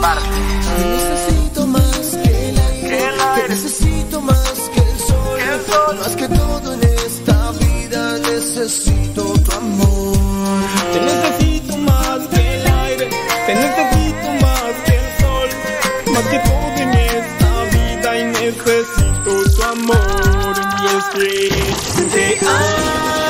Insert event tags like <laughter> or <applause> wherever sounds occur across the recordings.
Te necesito más que el aire. Te necesito más que el, sol. Más que todo en esta vida necesito tu amor. Te necesito más que el aire, te necesito más que el sol. Más que todo en esta vida y necesito tu amor. Y es que te.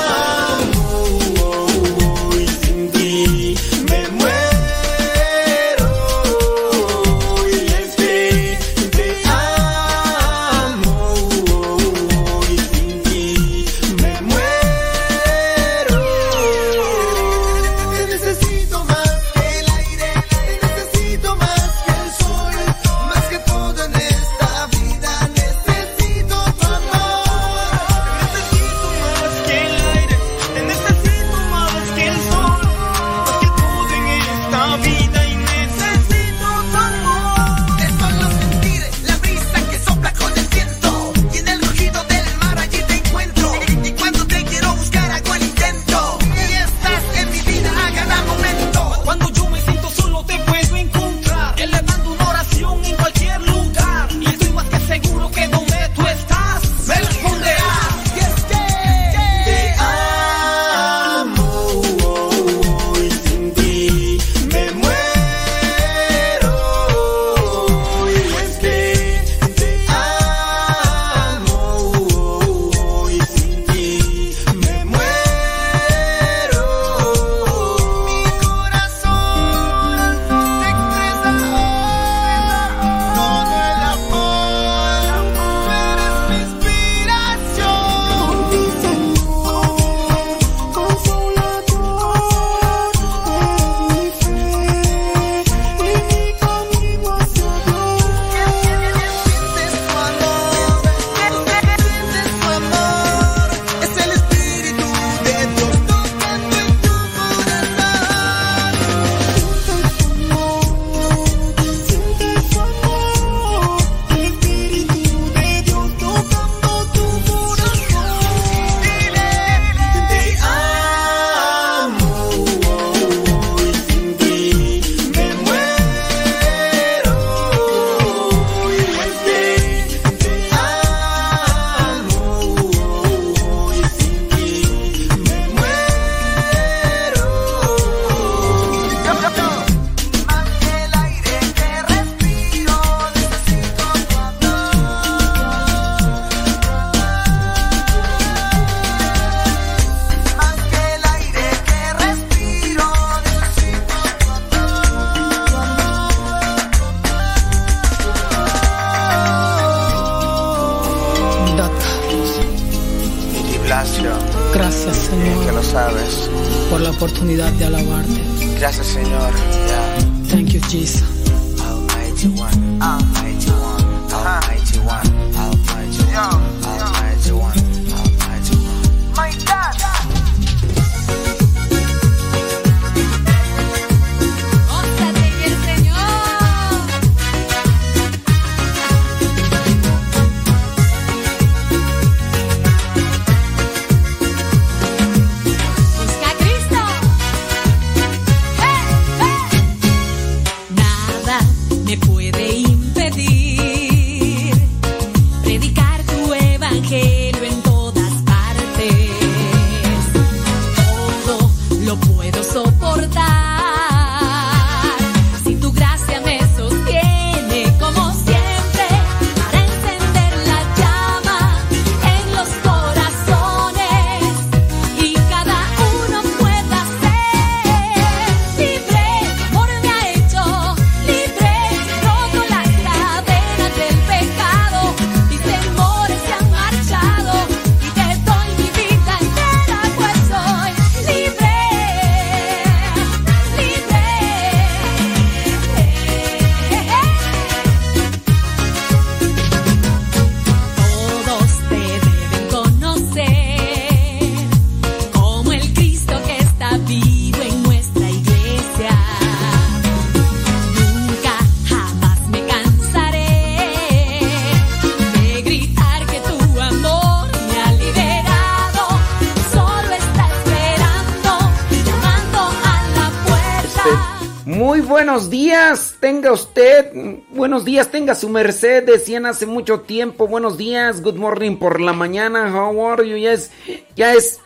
Días, tenga su merced, decían hace mucho tiempo, buenos días, good morning por la mañana, how are you, ya es, ya es,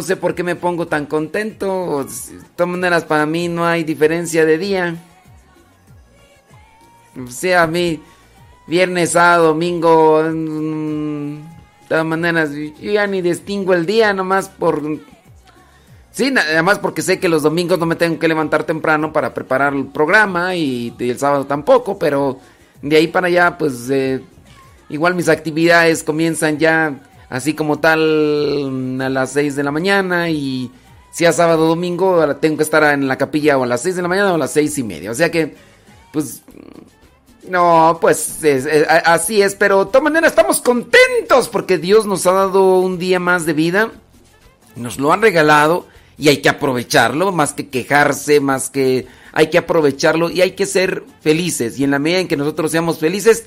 no sé por qué me pongo tan contento. De todas maneras, para mí no hay diferencia de día. O sea, a mí, viernes, sábado, domingo. mm, De todas maneras, yo ya ni distingo el día, nomás por. Sí, además porque sé que los domingos no me tengo que levantar temprano para preparar el programa y, y el sábado tampoco, pero de ahí para allá, pues eh, igual mis actividades comienzan ya así como tal mm, a las 6 de la mañana y si es sábado domingo tengo que estar en la capilla o a las 6 de la mañana o a las seis y media. O sea que, pues, no, pues es- es- a- así es, pero de todas maneras estamos contentos porque Dios nos ha dado un día más de vida, nos lo han regalado y hay que aprovecharlo, más que quejarse, más que hay que aprovecharlo y hay que ser felices. Y en la medida en que nosotros seamos felices,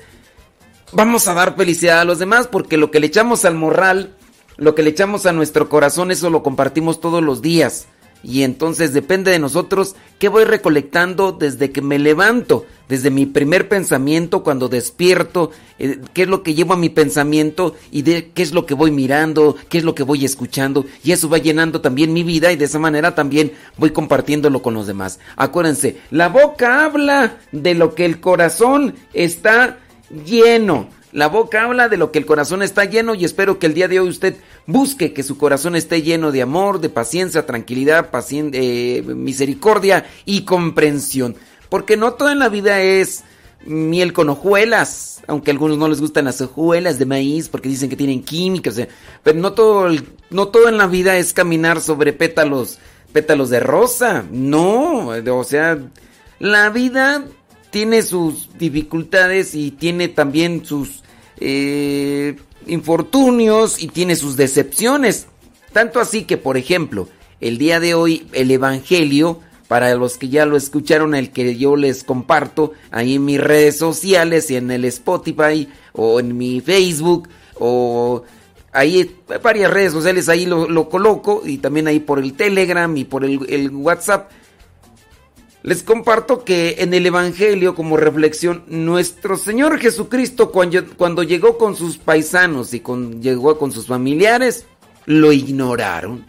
vamos a dar felicidad a los demás porque lo que le echamos al morral, lo que le echamos a nuestro corazón, eso lo compartimos todos los días. Y entonces depende de nosotros qué voy recolectando desde que me levanto, desde mi primer pensamiento cuando despierto, eh, qué es lo que llevo a mi pensamiento y de qué es lo que voy mirando, qué es lo que voy escuchando. Y eso va llenando también mi vida y de esa manera también voy compartiéndolo con los demás. Acuérdense, la boca habla de lo que el corazón está lleno. La boca habla de lo que el corazón está lleno y espero que el día de hoy usted busque que su corazón esté lleno de amor, de paciencia, tranquilidad, eh, misericordia y comprensión. Porque no todo en la vida es miel con hojuelas, aunque a algunos no les gustan las hojuelas de maíz porque dicen que tienen químicos, eh, pero no todo, no todo en la vida es caminar sobre pétalos, pétalos de rosa, no, o sea, la vida tiene sus dificultades y tiene también sus eh, infortunios y tiene sus decepciones. Tanto así que, por ejemplo, el día de hoy el Evangelio, para los que ya lo escucharon, el que yo les comparto ahí en mis redes sociales y en el Spotify o en mi Facebook o ahí varias redes sociales, ahí lo, lo coloco y también ahí por el Telegram y por el WhatsApp. Les comparto que en el Evangelio, como reflexión, nuestro Señor Jesucristo, cuando, llegó con sus paisanos y con, llegó con sus familiares, lo ignoraron.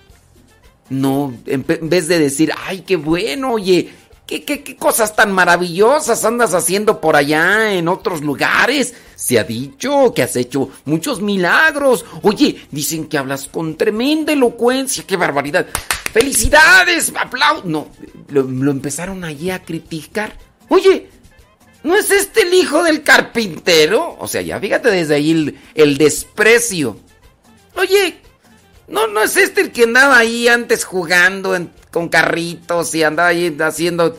No, en vez de decir, ay, qué bueno, oye, ¿qué, cosas tan maravillosas andas haciendo por allá en otros lugares. Se ha dicho que has hecho muchos milagros. Oye, dicen que hablas con tremenda elocuencia, qué barbaridad. ¡Felicidades! ¡Aplausos! No, lo, empezaron allí a criticar. Oye, ¿no es este el hijo del carpintero? O sea, ya fíjate desde ahí el, el desprecio. Oye, no, no es este el que andaba ahí antes jugando en- con carritos y andaba ahí haciendo.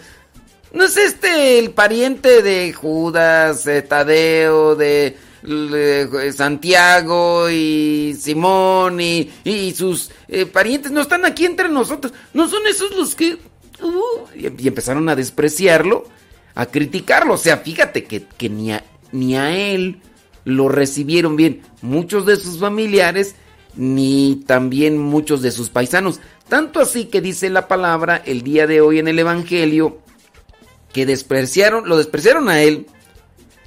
¿No es este el pariente de Judas, de Tadeo, de, de Santiago y Simón y, y sus eh, parientes? No están aquí entre nosotros. ¿No son esos los que... Uh, y, y empezaron a despreciarlo, a criticarlo. O sea, fíjate que, que ni, a, ni a él lo recibieron bien muchos de sus familiares ni también muchos de sus paisanos. Tanto así que dice la palabra el día de hoy en el Evangelio que despreciaron, lo despreciaron a él,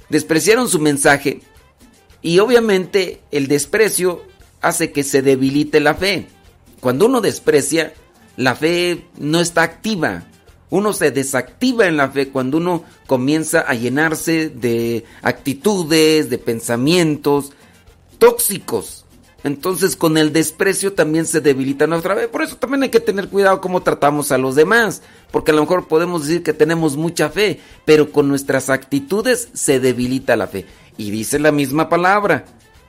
despreciaron su mensaje y obviamente el desprecio hace que se debilite la fe. Cuando uno desprecia, la fe no está activa. Uno se desactiva en la fe cuando uno comienza a llenarse de actitudes, de pensamientos tóxicos. Entonces con el desprecio también se debilita nuestra fe. Por eso también hay que tener cuidado cómo tratamos a los demás. Porque a lo mejor podemos decir que tenemos mucha fe, pero con nuestras actitudes se debilita la fe. Y dice la misma palabra.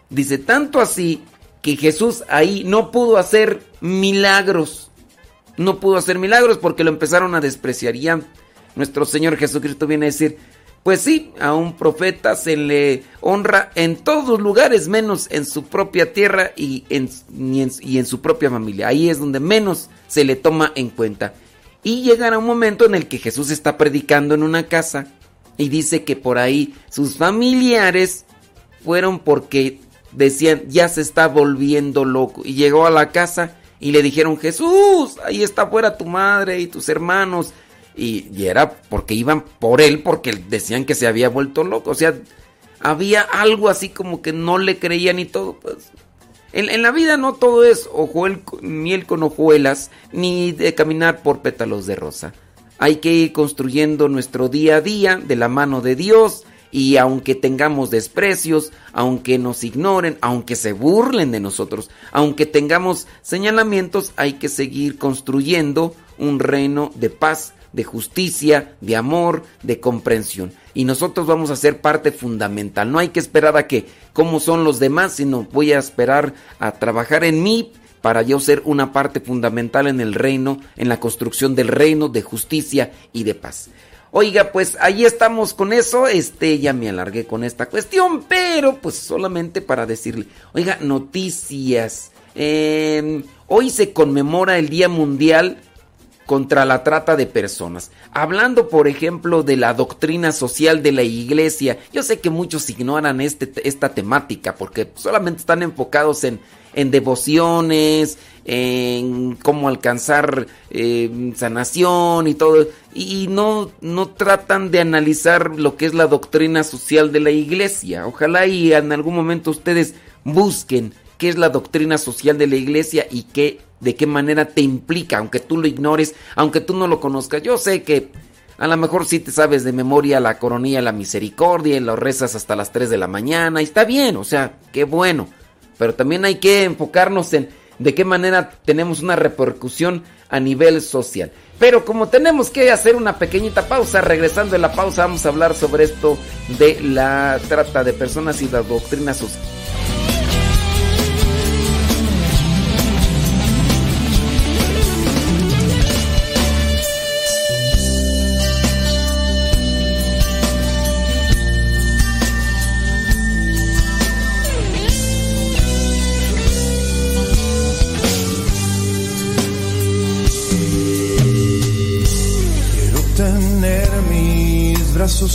Dice tanto así que Jesús ahí no pudo hacer milagros. No pudo hacer milagros porque lo empezaron a despreciar. Y nuestro Señor Jesucristo viene a decir, Pues sí, a un profeta se le honra en todos lugares, menos en su propia tierra y en, y en, su propia familia. Ahí es donde menos se le toma en cuenta. Y llegará un momento en el que Jesús está predicando en una casa y dice que por ahí sus familiares fueron porque decían, ya se está volviendo loco. Y llegó a la casa y le dijeron, Jesús, ahí está fuera tu madre y tus hermanos. Y, era porque iban por él, porque decían que se había vuelto loco. O sea, había algo así como que no le creían y todo. Pues en, en la vida no todo es ojuel, miel con hojuelas, ni de caminar por pétalos de rosa. Hay que ir construyendo nuestro día a día de la mano de Dios y aunque tengamos desprecios, aunque nos ignoren, aunque se burlen de nosotros, aunque tengamos señalamientos, hay que seguir construyendo un reino de paz, de justicia, de amor, de comprensión. Y nosotros vamos a ser parte fundamental. No hay que esperar a que cómo son los demás, sino voy a esperar a trabajar en mí para yo ser una parte fundamental en el reino, en la construcción del reino de justicia y de paz. Oiga, pues ahí estamos con eso. Este, ya me alargué con esta cuestión, pero pues solamente para decirle, oiga, noticias. Eh, hoy se conmemora el Día Mundial contra la trata de personas. Hablando, por ejemplo, de la doctrina social de la iglesia, yo sé que muchos ignoran este, esta temática porque solamente están enfocados en, en devociones, en cómo alcanzar eh, sanación y todo, y no, no tratan de analizar lo que es la doctrina social de la iglesia. Ojalá y en algún momento ustedes busquen qué es la doctrina social de la iglesia y qué de qué manera te implica, aunque tú lo ignores, aunque tú no lo conozcas. Yo sé que a lo mejor sí te sabes de memoria la coronilla, la misericordia, y lo rezas hasta las 3 de la mañana, y está bien, o sea, qué bueno. Pero también hay que enfocarnos en de qué manera tenemos una repercusión a nivel social. Pero como tenemos que hacer una pequeñita pausa, regresando de la pausa vamos a hablar sobre esto de la trata de personas y la doctrina social.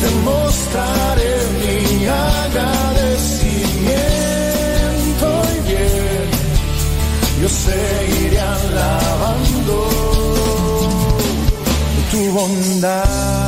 te mostraré mi agradecimiento y bien yo seguiré alabando tu bondad.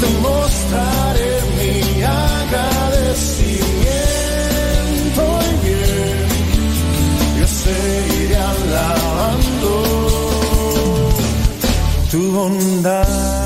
te mostraré mi agradecimiento. Y bien, yo seguiré alabando bondad,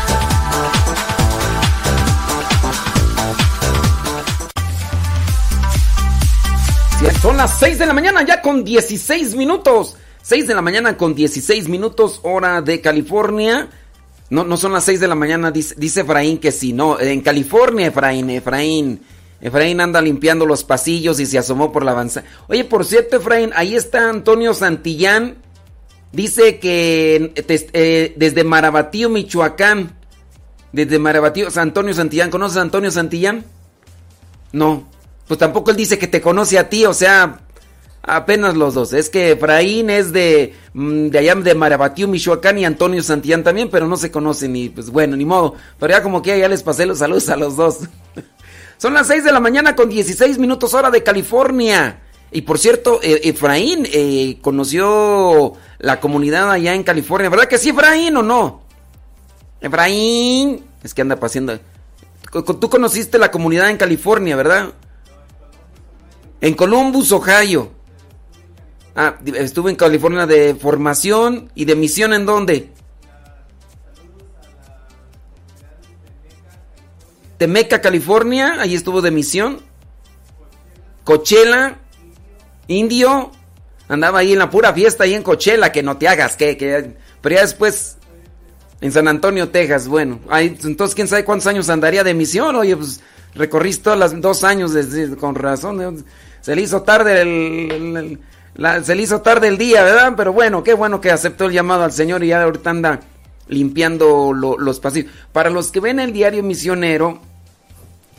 Son las 6 de la mañana ya con 16 minutos. 6 de la mañana con 16 minutos hora de California. No, no son las 6 de la mañana, dice, dice Efraín que sí, no. En California, Efraín, Efraín. Efraín anda limpiando los pasillos y se asomó por la avanzada. Oye, por cierto, Efraín, ahí está Antonio Santillán. Dice que eh, desde Marabatío, Michoacán. Desde Marabatío, Antonio Santillán. ¿Conoces a Antonio Santillán? No. Pues tampoco él dice que te conoce a ti, o sea, apenas los dos. Es que Efraín es de, mm, de allá de Marabatío, Michoacán y Antonio Santillán también, pero no se conocen y pues bueno, ni modo. Pero ya como que ya les pasé los saludos a los dos. <laughs> Son las 6 de la mañana con 16 minutos hora de California. Y por cierto, eh, Efraín eh, conoció la comunidad allá en California. ¿Verdad que sí, Efraín o no? Efraín. Es que anda paseando. Tú conociste la comunidad en California, ¿verdad? En Columbus, Ohio. Ah, estuve en California de formación y de misión en dónde? Temeca, California, ahí estuvo de misión. Coachella, Indio, andaba ahí en la pura fiesta ahí en Coachella, que no te hagas, que, que pero ya después en San Antonio, Texas, bueno, ahí, entonces quién sabe cuántos años andaría de misión, oye, pues recorriste todos los dos años con razón, se le hizo tarde el, se le hizo tarde el día, ¿verdad? Pero bueno, qué bueno que aceptó el llamado al Señor y ya ahorita anda limpiando lo, los pasillos. Para los que ven el diario misionero,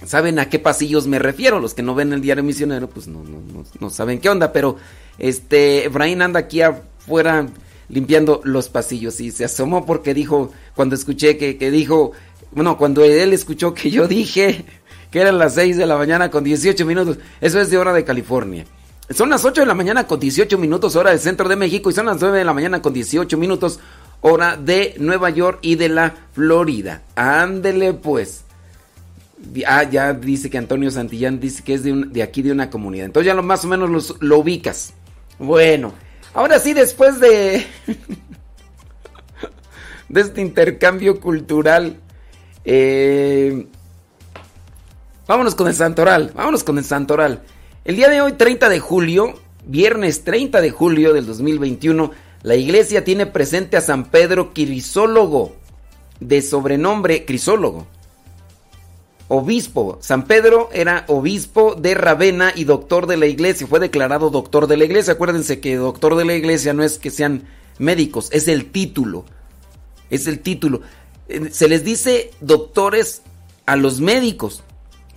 saben a qué pasillos me refiero. Los que no ven el diario misionero, pues no, no, no, no saben qué onda. Pero este Efraín anda aquí afuera limpiando los pasillos y se asomó porque dijo, cuando escuché que, que dijo, bueno, cuando él escuchó que yo dije que eran las 6 de la mañana con 18 minutos, eso es de hora de California. Son las 8 de la mañana con 18 minutos hora del centro de México y son las 9 de la mañana con 18 minutos hora de Nueva York y de la Florida. Ándele pues. Ah, ya dice que Antonio Santillán dice que es de, aquí de una comunidad. Entonces ya más o menos los, lo ubicas. Bueno, ahora sí, después de, <laughs> de este intercambio cultural, eh, vámonos con el Santoral. Vámonos con el Santoral. El día de hoy, 30 de julio, viernes 30 de julio del 2021, la iglesia tiene presente a San Pedro Crisólogo, de sobrenombre Crisólogo. Obispo. San Pedro era obispo de Ravenna y doctor de la iglesia. Fue declarado doctor de la iglesia. Acuérdense que doctor de la iglesia no es que sean médicos, es el título. Es el título. Se les dice doctores a los médicos,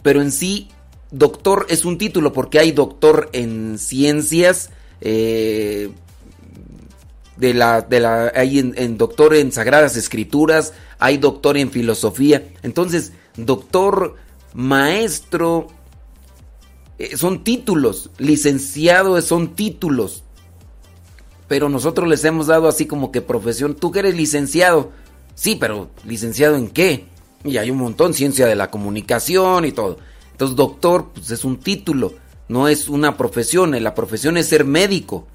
pero en sí doctor es un título porque hay doctor en ciencias, eh, de la, de la, hay en, doctor en sagradas escrituras, hay doctor en filosofía. Entonces, doctor, maestro, eh, son títulos, licenciado son títulos. Pero nosotros les hemos dado así como que profesión, tú que eres licenciado, sí, pero licenciado en qué? Y hay un montón, ciencia de la comunicación y todo. Entonces, doctor, pues es un título, no es una profesión, la profesión es ser médico.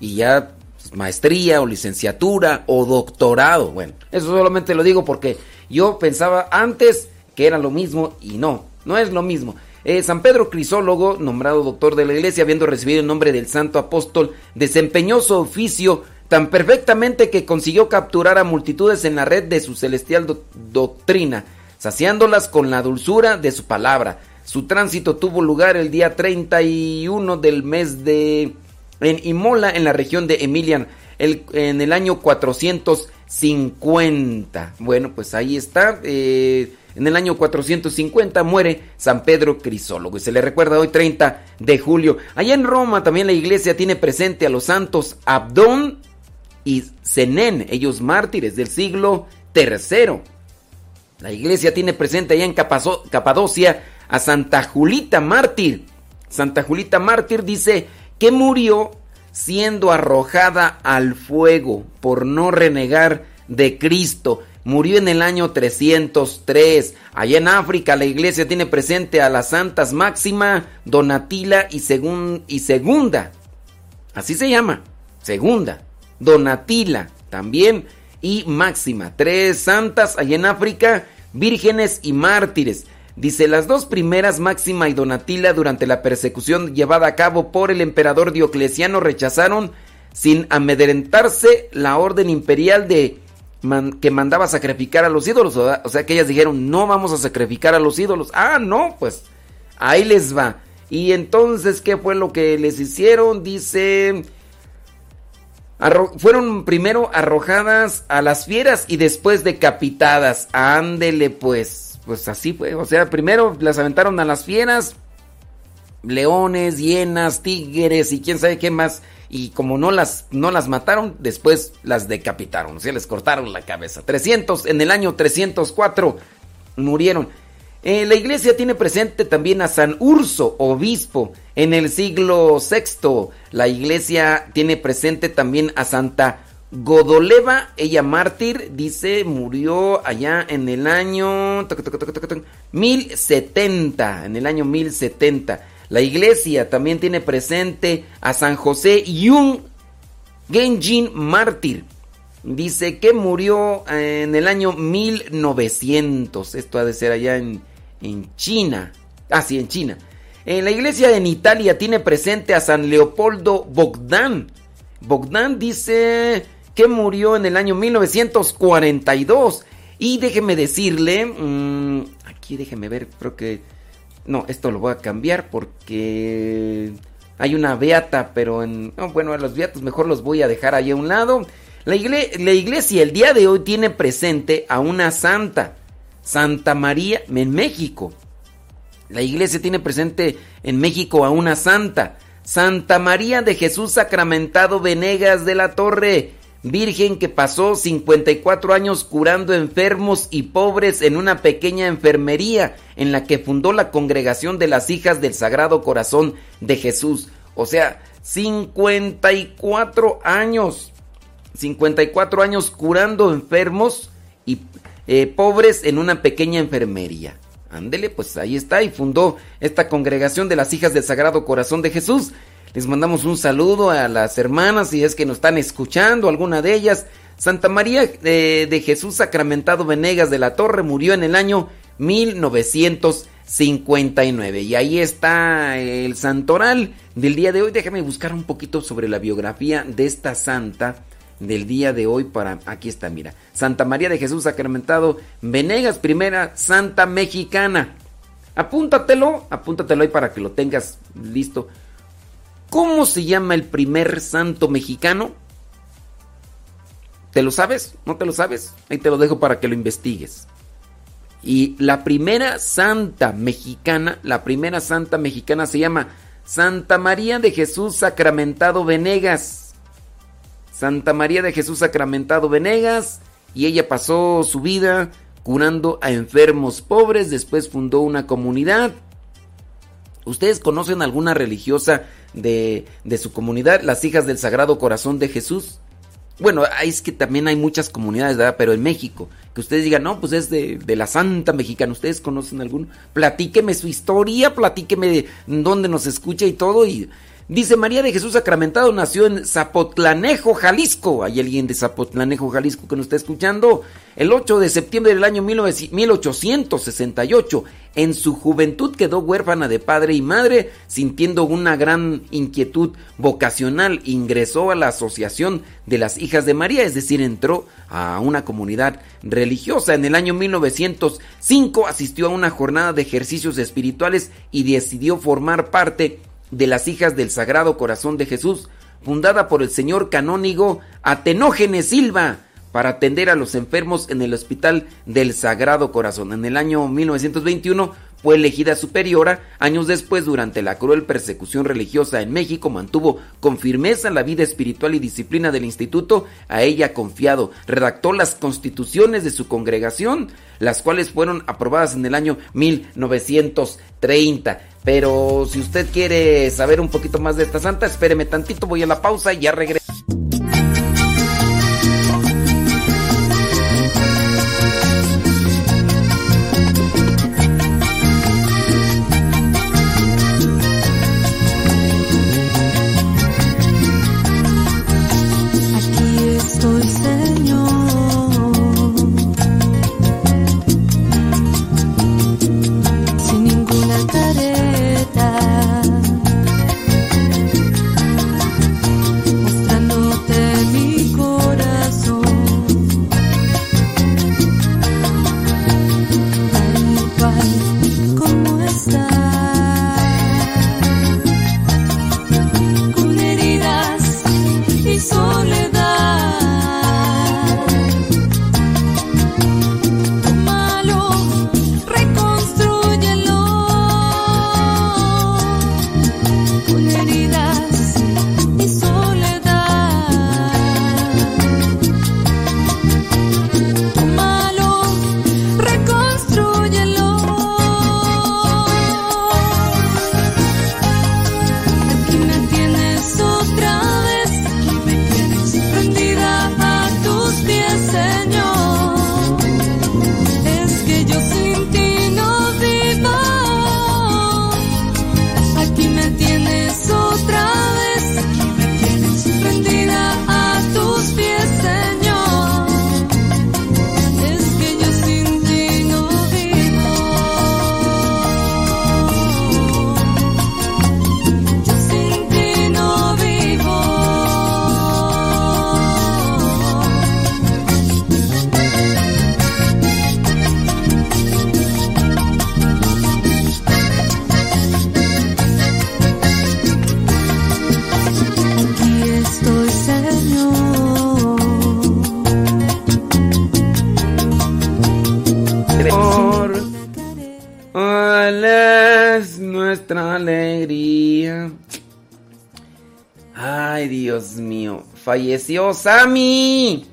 Y ya pues, maestría o licenciatura o doctorado. Bueno, eso solamente lo digo porque yo pensaba antes que era lo mismo y no, no es lo mismo. Eh, San Pedro Crisólogo, nombrado doctor de la iglesia, habiendo recibido el nombre del santo apóstol, desempeñó su oficio tan perfectamente que consiguió capturar a multitudes en la red de su celestial do- doctrina, saciándolas con la dulzura de su palabra. Su tránsito tuvo lugar el día 31 del mes de en Imola, en la región de Emilian, en el año 450. Bueno, pues ahí está. eh, en el año 450 muere San Pedro Crisólogo y se le recuerda hoy 30 de julio. Allá en Roma también la iglesia tiene presente a los santos Abdón y Zenén, ellos mártires del siglo III. La iglesia tiene presente allá en Capadocia a Santa Julita mártir. Santa Julita mártir dice que murió siendo arrojada al fuego por no renegar de Cristo. Murió en el año 303. Allá en África la iglesia tiene presente a las santas Máxima, Donatila y, Segun- y Segunda. Así se llama. Segunda. Donatila también. Y Máxima. Tres santas allá en África, vírgenes y mártires. Dice, las dos primeras, Máxima y Donatila, durante la persecución llevada a cabo por el emperador Diocleciano, rechazaron sin amedrentarse la orden imperial de que mandaba sacrificar a los ídolos. O sea que ellas dijeron, no vamos a sacrificar a los ídolos. Ah, no, pues ahí les va. Y entonces, ¿qué fue lo que les hicieron? Dice... Fueron primero arrojadas a las fieras y después decapitadas. Ándele pues. Pues así fue. O sea, primero las aventaron a las fieras. Leones, hienas, tigres y quién sabe qué más. Y como no las, no las mataron, después las decapitaron. O sea, les cortaron la cabeza. 300, en el año 304 murieron. Eh, la iglesia tiene presente también a San Urso, obispo, en el siglo VI. La iglesia tiene presente también a Santa Godoleva, ella mártir, dice, murió allá en el año toc, toc, toc, toc, toc, 1070, en el año 1070. La iglesia también tiene presente a San José Yung Genjin mártir. Dice que murió eh, en el año 1900. Esto ha de ser allá en, en China. Ah, sí, en China. En la iglesia en Italia tiene presente a San Leopoldo Bogdan. Bogdan dice que murió en el año 1942. Y déjeme decirle, mm, aquí déjeme ver, creo que... No, esto lo voy a cambiar porque hay una beata, pero en... no, bueno, a los beatos mejor los voy a dejar ahí a un lado. La iglesia el día de hoy tiene presente a una santa, Santa María, en México. La iglesia tiene presente en México a una santa, Santa María de Jesús Sacramentado Venegas de la Torre, virgen que pasó 54 años curando enfermos y pobres en una pequeña enfermería en la que fundó la congregación de las hijas del Sagrado Corazón de Jesús. O sea, 54 años. 54 años curando enfermos eh, pobres en una pequeña enfermería. Ándele, pues ahí está y fundó esta congregación de las hijas del Sagrado Corazón de Jesús. Les mandamos un saludo a las hermanas si es que nos están escuchando, alguna de ellas. Santa María eh, de Jesús Sacramentado Venegas de la Torre murió en el año 1959. Y ahí está el santoral del día de hoy. Déjame buscar un poquito sobre la biografía de esta santa del día de hoy para aquí está, mira. Santa María de Jesús Sacramentado Venegas, primera santa mexicana. Apúntatelo, apúntatelo ahí para que lo tengas listo. ¿Cómo se llama el primer santo mexicano? ¿Te lo sabes? ¿No te lo sabes? Ahí te lo dejo para que lo investigues. Y la primera santa mexicana, la primera santa mexicana se llama Santa María de Jesús Sacramentado Venegas. Santa María de Jesús Sacramentado Venegas y ella pasó su vida curando a enfermos pobres, después fundó una comunidad ¿Ustedes conocen alguna religiosa de, de su comunidad, las hijas del Sagrado Corazón de Jesús? Bueno, es que también hay muchas comunidades, ¿verdad? Pero en México, que ustedes digan, no, pues es de, de la Santa Mexicana, ¿ustedes conocen alguno? Platíqueme su historia, platíqueme de dónde nos escucha y todo. Y dice María de Jesús Sacramentado nació en Zapotlanejo, Jalisco. ¿Hay alguien de Zapotlanejo, Jalisco que nos está escuchando? El 8 de septiembre del año 1868, en su juventud quedó huérfana de padre y madre, sintiendo una gran inquietud vocacional, ingresó a la Asociación de las Hijas de María, es decir, entró a una comunidad religiosa. En el año 1905 asistió a una jornada de ejercicios espirituales y decidió formar parte las Hijas del Sagrado Corazón de Jesús, fundada por el señor canónigo Atenógenes Silva para atender a los enfermos en el Hospital del Sagrado Corazón. En el año 1921 fue elegida superiora. Años después, durante la cruel persecución religiosa en México, mantuvo con firmeza la vida espiritual y disciplina del instituto a ella confiado. Redactó las constituciones de su congregación, las cuales fueron aprobadas en el año 1930. Pero si usted quiere saber un poquito más de esta santa, espéreme tantito, voy a la pausa y ya regreso. Sammy.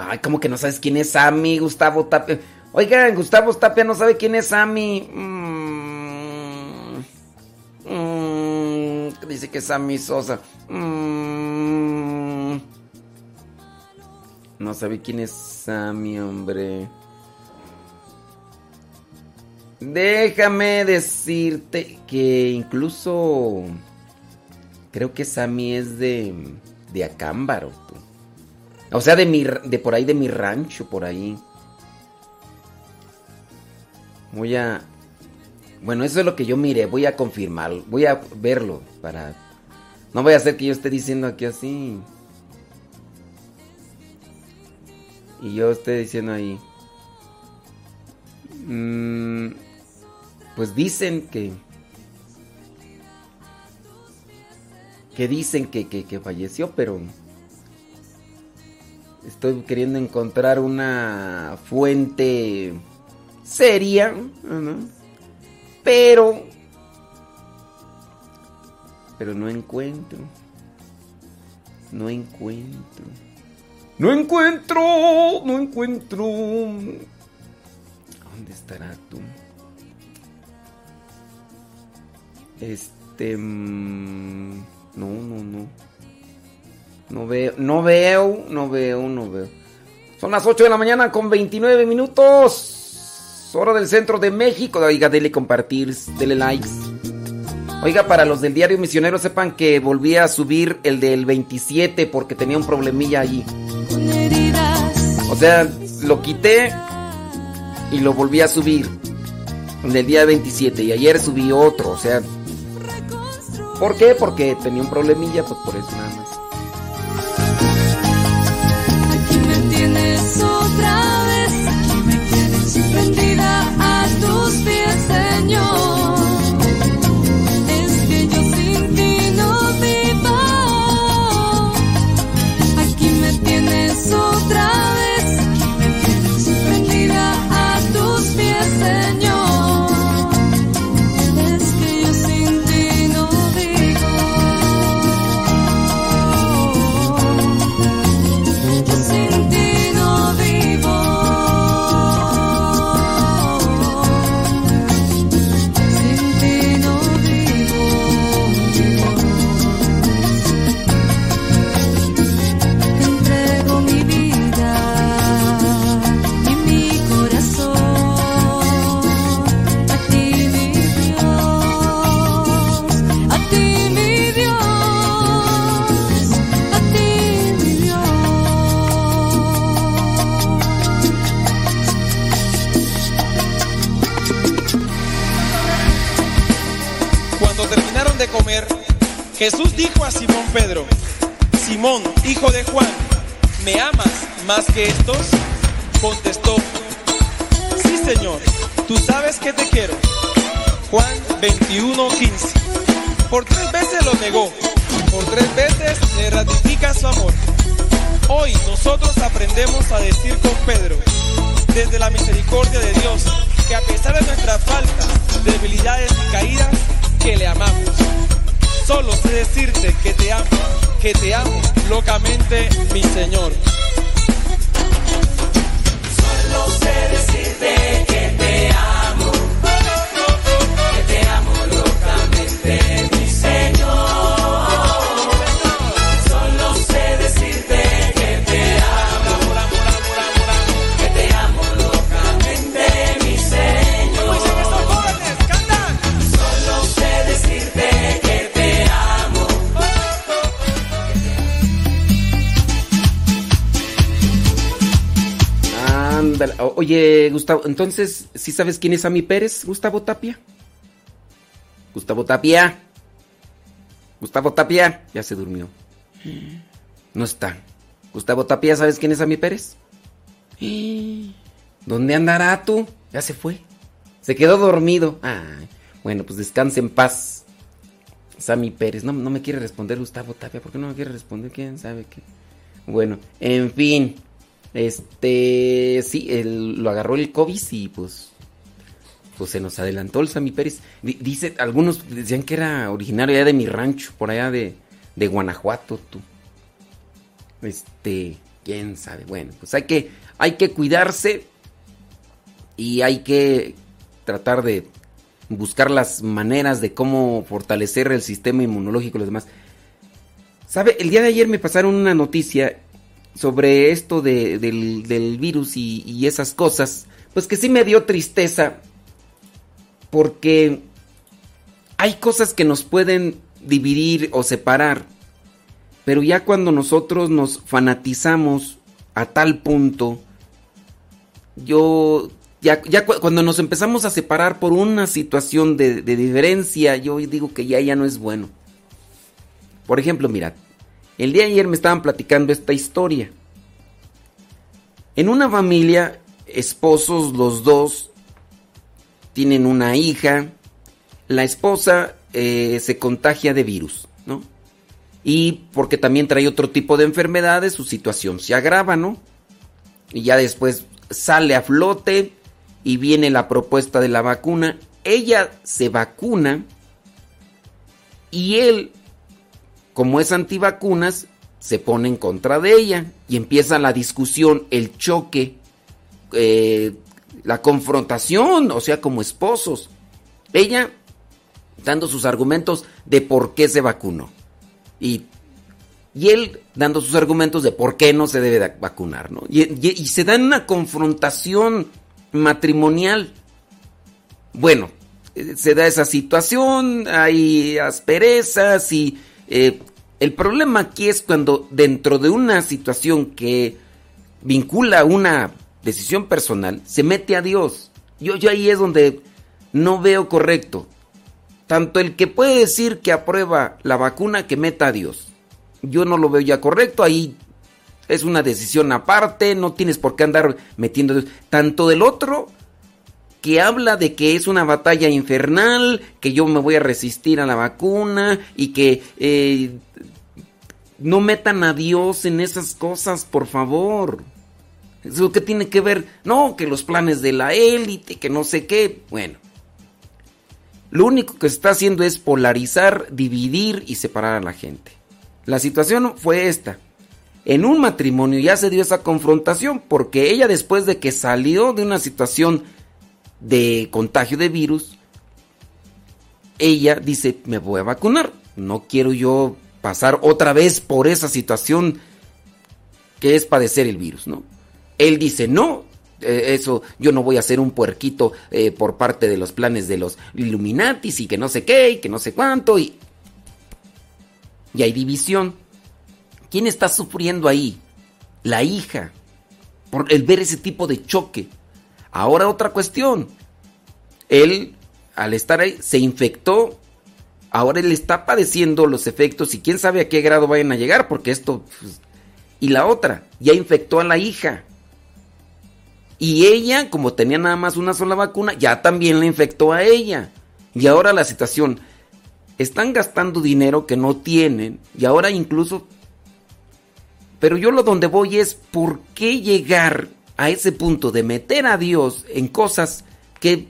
Ay, ¿cómo que no sabes quién es Sammy, Gustavo Tapia? Oigan, Gustavo Tapia no sabe quién es Sammy. Mm, mm, dice que es Sammy Sosa. Mm, no sabe quién es Sammy, hombre. Déjame decirte que incluso creo que Sammy es de de Acámbaro. O sea, de mi de por ahí de mi rancho por ahí. Voy a Bueno, eso es lo que yo miré, voy a confirmar, voy a verlo para no voy a hacer que yo esté diciendo aquí así. Y yo esté diciendo ahí. Mm, pues dicen que. Que dicen que, que, falleció, pero. Estoy queriendo encontrar una fuente seria. Pero. Pero no encuentro. No encuentro. No encuentro. No encuentro. ¿Dónde estará tú? Este. mm, no, no, no. No veo, no veo, no veo, no veo. Son las 8 de la mañana con 29 minutos. Hora del centro de México. Oiga, dele compartir, dele likes. Oiga, para los del diario Misionero, sepan que volví a subir el del 27 porque tenía un problemilla allí. O sea, lo quité y lo volví a subir en el día 27 y ayer subí otro, o sea, ¿por qué? Porque tenía un problemilla, pues por eso nada más. Jesús dijo a Simón Pedro, Simón, hijo de Juan, ¿me amas más que estos? Contestó, sí Señor, tú sabes que te quiero. Juan 21, 15. Por tres veces lo negó, por tres veces le ratifica su amor. Hoy nosotros aprendemos a decir con Pedro, desde la misericordia de Dios, que a pesar de nuestras faltas, debilidades y caídas, que le amamos. Solo sé decirte que te amo, que te amo locamente, mi Señor. Solo sé decirte Oye, Gustavo, entonces, ¿sí sabes quién es Ami Pérez? Gustavo Tapia. Gustavo Tapia. Gustavo Tapia. Ya se durmió. No está. Gustavo Tapia, ¿sabes quién es Ami Pérez? ¿Dónde andará tú? Ya se fue. Se quedó dormido. Ay, bueno, pues descanse en paz. Sammy Pérez. No, no me quiere responder Gustavo Tapia. ¿Por qué no me quiere responder? ¿Quién sabe qué? Bueno, en fin. Este, sí, lo agarró el COVID y pues, pues se nos adelantó el Sammy Pérez. Di- Dice, algunos decían que era originario de mi rancho, por allá de, de Guanajuato, tú. Este, quién sabe. Bueno, pues hay que, hay que cuidarse y hay que tratar de buscar las maneras de cómo fortalecer el sistema inmunológico y los demás. ¿Sabe? El día de ayer me pasaron una noticia sobre esto de- del, del virus y, y esas cosas. Pues que sí me dio tristeza. Porque hay cosas que nos pueden dividir o separar. Pero ya cuando nosotros nos fanatizamos a tal punto, yo ya, ya cu- cuando nos empezamos a separar por una situación de, de diferencia, yo digo que ya, ya no es bueno. Por ejemplo, mirad, el día de ayer me estaban platicando esta historia. En una familia, esposos los dos, tienen una hija, la esposa eh, se contagia de virus, ¿no? Y porque también trae otro tipo de enfermedades, su situación se agrava, ¿no? Y ya después sale a flote y viene la propuesta de la vacuna. Ella se vacuna y él, como es antivacunas, se pone en contra de ella y empieza la discusión, el choque, eh, la confrontación, o sea, como esposos. Ella dando sus argumentos de por qué se vacunó. Y, y él dando sus argumentos de por qué no se debe de vacunar, ¿no? Y, se da una confrontación matrimonial. Bueno, eh, se da esa situación, hay asperezas y eh, el problema aquí es cuando dentro de una situación que vincula una decisión personal, se mete a Dios. Yo, yo ahí es donde no veo correcto. Tanto el que puede decir que aprueba la vacuna que meta a Dios. Yo no lo veo ya correcto, ahí es una decisión aparte, no tienes por qué andar metiendo a Dios. Tanto del otro que habla de que es una batalla infernal, que yo me voy a resistir a la vacuna y que eh, no metan a Dios en esas cosas, por favor. ¿Eso qué tiene que ver? No, que los planes de la élite, que no sé qué. Bueno, lo único que está haciendo es polarizar, dividir y separar a la gente. La situación fue esta. En un matrimonio ya se dio esa confrontación porque ella después de que salió de una situación de contagio de virus, ella dice, me voy a vacunar. No quiero yo pasar otra vez por esa situación que es padecer el virus, ¿no? Él dice, no, eh, eso, yo no voy a ser un puerquito eh, por parte de los planes de los Illuminatis y que no sé qué, y que no sé cuánto, y, y hay división. ¿Quién está sufriendo ahí? La hija, por el ver ese tipo de choque. Ahora otra cuestión. Él, al estar ahí, se infectó. Ahora él está padeciendo los efectos y quién sabe a qué grado vayan a llegar, porque esto... pues, y la otra, ya infectó a la hija. Y ella, como tenía nada más una sola vacuna, ya también la infectó a ella. Y ahora la situación, están gastando dinero que no tienen y ahora incluso... Pero yo lo donde voy es, ¿por qué llegar a ese punto de meter a Dios en cosas que...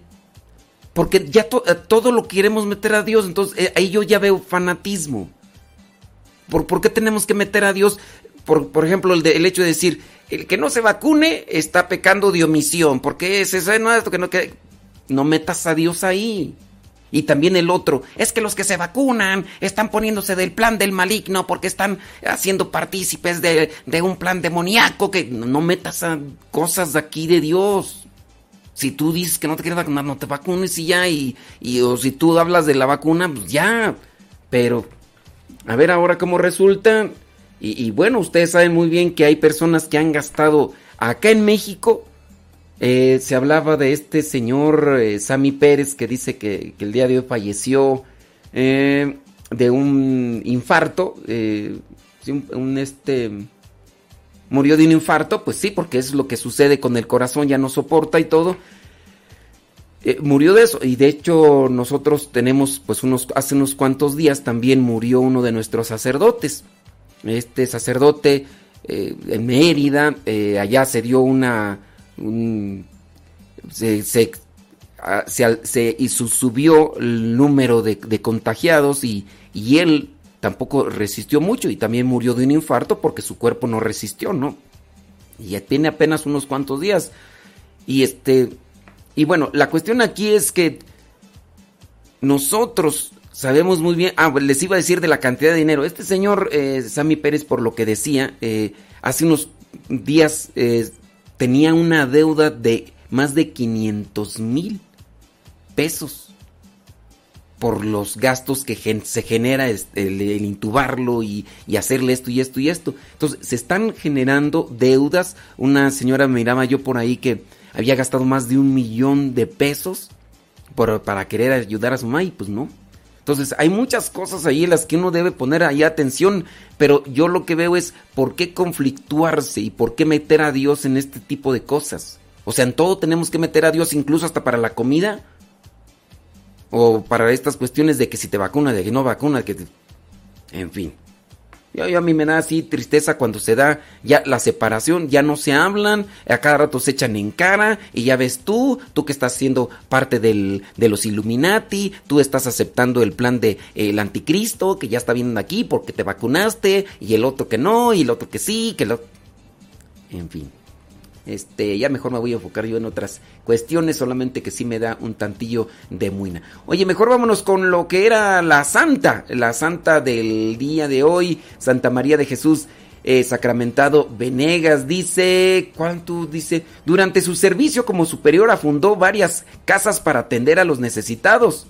Porque ya to- eh, todo lo queremos meter a Dios, entonces eh, ahí yo ya veo fanatismo. ¿Por, por qué tenemos que meter a Dios? Por, por ejemplo, el, de- el hecho de decir, el que no se vacune está pecando de omisión. porque es eso? No, esto que no, que... no metas a Dios ahí. Y también el otro, es que los que se vacunan están poniéndose del plan del maligno porque están haciendo partícipes de, de un plan demoníaco que no metas a cosas de aquí de Dios. Si tú dices que no te quieres vacunar, no te vacunes y ya. Y, y o si tú hablas de la vacuna, pues ya. Pero, a ver ahora cómo resulta. Y, y bueno, ustedes saben muy bien que hay personas que han gastado acá en México. Eh, se hablaba de este señor eh, Sammy Pérez que dice que, el día de hoy falleció eh, de un infarto. un, este murió de un infarto, pues sí, porque es lo que sucede con el corazón, ya no soporta y todo. Murió de eso y de hecho nosotros tenemos pues unos hace unos cuantos días también murió uno de nuestros sacerdotes. Este sacerdote en Mérida, allá se dio una un- se, se, ah, se y su- subió el número de, contagiados y, y él tampoco resistió mucho y también murió de un infarto porque su cuerpo no resistió, ¿no? Y ya tiene apenas unos cuantos días. Y este y bueno, la cuestión aquí es que nosotros sabemos muy bien, ah, les iba a decir de la cantidad de dinero. Este señor eh, Sammy Pérez, por lo que decía, eh, hace unos días eh, tenía una deuda de más de 500 mil pesos por los gastos que se genera el, intubarlo y, hacerle esto y esto y esto. Entonces, se están generando deudas. Una señora me miraba yo por ahí que había gastado más de un millón de pesos para querer ayudar a su mamá pues no. Entonces, hay muchas cosas ahí en las que uno debe poner ahí atención, pero yo lo que veo es por qué conflictuarse y por qué meter a Dios en este tipo de cosas. O sea, en todo tenemos que meter a Dios, incluso hasta para la comida. O para estas cuestiones de que si te vacuna, de que no vacuna, que te- En fin. Yo, a mí me da así tristeza cuando se da ya la separación, ya no se hablan, a cada rato se echan en cara y ya ves tú, tú que estás siendo parte del, de los Illuminati, tú estás aceptando el plan de eh, el anticristo que ya está viendo aquí porque te vacunaste y el otro que no y el otro que sí, que lo... En fin. Este, ya mejor me voy a enfocar yo en otras cuestiones, solamente que sí me da un tantillo de muina. Oye, mejor vámonos con lo que era la santa, la santa del día de hoy, Santa María de Jesús. eh, sacramentado Venegas dice, ¿cuánto dice? Durante su servicio como superiora fundó varias casas para atender a los necesitados.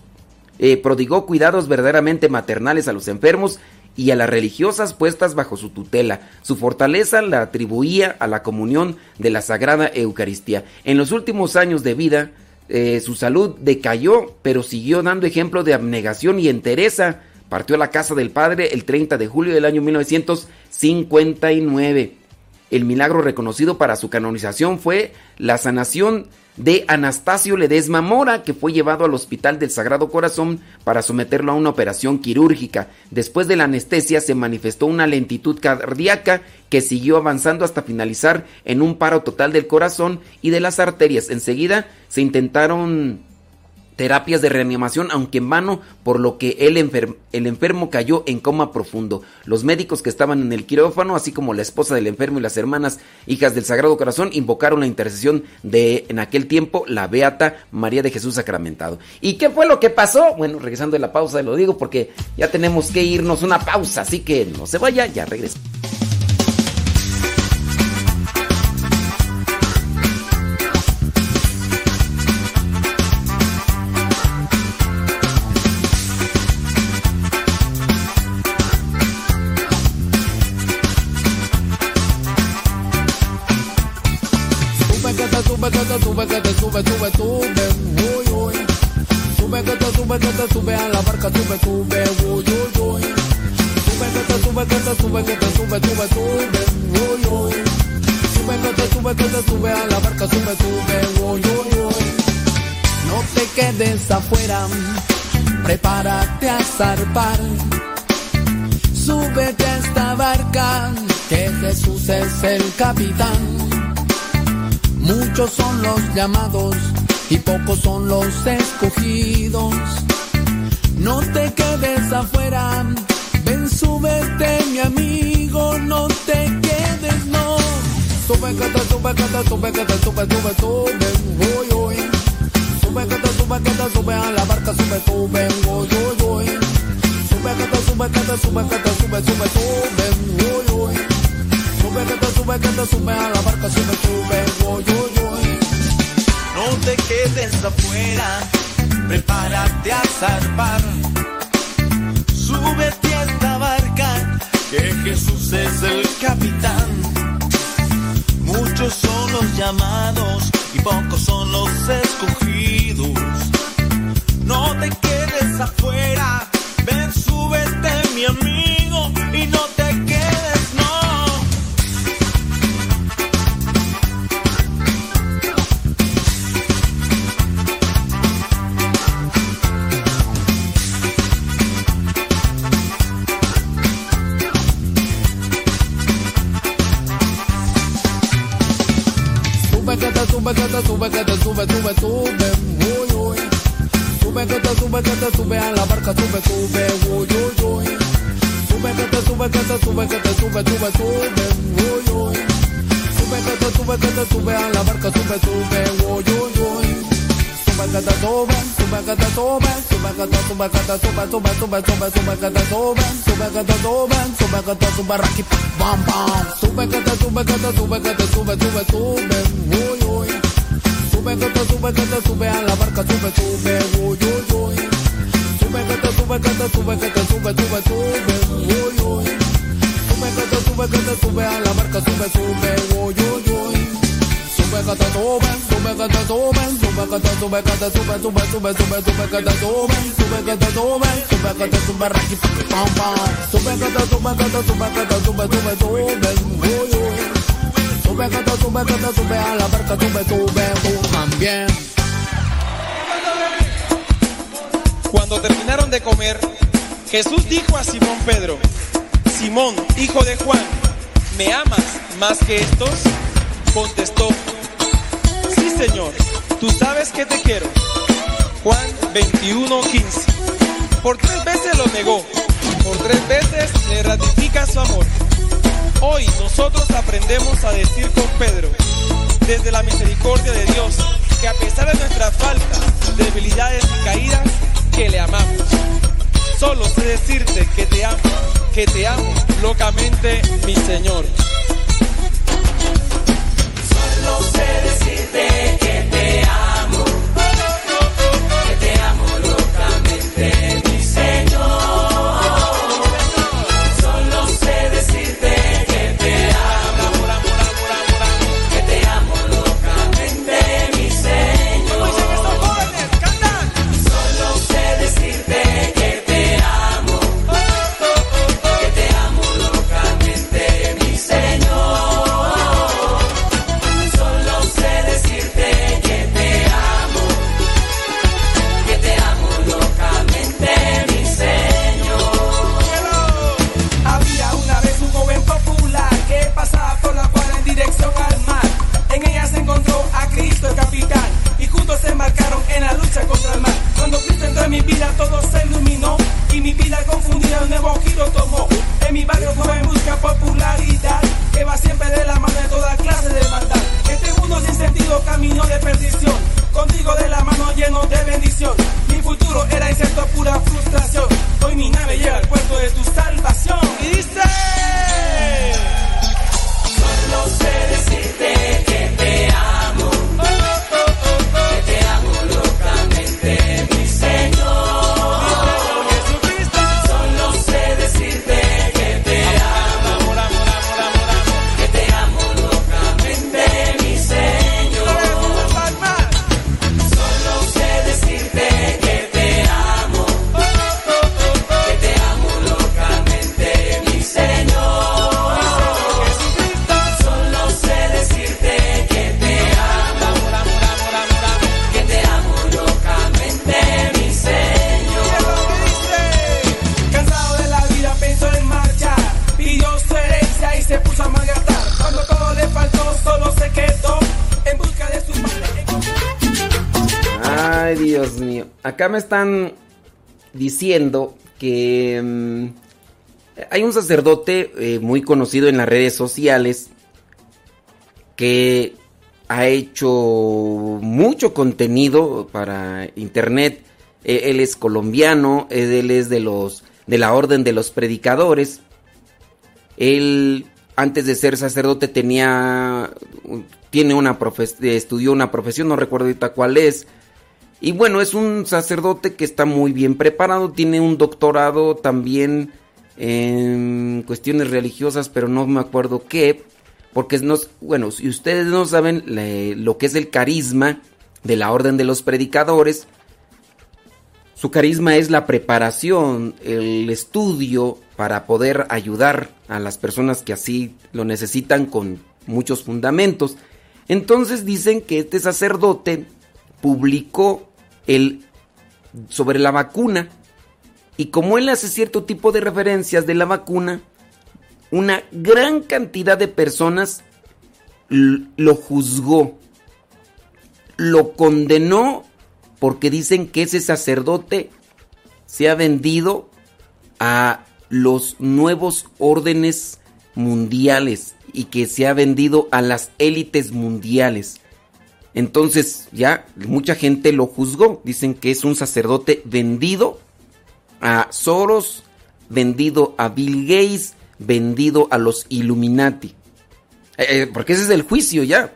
Eh, prodigó cuidados verdaderamente maternales a los enfermos y a las religiosas puestas bajo su tutela. Su fortaleza la atribuía a la comunión de la Sagrada Eucaristía. En los últimos años de vida, eh, su salud decayó, pero siguió dando ejemplo de abnegación y entereza. Partió a la casa del Padre el 30 de julio del año 1959. El milagro reconocido para su canonización fue la sanación de Anastasio Ledesma Mora, que fue llevado al Hospital del Sagrado Corazón para someterlo a una operación quirúrgica. Después de la anestesia se manifestó una lentitud cardíaca que siguió avanzando hasta finalizar en un paro total del corazón y de las arterias. Enseguida se intentaron terapias de reanimación, aunque en vano, por lo que el, enfer- el enfermo cayó en coma profundo. Los médicos que estaban en el quirófano, así como la esposa del enfermo y las hermanas hijas del Sagrado Corazón, invocaron la intercesión de, en aquel tiempo, la Beata María de Jesús Sacramentado. ¿Y qué fue lo que pasó? Bueno, regresando de la pausa, lo digo porque ya tenemos que irnos una pausa, así que no se vaya, ya regresa. Capitán. Muchos son los llamados y pocos son los escogidos. No te quedes afuera, ven, súbete, mi amigo, no te quedes, no. Sube, te sube, te sube, te sube, sube, sube, uy, uy. Sube, te sube, te sube a la barca, sube, sube, uy, uy, uy. Sube, te sube, te sube, te sube, sube, sube, uy, uy. Sube, que te sube, que te sube a la barca, sube, sube, uy, uy, uy. No te quedes afuera, prepárate a zarpar. Súbete a esta barca, que Jesús es el capitán. Muchos son los llamados y pocos son los escogidos. Sube, sube, sube, que te sube, sube que te sube, sube que te sube, raqui, pam, pam. Sube que te sube, que te sube, que te sube, sube, sube, uy, uy. Sube que te sube, que te sube a la barca, sube, sube, uy, uy, uy. Sube que te sube, que te sube, que te sube, sube, sube, uy, uy. Sube que te sube, que te sube a la barca, sube, sube, uy, uy, uy. Sube que te sube que te sube, que te sube, que te sube, sube, sube, sube, sube que sube, que te sube, que te sube, raqui, pam, pam. Sube sube, sube, sube, sube, a la barca, sube, sube, también. Cuando terminaron de comer, Jesús dijo a Simón Pedro, Simón, hijo de Juan, ¿me amas más que estos? Contestó, Señor, tú sabes que te quiero. Juan 21, 15. Por tres veces lo negó, por tres veces le ratifica su amor. Hoy nosotros aprendemos a decir con Pedro, desde la misericordia de Dios, que a pesar de nuestras faltas, debilidades y caídas, que le amamos. Solo sé decirte que te amo, que te amo locamente, mi Señor. Solo sé decirte que Acá me están diciendo que mm, hay un sacerdote eh, muy conocido en las redes sociales que ha hecho mucho contenido para internet. Eh, él es colombiano, él es de los de la orden de los predicadores. Él antes de ser sacerdote tenía tiene una estudió una profesión, no recuerdo ahorita cuál es. Y bueno, es un sacerdote que está muy bien preparado, tiene un doctorado también en cuestiones religiosas, pero no me acuerdo qué, porque no, bueno, si ustedes no saben lo que es el carisma de la orden de los predicadores, su carisma es la preparación, el estudio para poder ayudar a las personas que así lo necesitan con muchos fundamentos. Entonces dicen que este sacerdote publicó el sobre la vacuna y como él hace cierto tipo de referencias de la vacuna, una gran cantidad de personas lo juzgó, lo condenó porque dicen que ese sacerdote se ha vendido a los nuevos órdenes mundiales y que se ha vendido a las élites mundiales. Entonces ya mucha gente lo juzgó, dicen que es un sacerdote vendido a Soros, vendido a Bill Gates, vendido a los Illuminati. Eh, eh, porque ese es el juicio ya.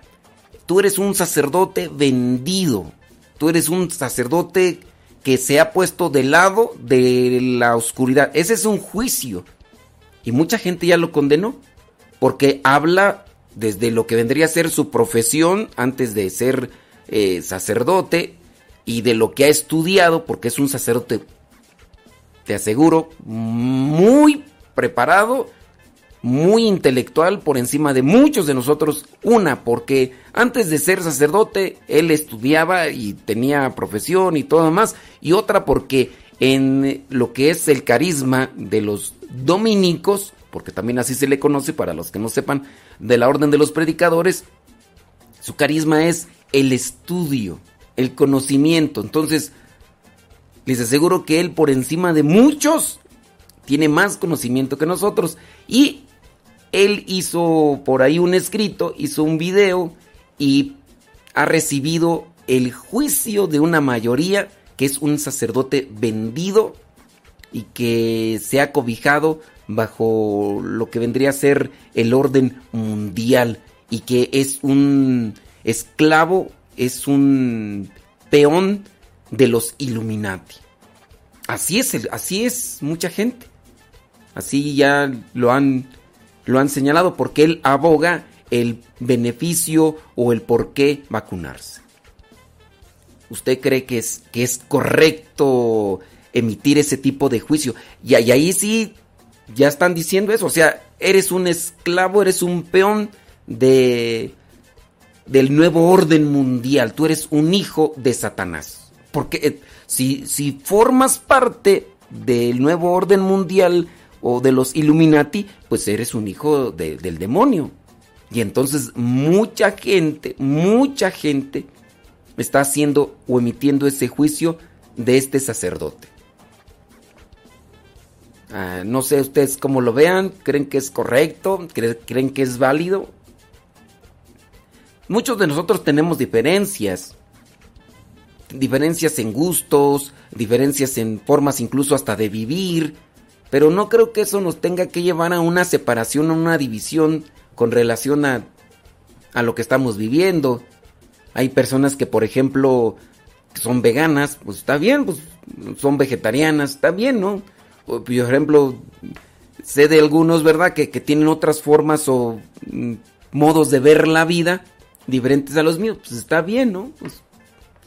Tú eres un sacerdote vendido. Tú eres un sacerdote que se ha puesto del lado de la oscuridad. Ese es un juicio. Y mucha gente ya lo condenó. Porque habla desde lo que vendría a ser su profesión antes de ser eh, sacerdote y de lo que ha estudiado, porque es un sacerdote, te aseguro, muy preparado, muy intelectual por encima de muchos de nosotros. Una, porque antes de ser sacerdote, él estudiaba y tenía profesión y todo más. Y otra, porque en lo que es el carisma de los dominicos, porque también así se le conoce para los que no sepan, de la orden de los predicadores, su carisma es el estudio, el conocimiento. Entonces, les aseguro que él por encima de muchos tiene más conocimiento que nosotros. Y él hizo por ahí un escrito, hizo un video y ha recibido el juicio de una mayoría que es un sacerdote vendido y que se ha cobijado bajo lo que vendría a ser el orden mundial y que es un esclavo, es un peón de los Illuminati. Así es, así es mucha gente. Así ya lo han, lo han señalado porque él aboga el beneficio o el por qué vacunarse. ¿Usted cree que es, que es correcto emitir ese tipo de juicio? Y ahí sí ya están diciendo eso. O sea, eres un esclavo, eres un peón de del nuevo orden mundial. Tú eres un hijo de Satanás. Porque eh, si, si formas parte del nuevo orden mundial o de los Illuminati, pues eres un hijo de- del demonio. Y entonces mucha gente, mucha gente está haciendo o emitiendo ese juicio de este sacerdote. Ah, no sé ustedes cómo lo vean, creen que es correcto, ¿Cre- creen que es válido. Muchos de nosotros tenemos diferencias, diferencias en gustos, diferencias en formas incluso hasta de vivir, pero no creo que eso nos tenga que llevar a una separación, a una división con relación a, a lo que estamos viviendo. Hay personas que, por ejemplo, son veganas, pues está bien, pues son vegetarianas, está bien, ¿no? Por ejemplo, sé de algunos, ¿verdad?, que, que tienen otras formas o mm, modos de ver la vida diferentes a los míos, pues está bien, ¿no? Pues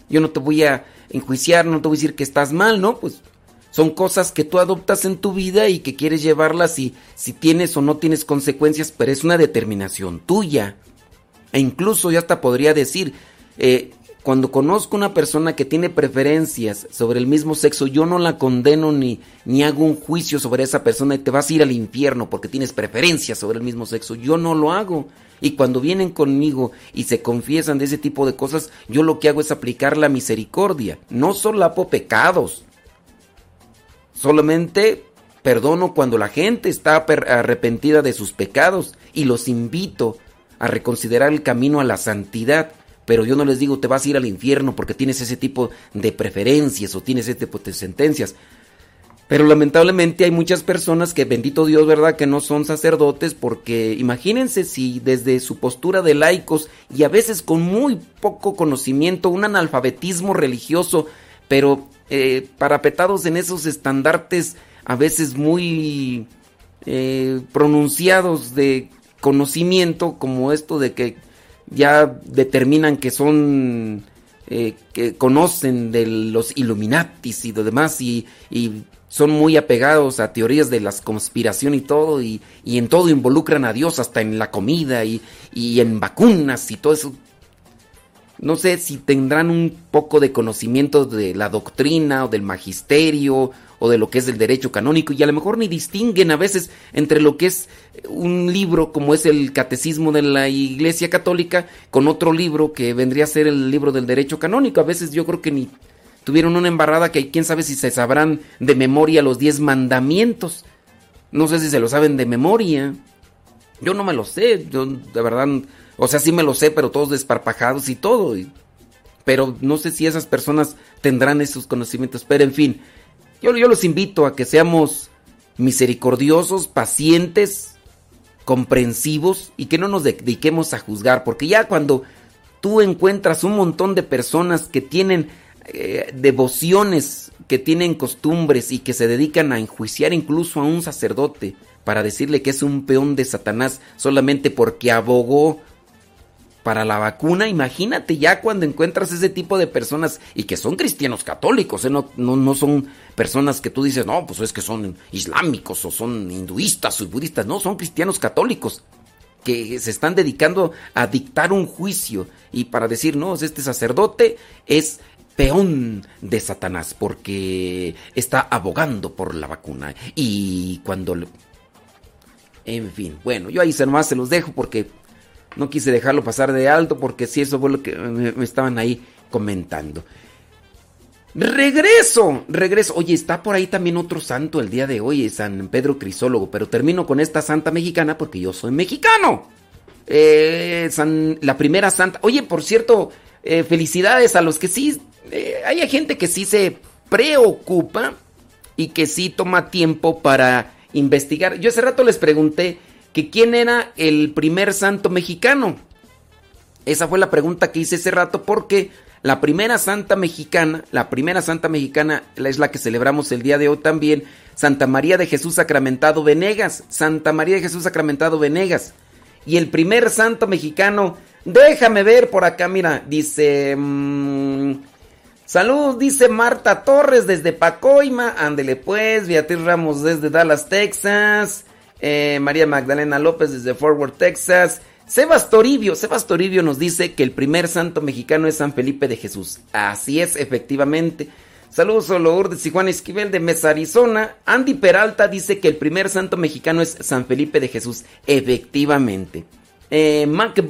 yo no te voy a enjuiciar, no te voy a decir que estás mal, ¿no? Pues son cosas que tú adoptas en tu vida y que quieres llevarlas y si tienes o no tienes consecuencias, pero es una determinación tuya. E incluso yo hasta podría decir, eh, cuando conozco una persona que tiene preferencias sobre el mismo sexo, yo no la condeno ni, ni hago un juicio sobre esa persona y te vas a ir al infierno porque tienes preferencias sobre el mismo sexo. Yo no lo hago. Y cuando vienen conmigo y se confiesan de ese tipo de cosas, yo lo que hago es aplicar la misericordia. No solapo pecados. Solamente perdono cuando la gente está arrepentida de sus pecados y los invito a reconsiderar el camino a la santidad. Pero yo no les digo te vas a ir al infierno porque tienes ese tipo de preferencias o tienes ese tipo de sentencias. Pero lamentablemente hay muchas personas que, bendito Dios, ¿verdad?, que no son sacerdotes porque imagínense si desde su postura de laicos y a veces con muy poco conocimiento, un analfabetismo religioso, pero eh, parapetados en esos estandartes a veces muy eh, pronunciados de conocimiento, como esto de que ya determinan que son eh, que conocen de los Illuminatis y lo demás y, y son muy apegados a teorías de las conspiración y todo y, y en todo involucran a Dios hasta en la comida y, y en vacunas y todo eso. No sé si tendrán un poco de conocimiento de la doctrina o del magisterio o de lo que es el derecho canónico y a lo mejor ni distinguen a veces entre lo que es un libro como es el Catecismo de la Iglesia Católica con otro libro que vendría a ser el libro del derecho canónico. A veces yo creo que ni tuvieron una embarrada que quién sabe si se sabrán de memoria los diez mandamientos. No sé si se lo saben de memoria. Yo no me lo sé, yo de verdad, o sea, sí me lo sé, pero todos desparpajados y todo. pero no sé si esas personas tendrán esos conocimientos. Pero en fin, yo, yo los invito a que seamos misericordiosos, pacientes, comprensivos y que no nos dediquemos a juzgar, porque ya cuando tú encuentras un montón de personas que tienen eh, devociones, que tienen costumbres y que se dedican a enjuiciar incluso a un sacerdote para decirle que es un peón de Satanás solamente porque abogó para la vacuna, imagínate ya cuando encuentras ese tipo de personas y que son cristianos católicos, ¿eh? no, no, no son personas que tú dices, no, pues es que son islámicos o son hinduistas o budistas, no, son cristianos católicos que se están dedicando a dictar un juicio y para decir, no, este sacerdote es peón de Satanás porque está abogando por la vacuna y cuando... En fin, bueno, yo ahí nomás se los dejo porque no quise dejarlo pasar de alto porque si eso fue lo que me, estaban ahí comentando. Regreso, regreso. Oye, está por ahí también otro santo el día de hoy, San Pedro Crisólogo, pero termino con esta santa mexicana porque yo soy mexicano. Eh, la primera santa. Oye, por cierto, eh, felicidades a los que sí. eh, hay gente que sí se preocupa y que sí toma tiempo para investigar. Yo hace rato les pregunté que quién era el primer santo mexicano. Esa fue la pregunta que hice hace rato porque la primera santa mexicana, la primera santa mexicana es la que celebramos el día de hoy también, Santa María de Jesús Sacramentado Venegas, Santa María de Jesús Sacramentado Venegas. Y el primer santo mexicano, déjame ver por acá, mira, dice... mm, Salud, dice Marta Torres desde Pacoima. Ándele pues. Beatriz Ramos desde Dallas, Texas. Eh, María Magdalena López desde Fort Worth, Texas. Sebas Toribio. Sebas Toribio nos dice que el primer santo mexicano es San Felipe de Jesús. Así es, efectivamente. Saludos a Lourdes y Juan Esquivel de Mesa, Arizona. Andy Peralta dice que el primer santo mexicano es San Felipe de Jesús. Efectivamente. Eh, Mac,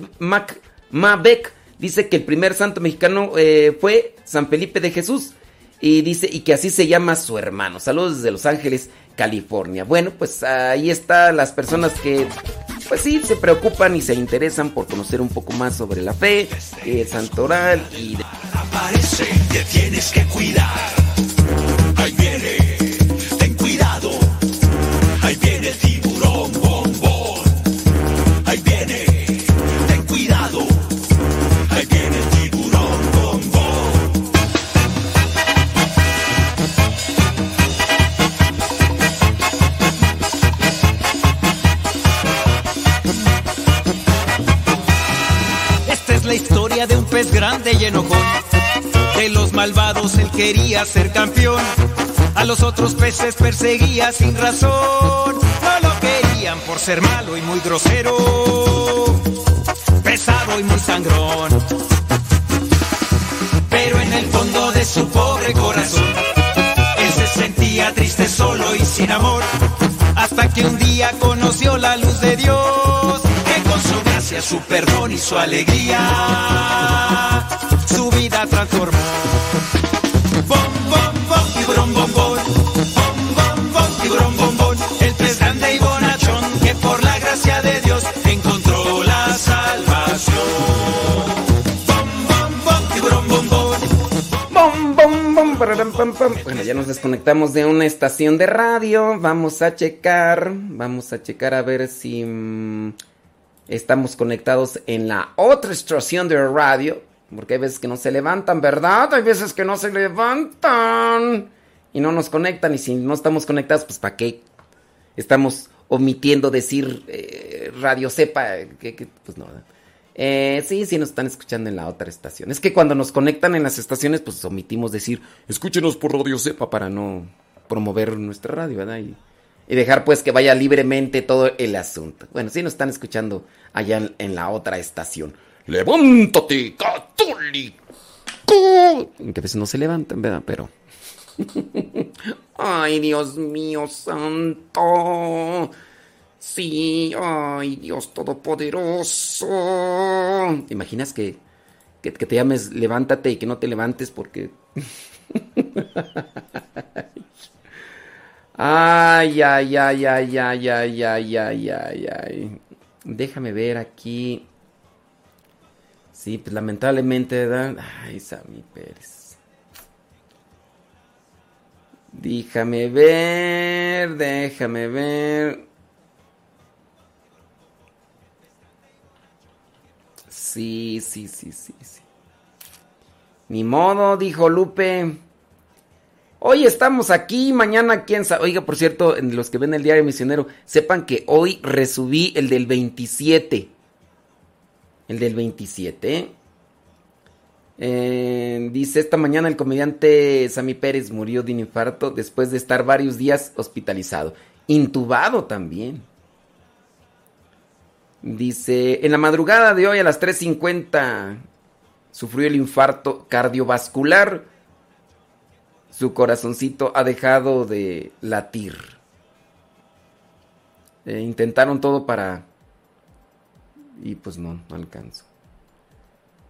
Mac, dice que el primer santo mexicano eh, fue San Felipe de Jesús. Y dice, y que así se llama su hermano. Saludos desde Los Ángeles, California. Bueno, pues ahí están las personas que, pues sí, se preocupan y se interesan por conocer un poco más sobre la fe, el santoral y... de- Aparece, te tienes que cuidar. Pez grande y enojón. De los malvados él quería ser campeón. A los otros peces perseguía sin razón. No lo querían por ser malo y muy grosero. Pesado y muy sangrón. Pero en el fondo de su pobre corazón, él se sentía triste, solo y sin amor. Hasta que un día conoció la luz de Dios, gracia, su perdón y su alegría, su vida transformó. Bom, bom, bom, tiburón, bom, bom. Bom, bom, bom, tiburón, bom, bom. El pez grande y bonachón, que por la gracia de Dios encontró la salvación. Bom, bom, bom, tiburón, bom, bom. Bom, bom, bom, pararam, pam, pam. Bueno, ya nos desconectamos de una estación de radio. Vamos a checar. Vamos a checar a ver si mm, estamos conectados en la otra estación de radio. Porque hay veces que no se levantan, ¿verdad? Hay veces que no se levantan. Y no nos conectan. Y si no estamos conectados, pues ¿para qué? Estamos omitiendo decir eh, radio sepa. Que, pues no. Eh, sí, sí nos están escuchando en la otra estación. Es que cuando nos conectan en las estaciones, pues omitimos decir, escúchenos por Radio Cepa para no promover nuestra radio, ¿verdad? Y, y dejar pues que vaya libremente todo el asunto. Bueno, sí nos están escuchando allá en, la otra estación. Levántate, católico. Que a veces no se levantan, ¿verdad? Pero... <laughs> Ay, Dios mío santo. Sí, ay, Dios todopoderoso. ¿Te imaginas que, que te llames levántate y que no te levantes porque... <laughs> ay, ay, ay, ay, ay, ay, ay, ay, ay, ay. Déjame ver aquí. Sí, pues lamentablemente, ¿verdad? Ay, Sammy Pérez. Déjame ver, déjame ver. Sí, sí, sí, sí, sí. Ni modo, dijo Lupe. Hoy estamos aquí, mañana quién sabe. Oiga, por cierto, en los que ven el diario misionero, sepan que hoy resubí el del 27. El del 27. ¿eh? Dice, esta mañana el comediante Sammy Pérez murió de un infarto después de estar varios días hospitalizado. Intubado también. Dice, en la madrugada de hoy a las 3.50 sufrió el infarto cardiovascular. Su corazoncito ha dejado de latir. Eh, intentaron todo para... Y pues no, no alcanzó.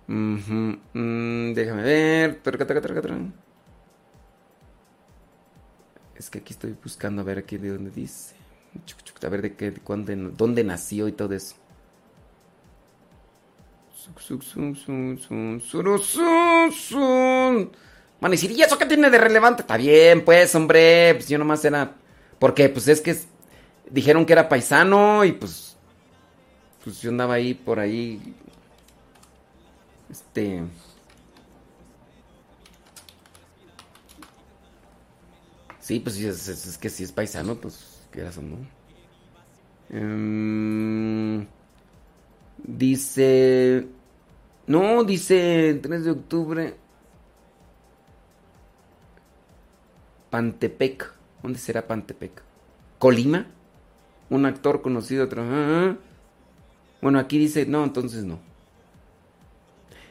Ujú, mm, déjame ver. Es que aquí estoy buscando a ver aquí de dónde dice. A ver de qué, cuándo- dónde nació y todo eso. Van a decir, ¿y eso qué tiene de relevante? Está bien, pues, hombre. Pues yo nomás era. Porque, pues es que dijeron que era paisano y pues, pues yo andaba ahí por ahí, este, sí, pues es que si es paisano, pues quieras o no. Em, dice, no, dice 3 de octubre. Pantepec. ¿Dónde será Pantepec? ¿Colima? Un actor conocido. tra- ah, Bueno, aquí dice, no, entonces no.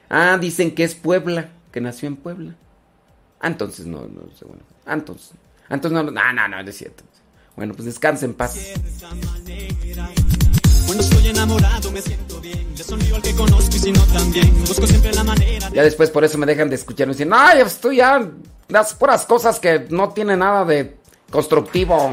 Ah, dicen que es Puebla, que nació en Puebla. Ah, entonces no, no sé, bueno. Ah, entonces. ah, entonces no, no, no, no, no es cierto. Bueno, pues descansa en paz. Ya después por eso me dejan de escuchar. Me dicen, ay, estoy ya. Las puras cosas que no tienen nada de constructivo.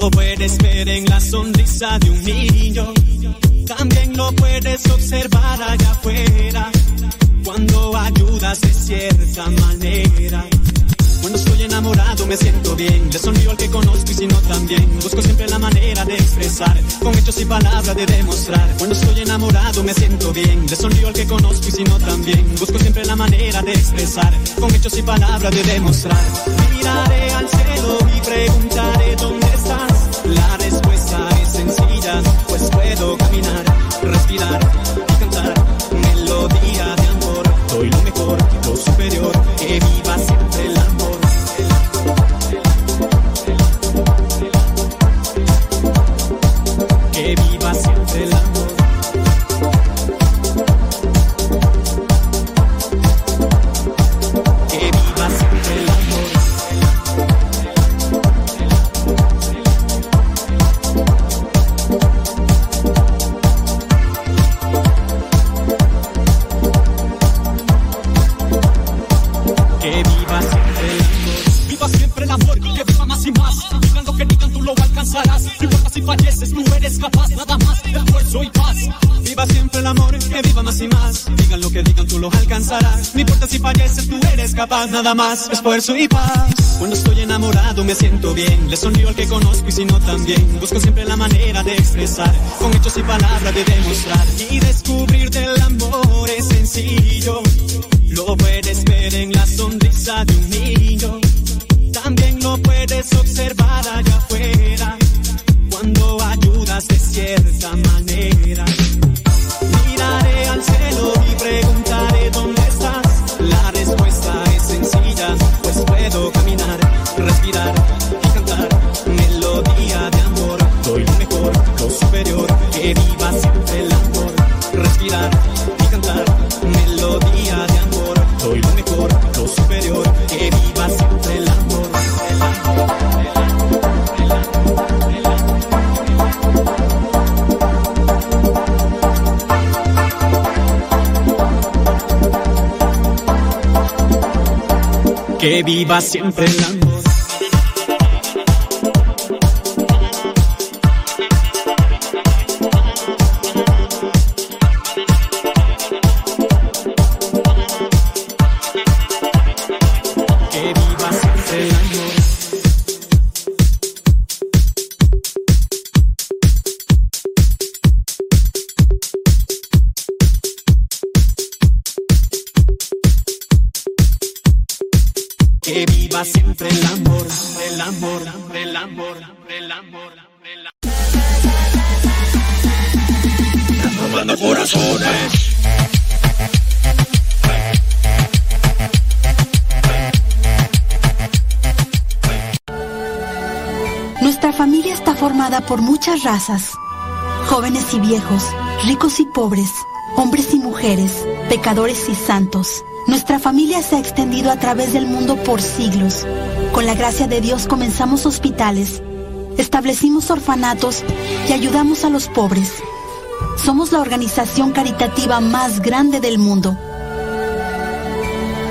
Lo puedes ver en la sonrisa de un niño. También lo puedes observar allá afuera. Cuando ayudas de cierta manera. Cuando estoy enamorado me siento bien. Le sonrío al que conozco y si no también. Busco siempre la manera de expresar. Con hechos y palabras de demostrar. Cuando estoy enamorado me siento bien. Le sonrío al que conozco y si no también. Busco siempre la manera de expresar. Con hechos y palabras de demostrar. Miraré al cielo y preguntaré dónde estás. La respuesta es sencilla. Pues puedo caminar, respirar y cantar. Melodía de amor. Doy lo mejor, lo superior. Que viva siempre falleces, tú eres capaz. Nada más, esfuerzo y paz. Cuando estoy enamorado me siento bien. Le sonrío al que conozco y si no también. Busco siempre la manera de expresar. Con hechos y palabras de demostrar. Y descubrir del amor es sencillo. Lo puedes ver en la sonrisa de un niño. También lo puedes observar allá afuera. Cuando ayudas de cierta manera. Viva siempre el amor. Siempre el amor, el amor, el amor, el amor, el amor. Robando corazones. Nuestra familia está formada por muchas razas, jóvenes y viejos, ricos y pobres, hombres y mujeres, pecadores y santos. Nuestra familia se ha extendido a través del mundo por siglos. Con la gracia de Dios comenzamos hospitales, establecimos orfanatos y ayudamos a los pobres. Somos la organización caritativa más grande del mundo.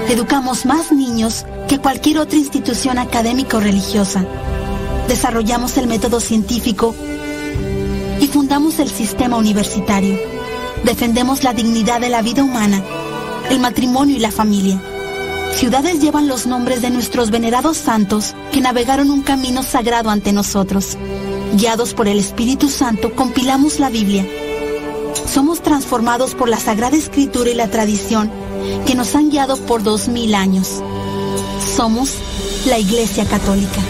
Educamos más niños que cualquier otra institución académica o religiosa. Desarrollamos el método científico y fundamos el sistema universitario. Defendemos la dignidad de la vida humana, el matrimonio y la familia. Ciudades llevan los nombres de nuestros venerados santos que navegaron un camino sagrado ante nosotros. Guiados por el Espíritu Santo, compilamos la Biblia. Somos transformados por la Sagrada Escritura y la tradición que nos han guiado por dos mil años. Somos la Iglesia Católica.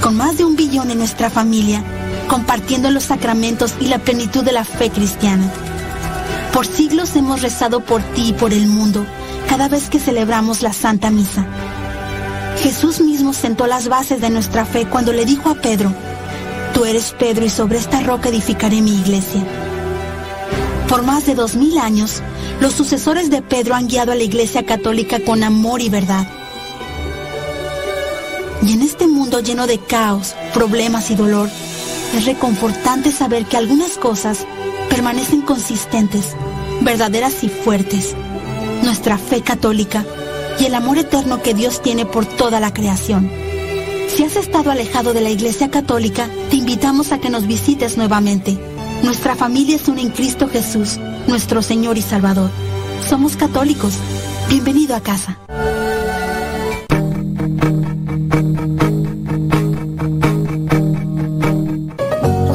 Con más de un billón en nuestra familia, compartiendo los sacramentos y la plenitud de la fe cristiana. Por siglos hemos rezado por ti y por el mundo cada vez que celebramos la Santa Misa. Jesús mismo sentó las bases de nuestra fe cuando le dijo a Pedro, Tú eres Pedro y sobre esta roca edificaré mi iglesia. Por más de dos mil años, los sucesores de Pedro han guiado a la Iglesia Católica con amor y verdad. Y en este mundo lleno de caos, problemas y dolor, es reconfortante saber que algunas cosas permanecen consistentes, verdaderas y fuertes. Nuestra fe católica y el amor eterno que Dios tiene por toda la creación. Si has estado alejado de la Iglesia Católica, te invitamos a que nos visites nuevamente. Nuestra familia es una en Cristo Jesús, nuestro Señor y Salvador. Somos católicos. Bienvenido a casa.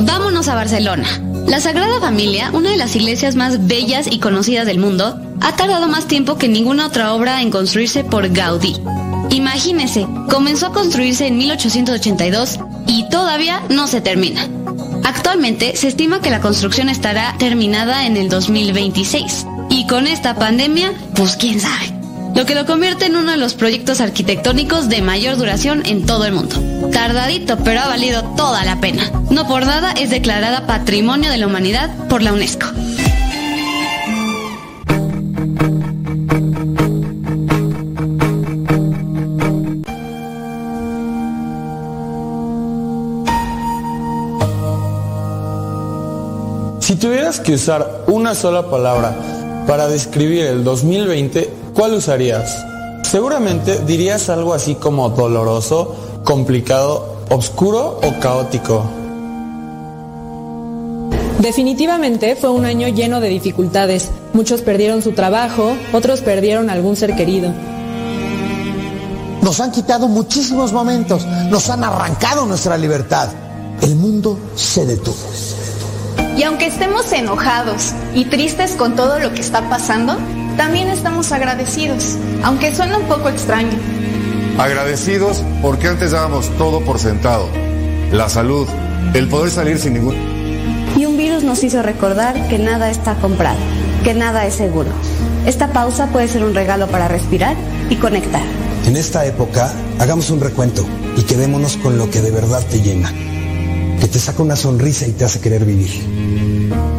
Vámonos a Barcelona. La Sagrada Familia, una de las iglesias más bellas y conocidas del mundo, ha tardado más tiempo que ninguna otra obra en construirse por Gaudí. Imagínese, comenzó a construirse en 1882 y todavía no se termina. Actualmente se estima que la construcción estará terminada en el 2026. Y con esta pandemia, pues quién sabe. Lo que lo convierte en uno de los proyectos arquitectónicos de mayor duración en todo el mundo. Tardadito, pero ha valido toda la pena. No por nada es declarada Patrimonio de la Humanidad por la UNESCO. Si tuvieras que usar una sola palabra para describir el 2020, ¿cuál usarías? Seguramente dirías algo así como doloroso, complicado, oscuro o caótico. Definitivamente fue un año lleno de dificultades. Muchos perdieron su trabajo, otros perdieron algún ser querido. Nos han quitado muchísimos momentos, nos han arrancado nuestra libertad. El mundo se detuvo. Y aunque estemos enojados y tristes con todo lo que está pasando, también estamos agradecidos, aunque suena un poco extraño. Agradecidos porque antes dábamos todo por sentado. La salud, el poder salir sin ningún... Y un virus nos hizo recordar que nada está comprado, que nada es seguro. Esta pausa puede ser un regalo para respirar y conectar. En esta época, hagamos un recuento y quedémonos con lo que de verdad te llena, que te saca una sonrisa y te hace querer vivir.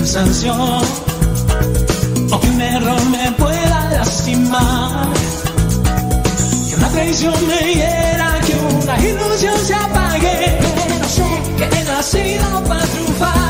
Cansancio. O que un error me pueda lastimar. Que una traición me hiera, que una ilusión se apague. Pero sé que he nacido para triunfar.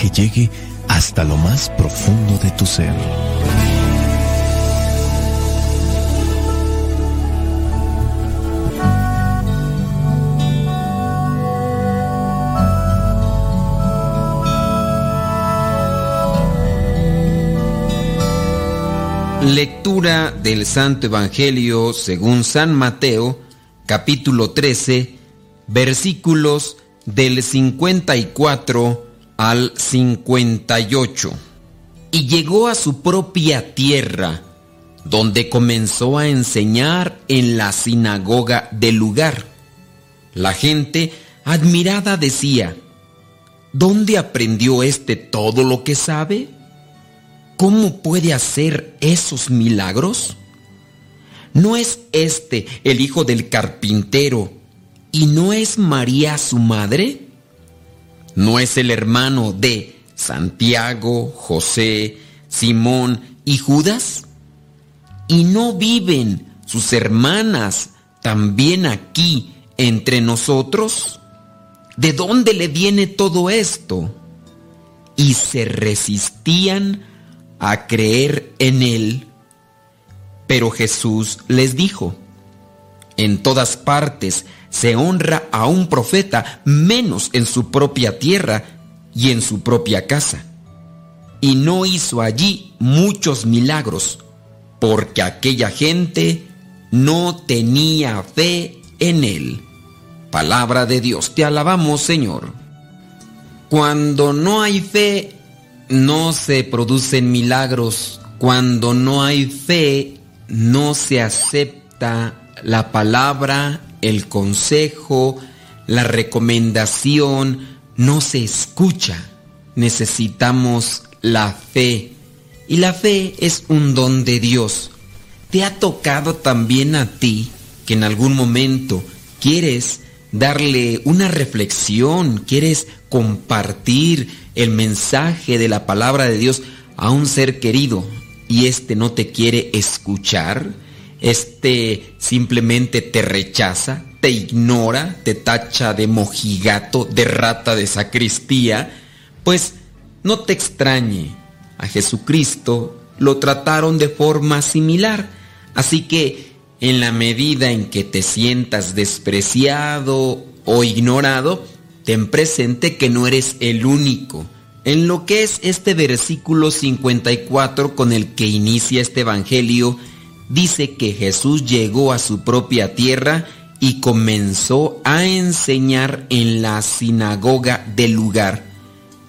Que llegue hasta lo más profundo de tu ser. Lectura del Santo Evangelio según San Mateo, capítulo 13, versículos del 54 al 58. Y llegó a su propia tierra, donde comenzó a enseñar en la sinagoga del lugar. La gente, admirada, decía, ¿dónde aprendió este todo lo que sabe? ¿Cómo puede hacer esos milagros? ¿No es este el hijo del carpintero y no es María su madre? ¿No es el hermano de Santiago, José, Simón y Judas? ¿Y no viven sus hermanas también aquí entre nosotros? ¿De dónde le viene todo esto? Y se resistían a creer en él. Pero Jesús les dijo, en todas partes se honra a un profeta, menos en su propia tierra y en su propia casa. Y no hizo allí muchos milagros, porque aquella gente no tenía fe en él. Palabra de Dios, te alabamos Señor. Cuando no hay fe, no se producen milagros. Cuando no hay fe, no se acepta la palabra, el consejo, la recomendación, no se escucha. Necesitamos la fe Y la fe es un don de Dios. ¿Te ha tocado también a ti que en algún momento quieres darle una reflexión, quieres compartir el mensaje de la palabra de Dios a un ser querido y este no te quiere escuchar? Este simplemente te rechaza, te ignora, te tacha de mojigato, de rata de sacristía, pues no te extrañe. A Jesucristo lo trataron de forma similar. Así que en la medida en que te sientas despreciado o ignorado, ten presente que no eres el único. En lo que es este versículo 54 con el que inicia este Evangelio, dice que Jesús llegó a su propia tierra y comenzó a enseñar en la sinagoga del lugar.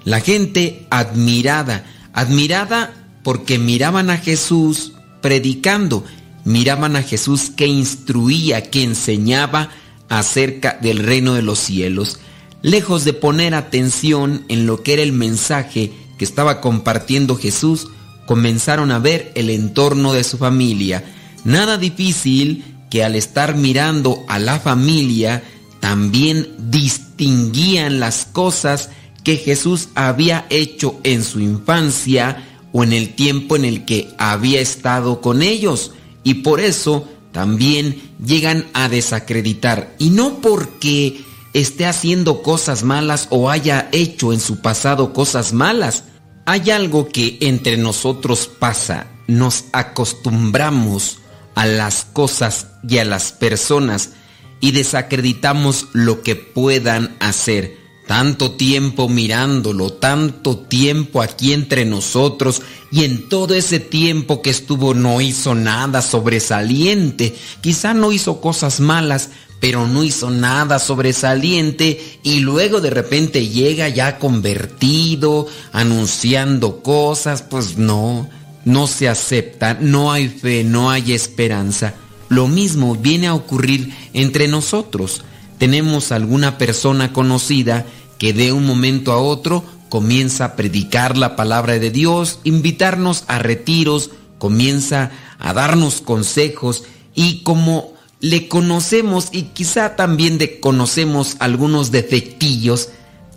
La gente admirada, admirada porque miraban a Jesús predicando, miraban a Jesús que instruía, que enseñaba acerca del reino de los cielos. Lejos de poner atención en lo que era el mensaje que estaba compartiendo Jesús, comenzaron a ver el entorno de su familia. Nada difícil que al estar mirando a la familia también distinguían las cosas que Jesús había hecho en su infancia o en el tiempo en el que había estado con ellos. Y por eso también llegan a desacreditar. Y no porque esté haciendo cosas malas o haya hecho en su pasado cosas malas. Hay algo que entre nosotros pasa. Nos acostumbramos a las cosas y a las personas y desacreditamos lo que puedan hacer. Tanto tiempo mirándolo, tanto tiempo aquí entre nosotros y en todo ese tiempo que estuvo no hizo nada sobresaliente. Quizá no hizo cosas malas, pero no hizo nada sobresaliente y luego de repente llega ya convertido, anunciando cosas, pues no no se acepta, no hay fe, no hay esperanza. Lo mismo viene a ocurrir entre nosotros. Tenemos alguna persona conocida que de un momento a otro comienza a predicar la palabra de Dios, invitarnos a retiros, comienza a darnos consejos y como le conocemos y quizá también de conocemos algunos defectillos,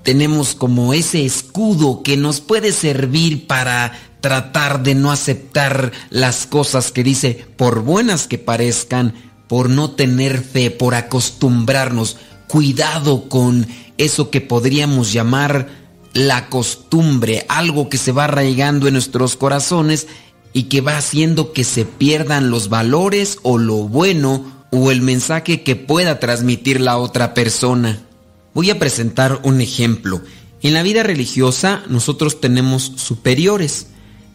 tenemos como ese escudo que nos puede servir para tratar de no aceptar las cosas que dice, por buenas que parezcan, por no tener fe, por acostumbrarnos. Cuidado con eso que podríamos llamar la costumbre, algo que se va arraigando en nuestros corazones y que va haciendo que se pierdan los valores o lo bueno o el mensaje que pueda transmitir la otra persona. Voy a presentar un ejemplo. En la vida religiosa nosotros tenemos superiores.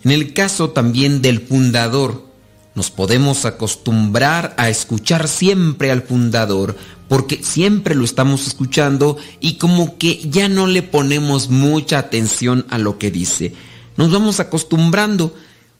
En el caso también del fundador, nos podemos acostumbrar a escuchar siempre al fundador, porque siempre lo estamos escuchando y como que ya no le ponemos mucha atención a lo que dice. Nos vamos acostumbrando.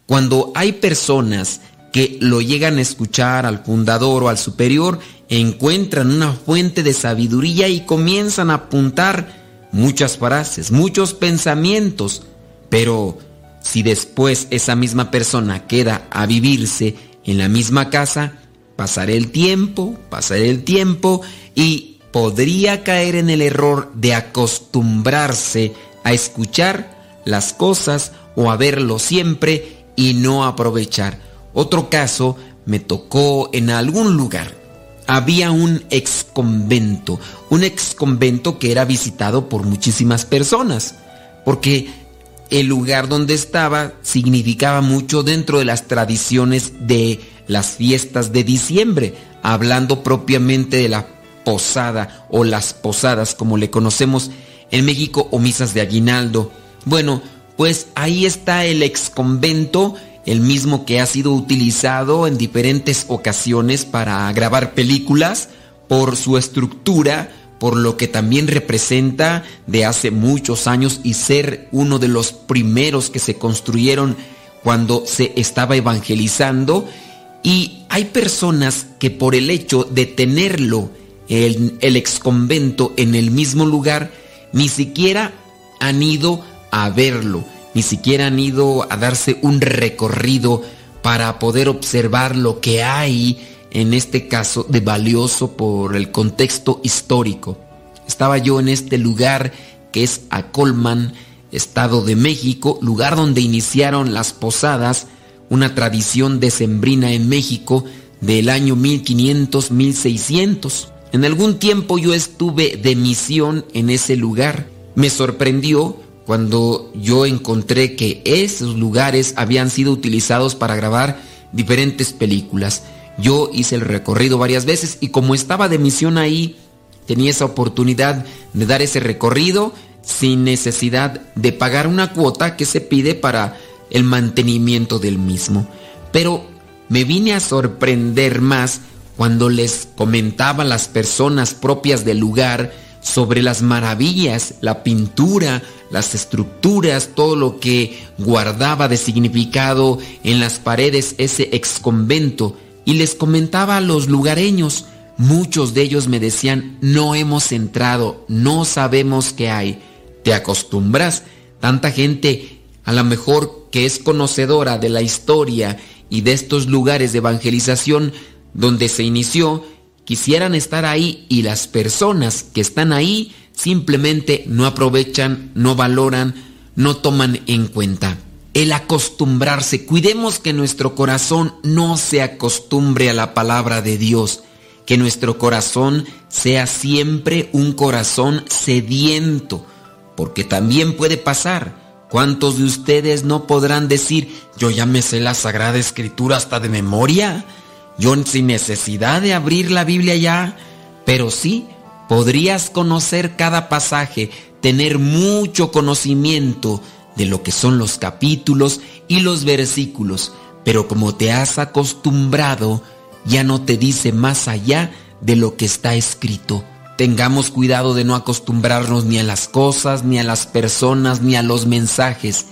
Cuando hay personas que lo llegan a escuchar al fundador o al superior, encuentran una fuente de sabiduría y comienzan a apuntar muchas frases, muchos pensamientos, pero si después esa misma persona queda a vivirse en la misma casa, pasaré el tiempo, pasaré el tiempo y podría caer en el error de acostumbrarse a escuchar las cosas o a verlo siempre y no aprovechar. Otro caso me tocó en algún lugar. Había un ex convento, un ex convento que era visitado por muchísimas personas, porque el lugar donde estaba significaba mucho dentro de las tradiciones de las fiestas de diciembre, hablando propiamente de la posada o las posadas como le conocemos en México o misas de aguinaldo. Bueno, pues ahí está el ex convento, el mismo que ha sido utilizado en diferentes ocasiones para grabar películas por su estructura, por lo que también representa de hace muchos años y ser uno de los primeros que se construyeron cuando se estaba evangelizando. Y hay personas que por el hecho de tenerlo, el, el exconvento en el mismo lugar, ni siquiera han ido a verlo. Ni siquiera han ido a darse un recorrido para poder observar lo que hay, en este caso, de valioso por el contexto histórico. Estaba yo en este lugar que es Acolman, Estado de México, lugar donde iniciaron las posadas, una tradición decembrina en México del año 1500-1600. En algún tiempo yo estuve de misión en ese lugar. Me sorprendió cuando yo encontré que esos lugares habían sido utilizados para grabar diferentes películas. Yo hice el recorrido varias veces y como estaba de misión ahí, tenía esa oportunidad de dar ese recorrido sin necesidad de pagar una cuota que se pide para el mantenimiento del mismo. Pero me vine a sorprender más cuando les comentaba a las personas propias del lugar sobre las maravillas, la pintura, las estructuras, todo lo que guardaba de significado en las paredes ese ex convento y les comentaba a los lugareños, muchos de ellos me decían, no hemos entrado, no sabemos qué hay, te acostumbras, tanta gente a lo mejor que es conocedora de la historia y de estos lugares de evangelización donde se inició, quisieran estar ahí y las personas que están ahí simplemente no aprovechan, no valoran, no toman en cuenta. El acostumbrarse, cuidemos que nuestro corazón no se acostumbre a la palabra de Dios, que nuestro corazón sea siempre un corazón sediento, porque también puede pasar. ¿Cuántos de ustedes no podrán decir, yo ya me sé la Sagrada Escritura hasta de memoria? Yo sin necesidad de abrir la Biblia ya, pero sí, podrías conocer cada pasaje, tener mucho conocimiento de lo que son los capítulos y los versículos, pero como te has acostumbrado, ya no te dice más allá de lo que está escrito. Tengamos cuidado de no acostumbrarnos ni a las cosas, ni a las personas, ni a los mensajes.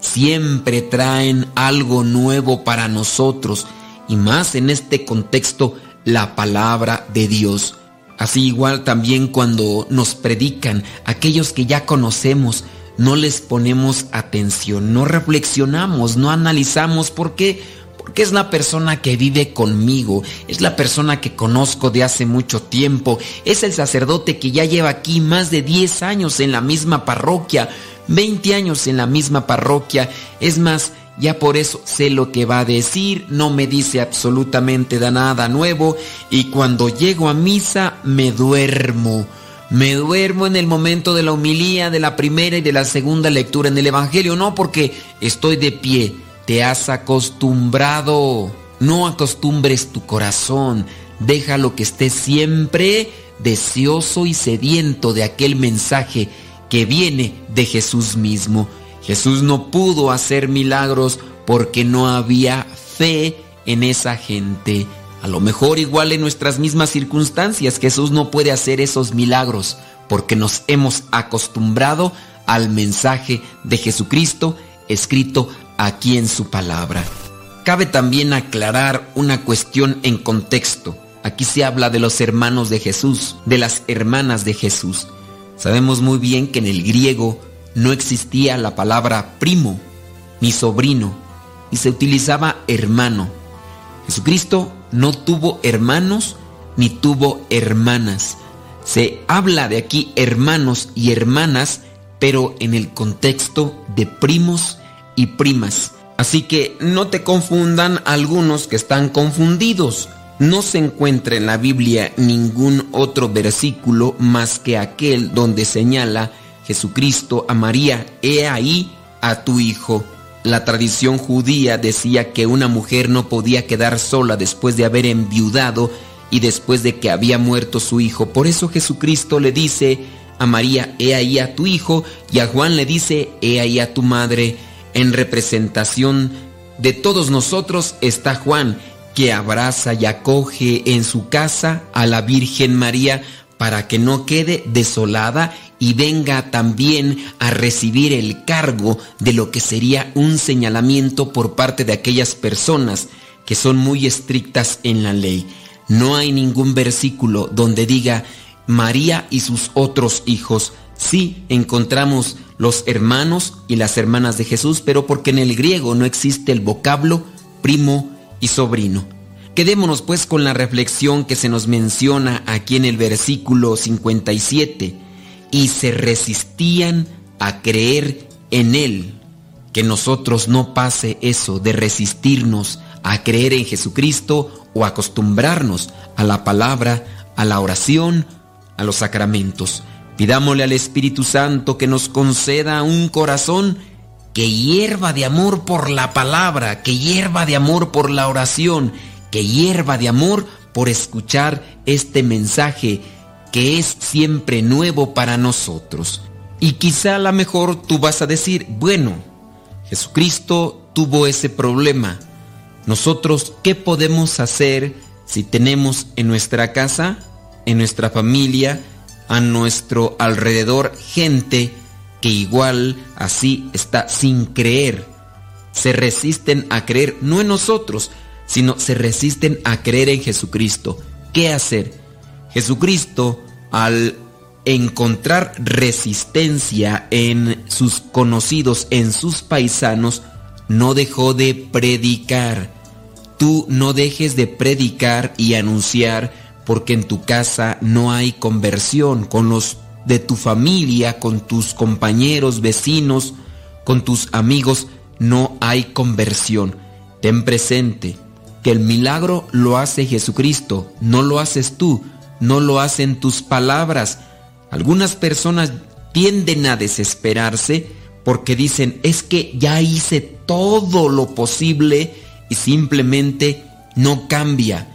Siempre traen algo nuevo para nosotros y más en este contexto la palabra de Dios. Así igual también cuando nos predican aquellos que ya conocemos, no les ponemos atención, no reflexionamos, no analizamos por qué. Porque es la persona que vive conmigo, es la persona que conozco de hace mucho tiempo, es el sacerdote que ya lleva aquí más de 10 años en la misma parroquia, 20 años en la misma parroquia, es más, ya por eso sé lo que va a decir, no me dice absolutamente nada nuevo y cuando llego a misa me duermo. Me duermo en el momento de la humilía de la primera y de la segunda lectura en el Evangelio, no porque estoy de pie, te has acostumbrado. No acostumbres tu corazón, déjalo que esté siempre deseoso y sediento de aquel mensaje que viene de Jesús mismo. Jesús no pudo hacer milagros porque no había fe en esa gente. A lo mejor igual en nuestras mismas circunstancias Jesús no puede hacer esos milagros porque nos hemos acostumbrado al mensaje de Jesucristo escrito aquí en su palabra. Cabe también aclarar una cuestión en contexto. Aquí se habla de los hermanos de Jesús, de las hermanas de Jesús. Sabemos muy bien que en el griego no existía la palabra primo ni sobrino y se utilizaba hermano. Jesucristo no tuvo hermanos ni tuvo hermanas. Se habla de aquí hermanos y hermanas, pero en el contexto de primos y primas. Así que no te confundan algunos que están confundidos. No se encuentra en la Biblia ningún otro versículo más que aquel donde señala Jesucristo a María, he ahí a tu hijo. La tradición judía decía que una mujer no podía quedar sola después de haber enviudado y después de que había muerto su hijo. Por eso Jesucristo le dice a María, he ahí a tu hijo, y a Juan le dice, he ahí a tu madre. En representación de todos nosotros está Juan, que abraza y acoge en su casa a la Virgen María para que no quede desolada y venga también a recibir el cargo de lo que sería un señalamiento por parte de aquellas personas que son muy estrictas en la ley. No hay ningún versículo donde diga María y sus otros hijos, Sí, encontramos los hermanos y las hermanas de Jesús, pero porque en el griego no existe el vocablo primo y sobrino. Quedémonos pues con la reflexión que se nos menciona aquí en el versículo 57. Y se resistían a creer en Él. Que nosotros no pase eso de resistirnos a creer en Jesucristo o acostumbrarnos a la palabra, a la oración, a los sacramentos. Pidámosle al Espíritu Santo que nos conceda un corazón que hierva de amor por la palabra, que hierva de amor por la oración, que hierva de amor por escuchar este mensaje que es siempre nuevo para nosotros. Y quizá a lo mejor tú vas a decir, bueno, Jesucristo tuvo ese problema. Nosotros, ¿qué podemos hacer si tenemos en nuestra casa, en nuestra familia, a nuestro alrededor gente que igual así está sin creer. Se resisten a creer, no en nosotros, sino se resisten a creer en Jesucristo. ¿Qué hacer? Jesucristo, al encontrar resistencia en sus conocidos, en sus paisanos, no dejó de predicar. Tú no dejes de predicar y anunciar porque en tu casa no hay conversión con los de tu familia, con tus compañeros, vecinos, con tus amigos, no hay conversión. Ten presente que el milagro lo hace Jesucristo, no lo haces tú, no lo hacen tus palabras. Algunas personas tienden a desesperarse porque dicen, es que ya hice todo lo posible y simplemente no cambia.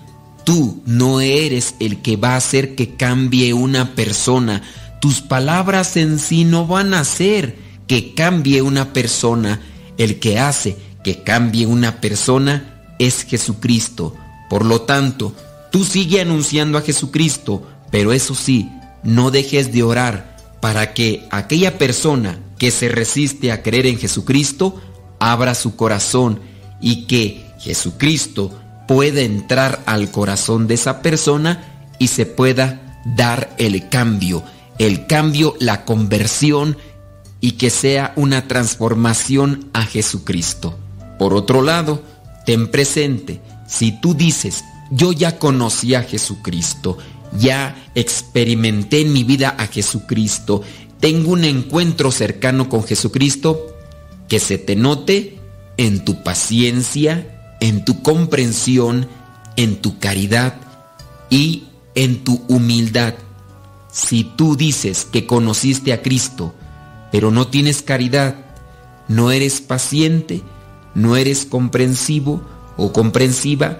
Tú no eres el que va a hacer que cambie una persona. Tus palabras en sí no van a hacer que cambie una persona. El que hace que cambie una persona es Jesucristo. Por lo tanto, tú sigue anunciando a Jesucristo, pero eso sí, no dejes de orar para que aquella persona que se resiste a creer en Jesucristo abra su corazón y que Jesucristo pueda entrar al corazón de esa persona y se pueda dar el cambio, el cambio, la conversión y que sea una transformación a Jesucristo. Por otro lado, ten presente, si tú dices, yo ya conocí a Jesucristo, ya experimenté en mi vida a Jesucristo, tengo un encuentro cercano con Jesucristo, que se te note en tu paciencia, en tu comprensión, en tu caridad y en tu humildad. Si tú dices que conociste a Cristo, pero no tienes caridad, no eres paciente, no eres comprensivo o comprensiva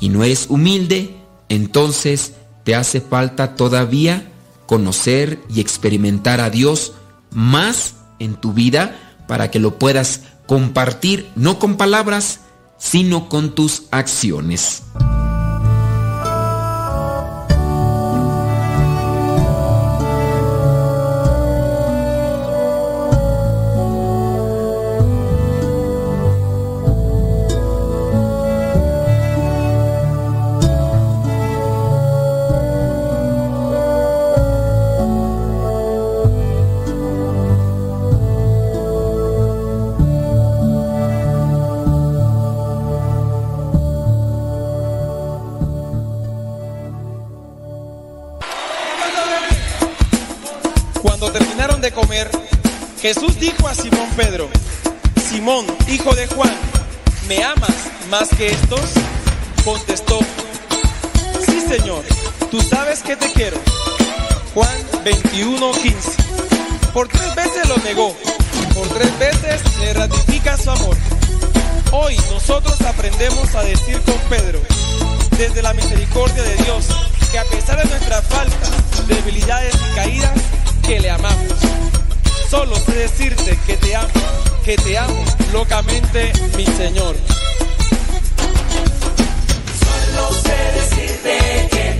y no eres humilde, entonces te hace falta todavía conocer y experimentar a Dios más en tu vida para que lo puedas compartir, no con palabras, sino con tus acciones. Jesús dijo a Simón Pedro, Simón, hijo de Juan, ¿me amas más que estos? Contestó, sí Señor, tú sabes que te quiero. Juan 21, 15. Por tres veces lo negó, por tres veces le ratifica su amor. Hoy nosotros aprendemos a decir con Pedro, desde la misericordia de Dios, que a pesar de nuestras faltas, debilidades y caídas, que le amamos. Solo sé decirte que te amo, que te amo locamente, mi Señor. Solo sé decirte que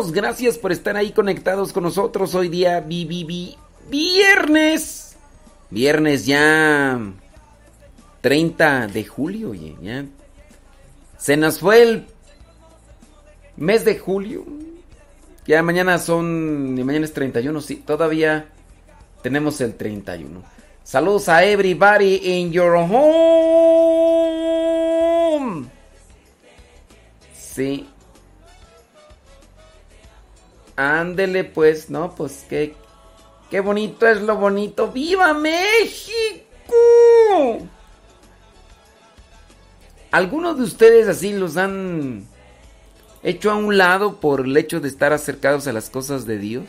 30 minutos. Gracias por estar ahí conectados con nosotros. Hoy día vi, vi, vi- viernes. Viernes ya 30 de julio, oye, ya. Se nos fue el mes de julio. Ya mañana son. Mañana es 31, sí. Todavía tenemos el 31. Saludos a everybody in your home. Sí. Ándele pues, no, pues qué, qué bonito es lo bonito. ¡Viva México! ¿Algunos de ustedes así los han hecho a un lado por el hecho de estar acercados a las cosas de Dios?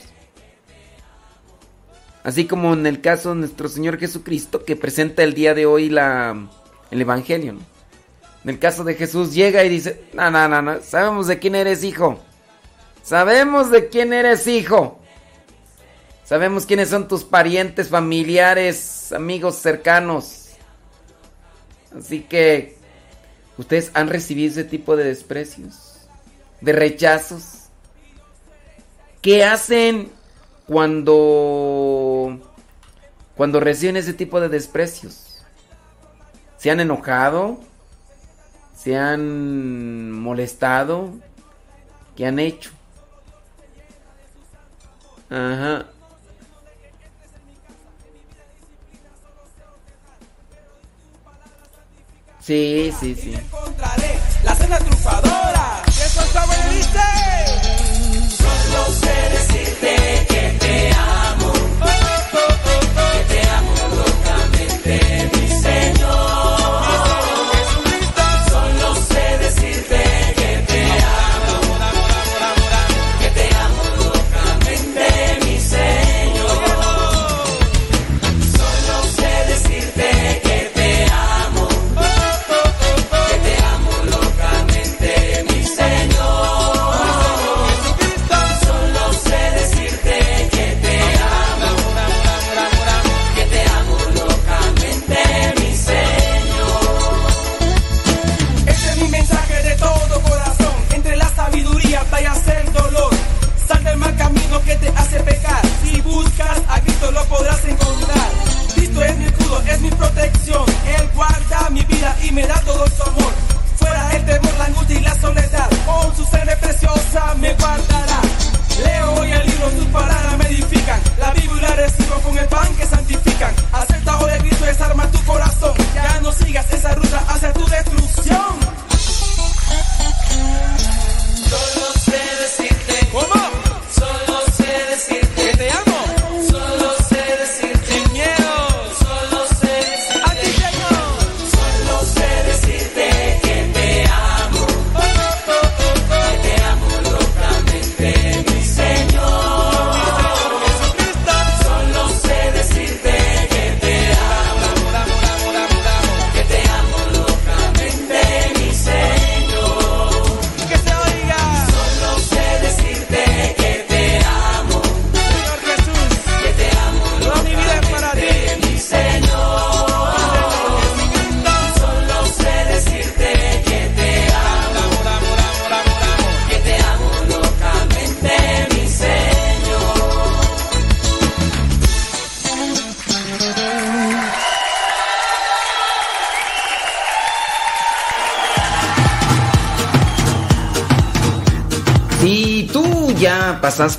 Así como en el caso de nuestro Señor Jesucristo que presenta el día de hoy la, el Evangelio. ¿no? En el caso de Jesús llega y dice, no, no, no, no, sabemos de quién eres hijo. Sabemos de quién eres hijo. Sabemos quiénes son tus parientes, familiares, amigos cercanos. Así que, ¿ustedes han recibido ese tipo de desprecios? ¿De rechazos? ¿Qué hacen cuando cuando reciben ese tipo de desprecios? ¿Se han enojado? ¿Se han molestado? ¿Qué han hecho? Ajá. Sí, sí, sí. La cena triunfadora. Eso bueno, ¿viste? Solo sé decirte que te amo. Que te amo locamente,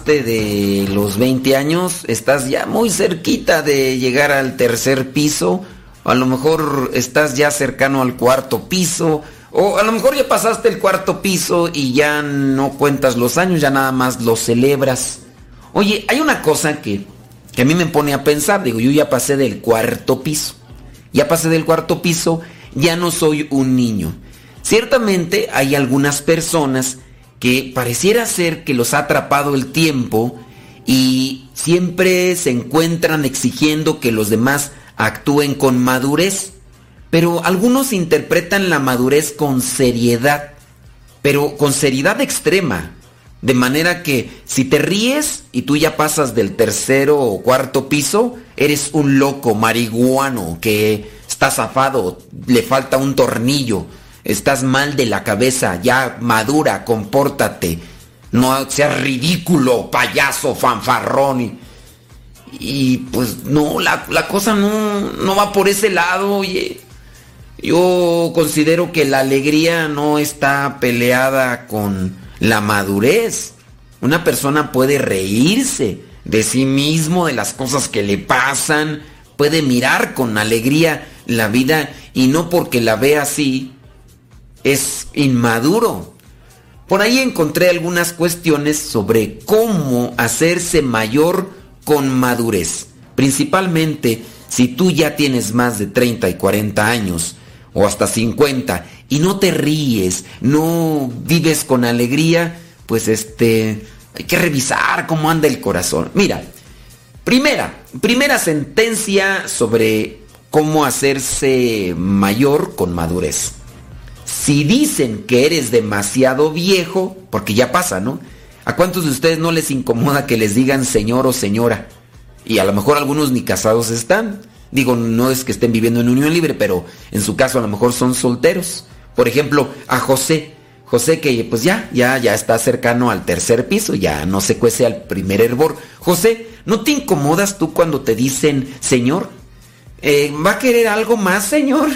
de los 20 años, estás ya muy cerquita de llegar al tercer piso, a lo mejor estás ya cercano al cuarto piso, o a lo mejor ya pasaste el cuarto piso y ya no cuentas los años, ya nada más los celebras. Oye, hay una cosa que, que a mí me pone a pensar, digo, yo ya pasé del cuarto piso, ya pasé del cuarto piso, ya no soy un niño. Ciertamente hay algunas personas que pareciera ser que los ha atrapado el tiempo y siempre se encuentran exigiendo que los demás actúen con madurez. Pero algunos interpretan la madurez con seriedad, pero con seriedad extrema. De manera que si te ríes y tú ya pasas del tercero o cuarto piso, eres un loco marihuano que está zafado, le falta un tornillo. Estás mal de la cabeza, ya madura, compórtate. No seas ridículo, payaso, fanfarrón. Y, y, pues no, la, la cosa no, no va por ese lado, oye. Yo considero que la alegría no está peleada con la madurez. Una persona puede reírse de sí mismo, de las cosas que le pasan, puede mirar con alegría la vida y no porque la ve así es inmaduro. Por ahí encontré algunas cuestiones sobre cómo hacerse mayor con madurez. Principalmente si tú ya tienes más de 30 y 40 años o hasta 50 y no te ríes, no vives con alegría, pues este hay que revisar cómo anda el corazón. Mira, primera, primera sentencia sobre cómo hacerse mayor con madurez. Si dicen que eres demasiado viejo, porque ya pasa, ¿no? ¿A cuántos de ustedes no les incomoda que les digan señor o señora? Y a lo mejor algunos ni casados están. Digo, no es que estén viviendo en unión libre, pero en su caso a lo mejor son solteros. Por ejemplo, a José. José que pues ya, ya, ya está cercano al tercer piso, ya no se cuece al primer hervor. José, ¿no te incomodas tú cuando te dicen señor? Eh, ¿Va a querer algo más, señor?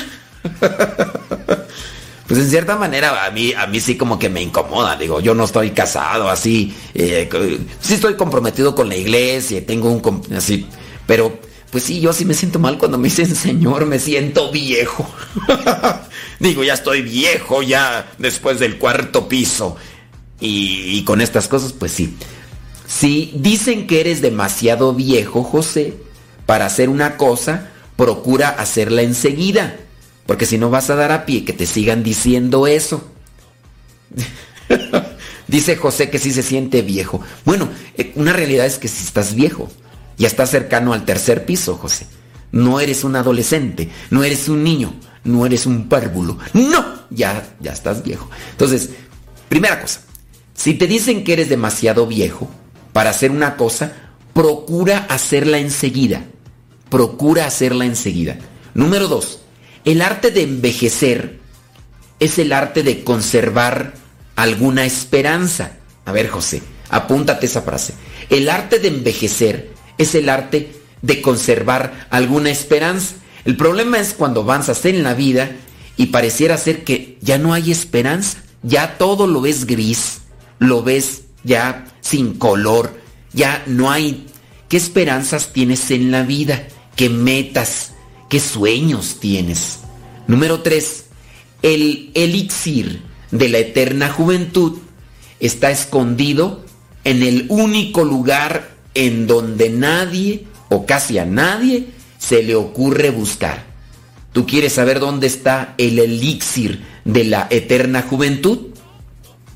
<laughs> pues en cierta manera a mí, a mí sí como que me incomoda. Digo, yo no estoy casado así. Eh, sí estoy comprometido con la iglesia, tengo un... así, pero pues sí, yo sí me siento mal cuando me dicen señor, me siento viejo. <laughs> Digo, ya estoy viejo, ya después del cuarto piso. Y, y, con estas cosas, pues sí. Si dicen que eres demasiado viejo, José, para hacer una cosa, procura hacerla enseguida. Porque si no vas a dar a pie que te sigan diciendo eso. <laughs> Dice José que sí se siente viejo. Bueno, eh, una realidad es que si estás viejo, ya estás cercano al tercer piso, José. No eres un adolescente, no eres un niño, no eres un párvulo. No, ya, ya estás viejo. Entonces, primera cosa, si te dicen que eres demasiado viejo para hacer una cosa, procura hacerla enseguida. Procura hacerla enseguida. Número dos, el arte de envejecer es el arte de conservar alguna esperanza. A ver, José, apúntate esa frase. El arte de envejecer es el arte de conservar alguna esperanza. El problema es cuando avanzas en la vida y pareciera ser que ya no hay esperanza, ya todo lo ves gris, lo ves ya sin color, ya no hay... ¿Qué esperanzas tienes en la vida? ¿Qué metas? ¿Qué sueños tienes? Número 3. El elixir de la eterna juventud está escondido en el único lugar en donde nadie o casi a nadie se le ocurre buscar. ¿Tú quieres saber dónde está el elixir de la eterna juventud?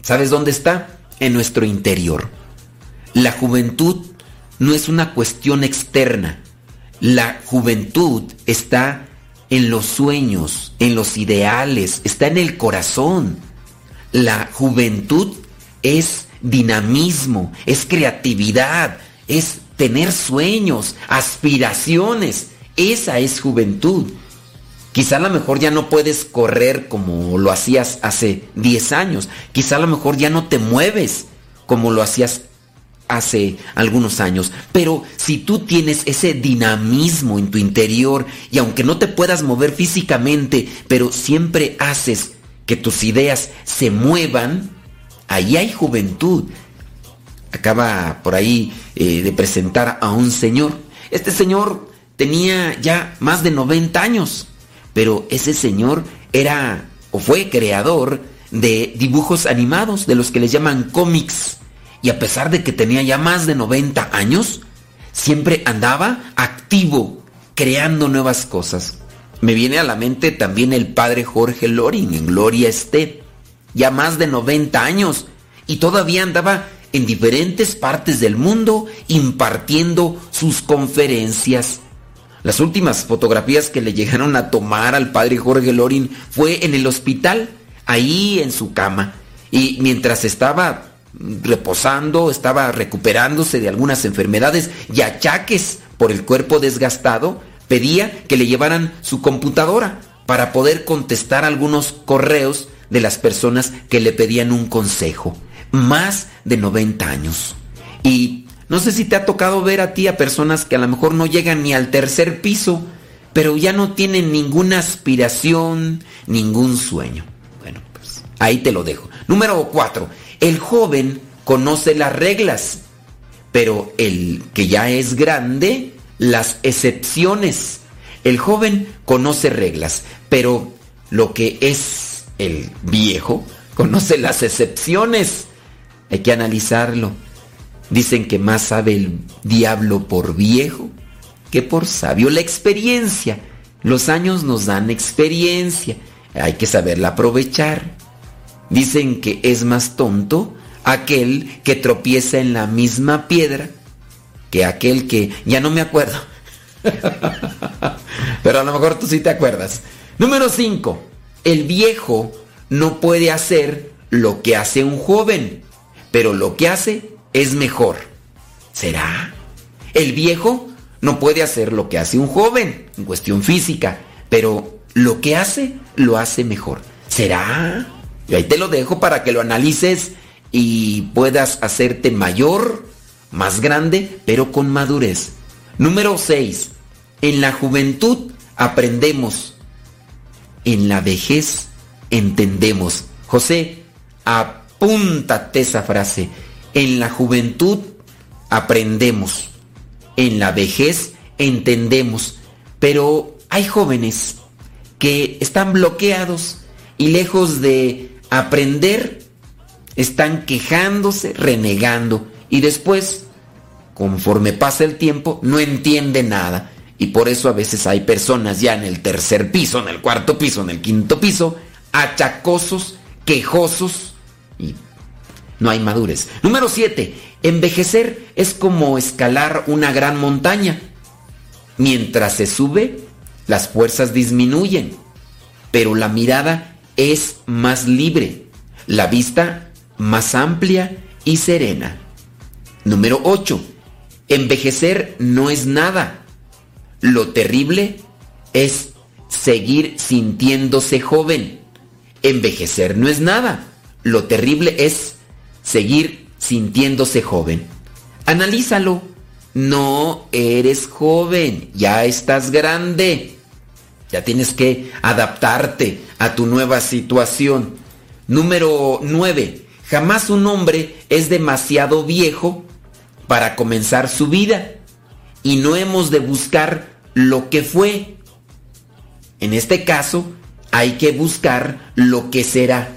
¿Sabes dónde está? En nuestro interior. La juventud no es una cuestión externa. La juventud está en los sueños, en los ideales, está en el corazón. La juventud es dinamismo, es creatividad, es tener sueños, aspiraciones. Esa es juventud. Quizá a lo mejor ya no puedes correr como lo hacías hace 10 años. Quizá a lo mejor ya no te mueves como lo hacías hace algunos años. Pero si tú tienes ese dinamismo en tu interior y aunque no te puedas mover físicamente, pero siempre haces que tus ideas se muevan, ahí hay juventud. Acaba por ahí eh, de presentar a un señor. Este señor tenía ya más de 90 años, pero ese señor era o fue creador de dibujos animados, de los que les llaman cómics. Y a pesar de que tenía ya más de 90 años, siempre andaba activo, creando nuevas cosas. Me viene a la mente también el padre Jorge Loring en Gloria esté, ya más de 90 años, y todavía andaba en diferentes partes del mundo impartiendo sus conferencias. Las últimas fotografías que le llegaron a tomar al padre Jorge Loring fue en el hospital, ahí en su cama. Y mientras estaba reposando, estaba recuperándose de algunas enfermedades y achaques por el cuerpo desgastado, pedía que le llevaran su computadora para poder contestar algunos correos de las personas que le pedían un consejo. Más de 90 años. Y no sé si te ha tocado ver a ti a personas que a lo mejor no llegan ni al tercer piso, pero ya no tienen ninguna aspiración, ningún sueño. Bueno, pues ahí te lo dejo. Número 4. El joven conoce las reglas, pero el que ya es grande, las excepciones. El joven conoce reglas, pero lo que es el viejo <laughs> conoce las excepciones. Hay que analizarlo. Dicen que más sabe el diablo por viejo que por sabio. La experiencia. Los años nos dan experiencia. Hay que saberla aprovechar. Dicen que es más tonto aquel que tropieza en la misma piedra que aquel que ya no me acuerdo. <laughs> Pero a lo mejor tú sí te acuerdas. Número 5. El viejo no puede hacer lo que hace un joven, pero lo que hace es mejor. ¿Será? El viejo no puede hacer lo que hace un joven en cuestión física, pero lo que hace lo hace mejor. ¿Será? Y ahí te lo dejo para que lo analices y puedas hacerte mayor, más grande, pero con madurez. Número 6. En la juventud aprendemos. En la vejez entendemos. José, apúntate esa frase. En la juventud aprendemos. En la vejez entendemos. Pero hay jóvenes que están bloqueados y lejos de aprender, están quejándose, renegando. Y después, conforme pasa el tiempo, no entiende nada. Y por eso a veces hay personas ya en el tercer piso, en el cuarto piso, en el quinto piso, achacosos, quejosos y no hay madurez. Número 7. Envejecer es como escalar una gran montaña. Mientras se sube, las fuerzas disminuyen, pero la mirada es más libre, la vista más amplia y serena. Número 8. Envejecer no es nada. Lo terrible es seguir sintiéndose joven. Envejecer no es nada. Lo terrible es seguir sintiéndose joven. Analízalo. No eres joven, ya estás grande. Ya tienes que adaptarte a tu nueva situación. Número 9. Jamás un hombre es demasiado viejo para comenzar su vida y no hemos de buscar lo que fue. En este caso, hay que buscar lo que será,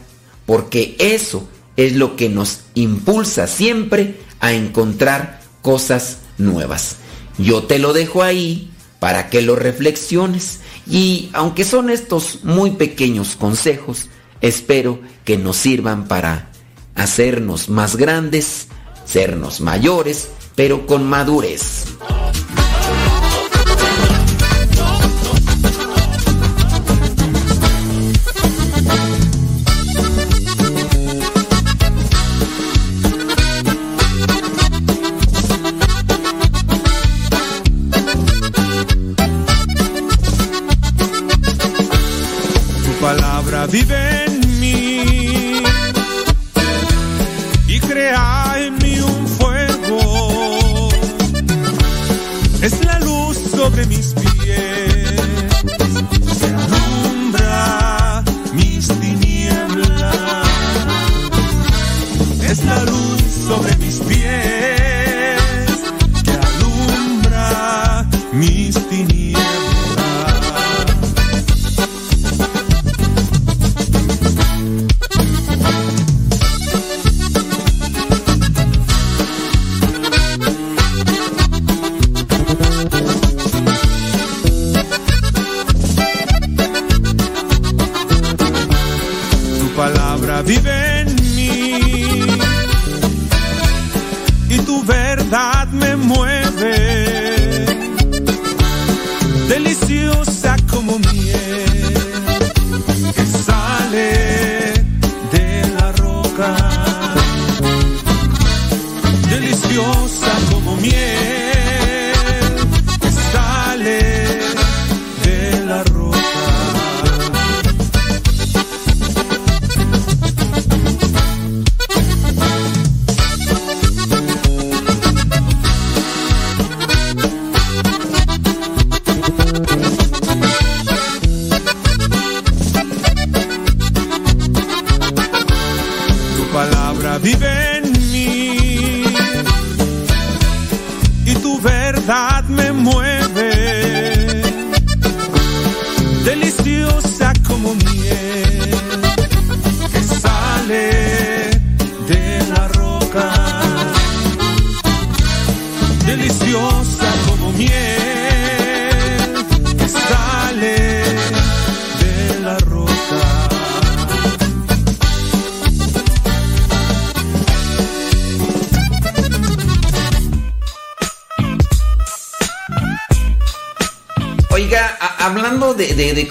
porque eso es lo que nos impulsa siempre a encontrar cosas nuevas. Yo te lo dejo ahí para que lo reflexiones y aunque son estos muy pequeños consejos, espero que nos sirvan para hacernos más grandes, sernos mayores, pero con madurez. Vive en mí y crea en mí un fuego. Es la luz sobre mis pies, que alumbra mis tinieblas. Es la luz sobre mis pies,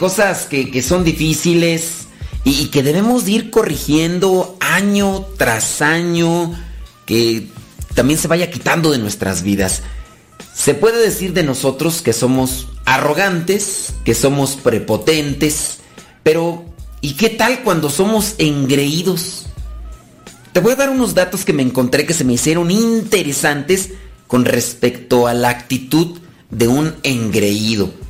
cosas que, que son difíciles y, que debemos de ir corrigiendo año tras año, que también se vaya quitando de nuestras vidas. Se puede decir de nosotros que somos arrogantes, que somos prepotentes, pero ¿y qué tal cuando somos engreídos? Te voy a dar unos datos que me encontré que se me hicieron interesantes con respecto a la actitud de un engreído.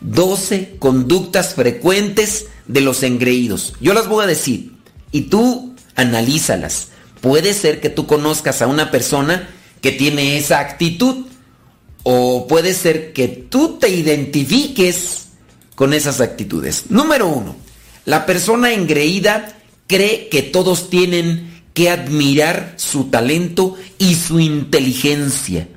12 conductas frecuentes de los engreídos. Yo las voy a decir y tú analízalas. Puede ser que tú conozcas a una persona que tiene esa actitud o puede ser que tú te identifiques con esas actitudes. Número uno, la persona engreída cree que todos tienen que admirar su talento y su inteligencia.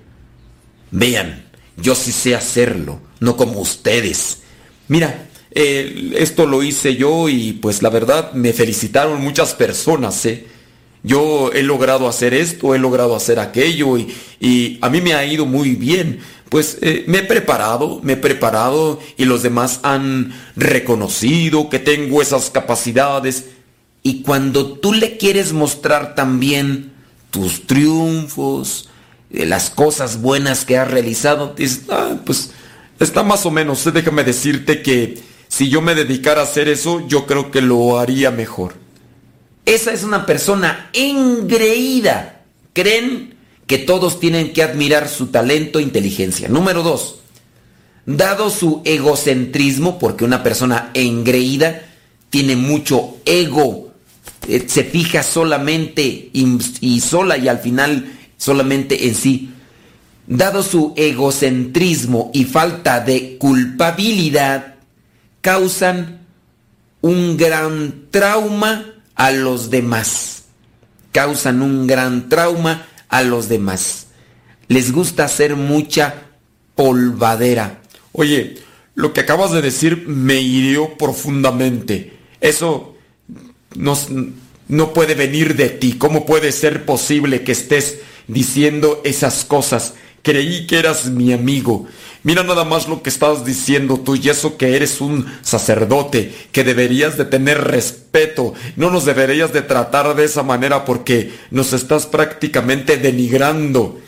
Vean, yo sí sé hacerlo, no como ustedes. Mira, eh, esto lo hice yo y pues la verdad me felicitaron muchas personas, ¿eh? Yo he logrado hacer esto, he logrado hacer aquello y, y a mí me ha ido muy bien. Pues eh, me he preparado, me he preparado y los demás han reconocido que tengo esas capacidades. Y cuando tú le quieres mostrar también tus triunfos, las cosas buenas que has realizado, dices, ah, pues está más o menos, déjame decirte que si yo me dedicara a hacer eso, yo creo que lo haría mejor. Esa es una persona engreída. Creen que todos tienen que admirar su talento e inteligencia. Número dos, dado su egocentrismo, porque una persona engreída tiene mucho ego, eh, se fija solamente y sola y al final solamente en sí. Dado su egocentrismo y falta de culpabilidad, causan un gran trauma a los demás. Causan un gran trauma a los demás. Les gusta hacer mucha polvadera. Oye, lo que acabas de decir me hirió profundamente. Eso no, puede venir de ti. ¿Cómo puede ser posible que estés diciendo esas cosas? Creí que eras mi amigo. Mira nada más lo que estás diciendo tú y eso que eres un sacerdote, que deberías de tener respeto. No nos deberías de tratar de esa manera porque nos estás prácticamente denigrando.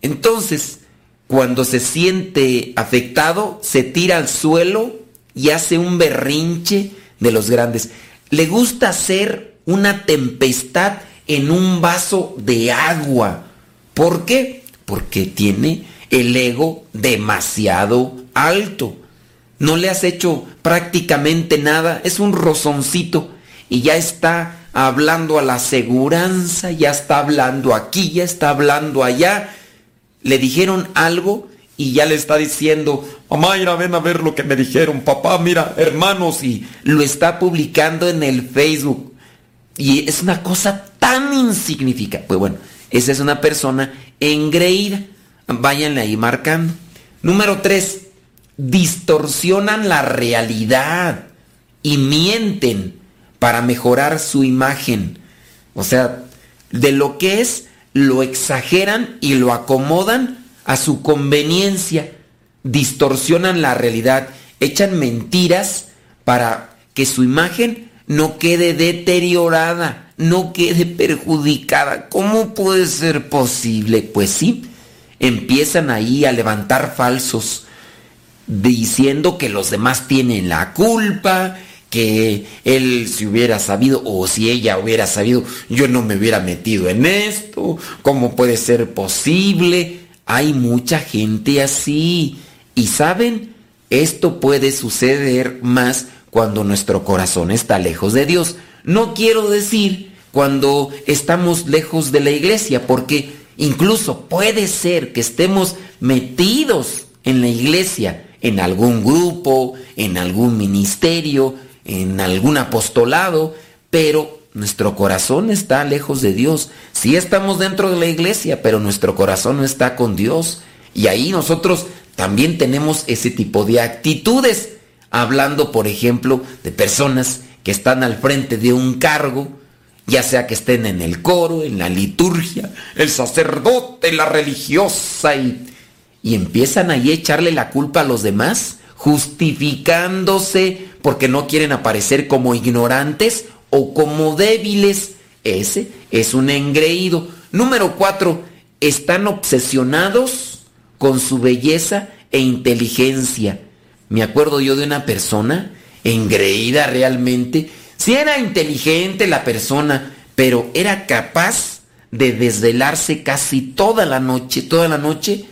Entonces, cuando se siente afectado, se tira al suelo y hace un berrinche de los grandes. Le gusta hacer una tempestad en un vaso de agua. ¿Por qué? Porque tiene el ego demasiado alto. No le has hecho prácticamente nada, es un rozoncito y ya está hablando a la aseguranza, ya está hablando aquí, ya está hablando allá. Le dijeron algo y ya le está diciendo, mamá, mira, ven a ver lo que me dijeron, papá, mira, hermanos, y lo está publicando en el Facebook. Y es una cosa tan insignificante. Pues bueno, esa es una persona engreída. Váyanle ahí marcando. Número 3. Distorsionan la realidad y mienten para mejorar su imagen. O sea, de lo que es, lo exageran y lo acomodan a su conveniencia. Distorsionan la realidad, echan mentiras para que su imagen no quede deteriorada, no quede perjudicada. ¿Cómo puede ser posible? Pues sí, empiezan ahí a levantar falsos, diciendo que los demás tienen la culpa, que él si hubiera sabido o si ella hubiera sabido, yo no me hubiera metido en esto, ¿cómo puede ser posible? Hay mucha gente así. Y saben, esto puede suceder más cuando nuestro corazón está lejos de Dios. No quiero decir cuando estamos lejos de la iglesia, porque incluso puede ser que estemos metidos en la iglesia, en algún grupo, en algún ministerio, en algún apostolado, pero nuestro corazón está lejos de Dios. Sí estamos dentro de la iglesia, pero nuestro corazón no está con Dios. Y ahí nosotros también tenemos ese tipo de actitudes, hablando, por ejemplo, de personas que están al frente de un cargo, ya sea que estén en el coro, en la liturgia, el sacerdote, la religiosa, y, y empiezan ahí a echarle la culpa a los demás, justificándose porque no quieren aparecer como ignorantes o como débiles. Ese es un engreído. Número cuatro, están obsesionados con su belleza e inteligencia. Me acuerdo yo de una persona engreída realmente. Si era inteligente la persona, pero era capaz de desvelarse casi toda la noche, toda la noche,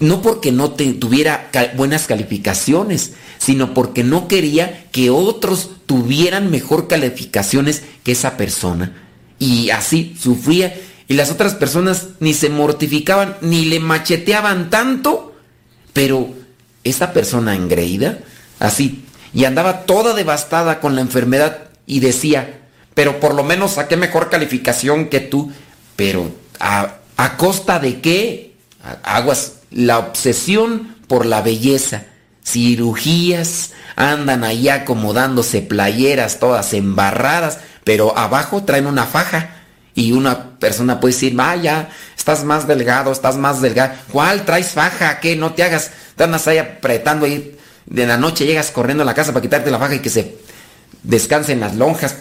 no porque no tuviera buenas calificaciones, sino porque no quería que otros tuvieran mejor calificaciones que esa persona. Y así sufría. Y las otras personas ni se mortificaban, ni le macheteaban tanto. Pero esa persona engreída, así, y andaba toda devastada con la enfermedad y decía, pero por lo menos saqué mejor calificación que tú. Pero a, a costa de qué? Aguas, la obsesión por la belleza, cirugías, andan ahí acomodándose playeras todas embarradas, pero abajo traen una faja. Y una persona puede decir, vaya, estás más delgado, estás más delgado. ¿Cuál traes faja? ¿Qué? No te hagas. Andas ahí apretando ahí. De la noche llegas corriendo a la casa para quitarte la faja y que se descansen las lonjas.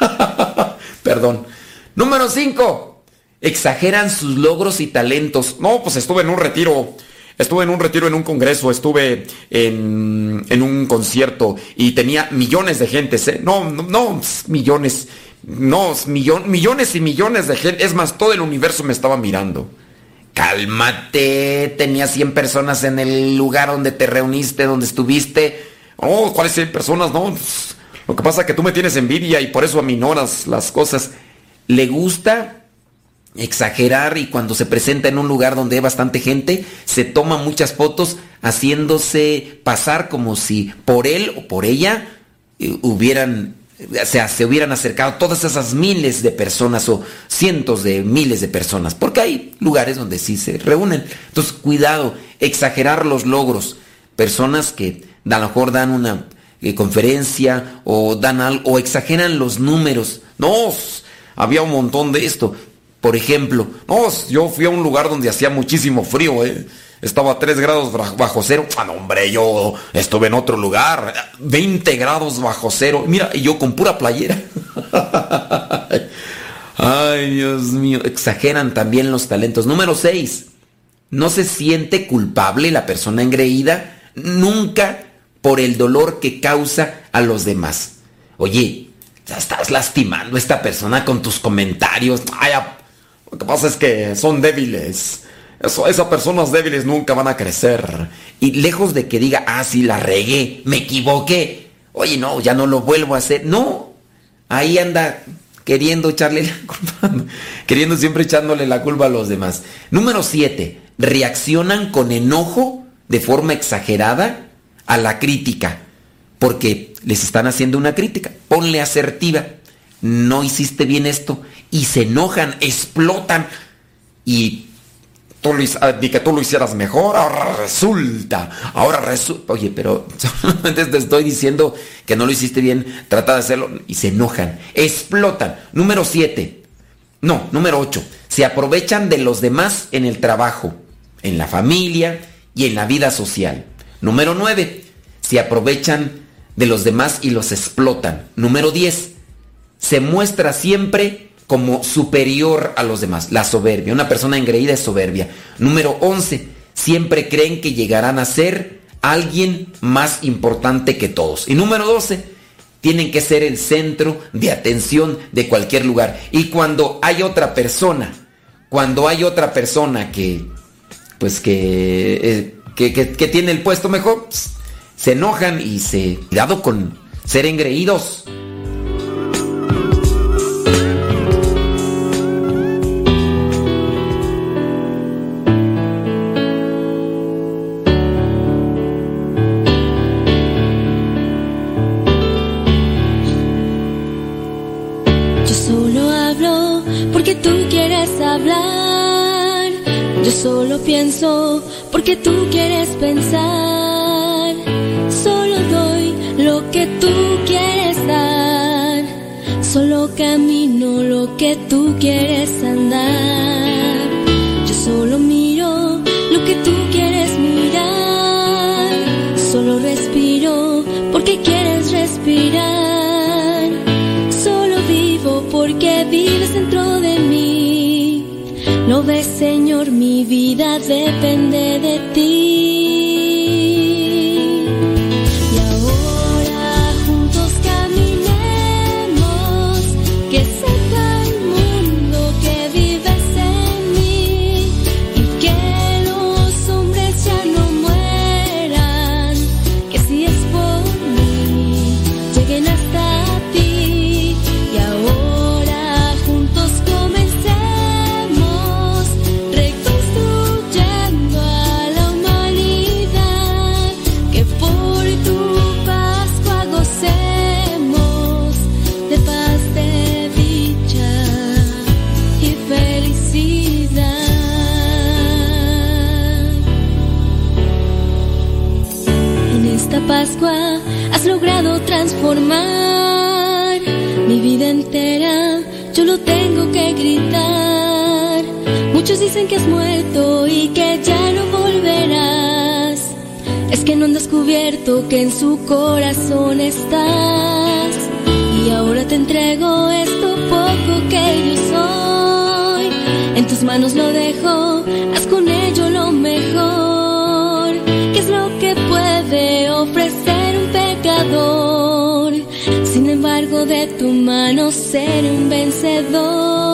<laughs> Perdón. Número 5. Exageran sus logros y talentos. No, pues estuve en un retiro. Estuve en un retiro, en un congreso, estuve en, en un concierto y tenía millones de gentes. ¿eh? No, no, no, millones. No, millon, millones y millones de gente. Es más, todo el universo me estaba mirando. Cálmate, tenía 100 personas en el lugar donde te reuniste, donde estuviste. Oh, ¿cuáles 100 personas? No, lo que pasa es que tú me tienes envidia y por eso aminoras las cosas. Le gusta exagerar y cuando se presenta en un lugar donde hay bastante gente, se toma muchas fotos haciéndose pasar como si por él o por ella eh, hubieran o sea, se hubieran acercado todas esas miles de personas o cientos de miles de personas, porque hay lugares donde sí se reúnen. Entonces, cuidado, exagerar los logros. Personas que a lo mejor dan una eh, conferencia o dan algo, o exageran los números. No, había un montón de esto. Por ejemplo, no, yo fui a un lugar donde hacía muchísimo frío, ¿eh? Estaba a 3 grados bajo cero. Ah, no, hombre, yo estuve en otro lugar. 20 grados bajo cero. Mira, y yo con pura playera. <laughs> Ay, Dios mío. Exageran también los talentos. Número 6. No se siente culpable la persona engreída nunca por el dolor que causa a los demás. Oye, estás lastimando a esta persona con tus comentarios. Ay, lo que pasa es que son débiles. Eso, esas personas débiles nunca van a crecer. Y lejos de que diga, ah, sí, la regué, me equivoqué. Oye, no, ya no lo vuelvo a hacer. No, ahí anda queriendo echarle la <laughs> culpa, queriendo siempre echándole la culpa a los demás. Número 7. Reaccionan con enojo de forma exagerada a la crítica. Porque les están haciendo una crítica. Ponle asertiva. No hiciste bien esto. Y se enojan, explotan. Y tú ni que tú lo hicieras mejor, ahora resulta, ahora resulta, oye, pero <laughs> solamente te estoy diciendo que no lo hiciste bien, trata de hacerlo y se enojan, explotan. Número 7, no, número 8, se aprovechan de los demás en el trabajo, en la familia y en la vida social. Número 9, se aprovechan de los demás y los explotan. Número 10, se muestra siempre como superior a los demás, la soberbia. Una persona engreída es soberbia. Número 11, siempre creen que llegarán a ser alguien más importante que todos. Y número 12, tienen que ser el centro de atención de cualquier lugar. Y cuando hay otra persona, cuando hay otra persona que, pues que, eh, que, que, tiene el puesto mejor, pues, se enojan y se... Cuidado con ser engreídos. porque tú quieres pensar. Solo doy lo que tú quieres dar. Solo camino lo que tú quieres andar. Señor, mi vida depende de ti. mi vida entera. Yo lo tengo que gritar. Muchos dicen que has muerto y que ya no volverás. Es que no han descubierto que en su corazón estás. Y ahora te entrego esto poco que yo soy. En tus manos lo dejo. de tu mano seré un vencedor.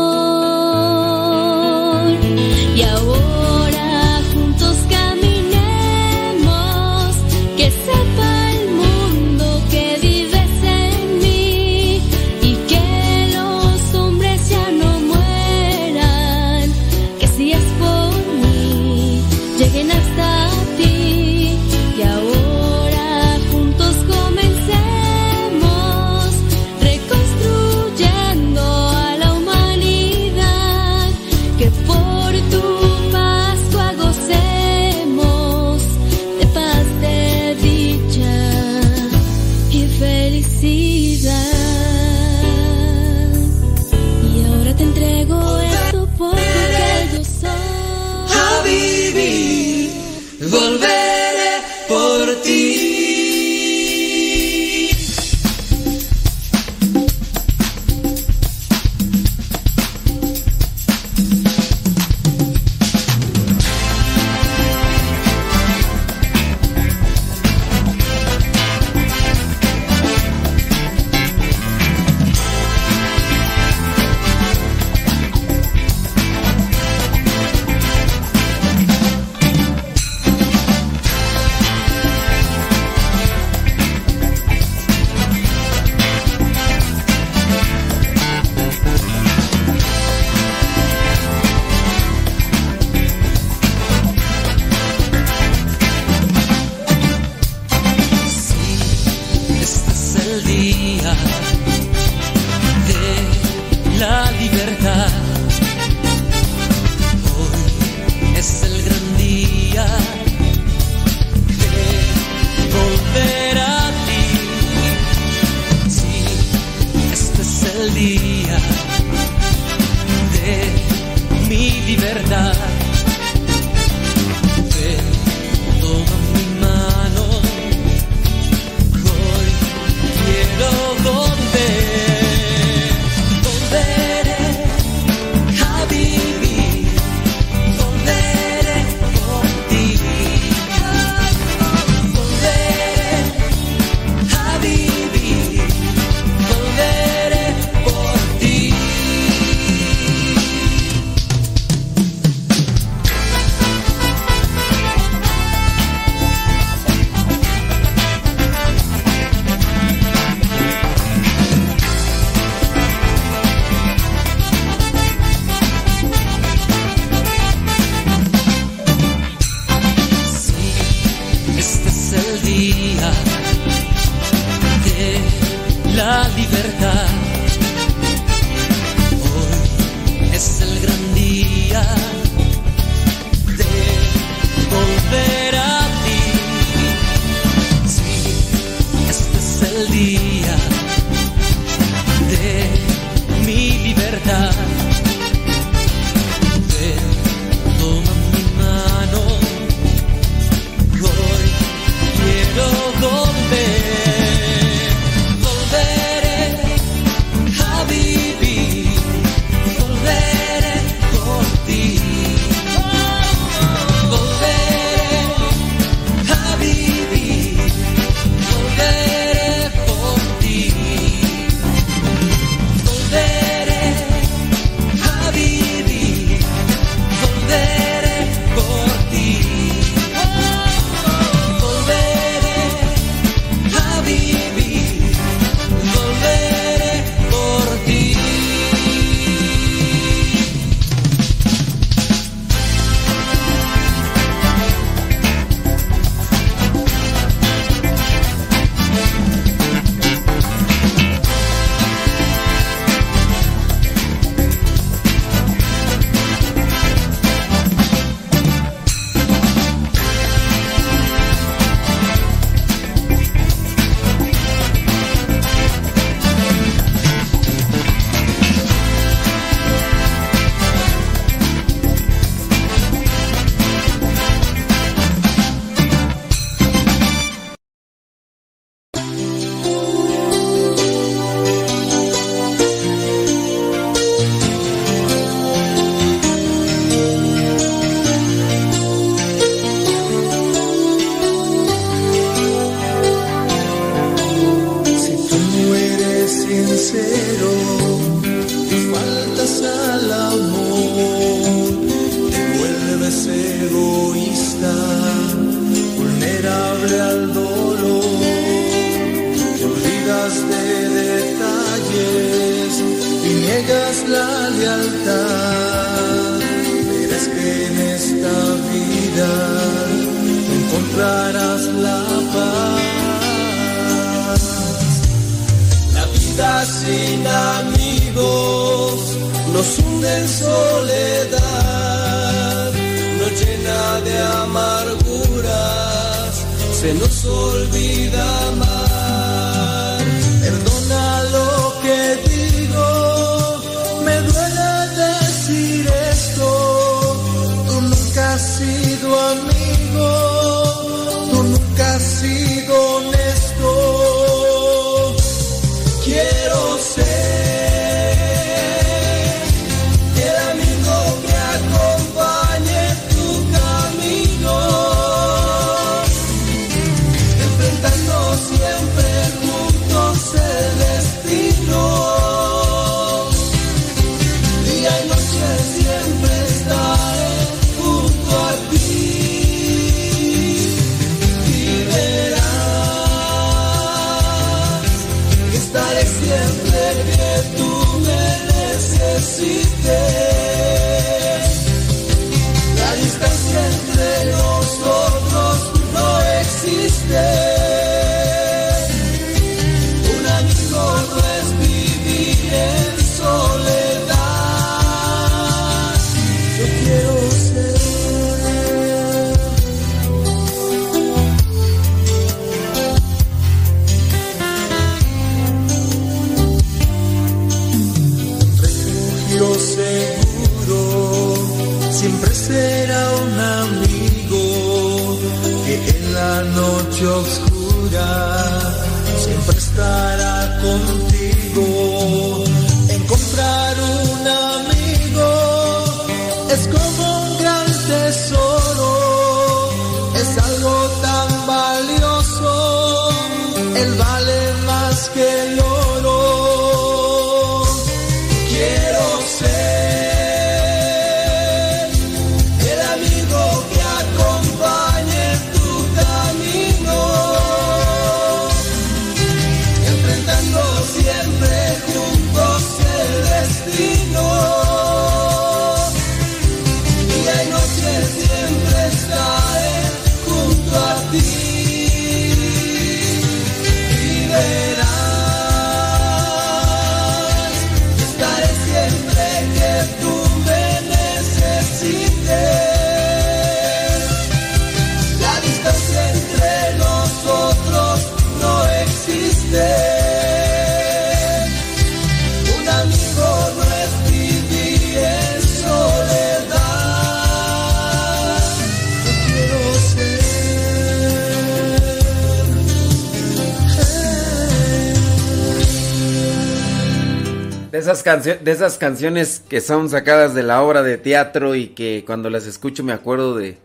De esas, canciones que son sacadas de la obra de teatro y que cuando las escucho me acuerdo de,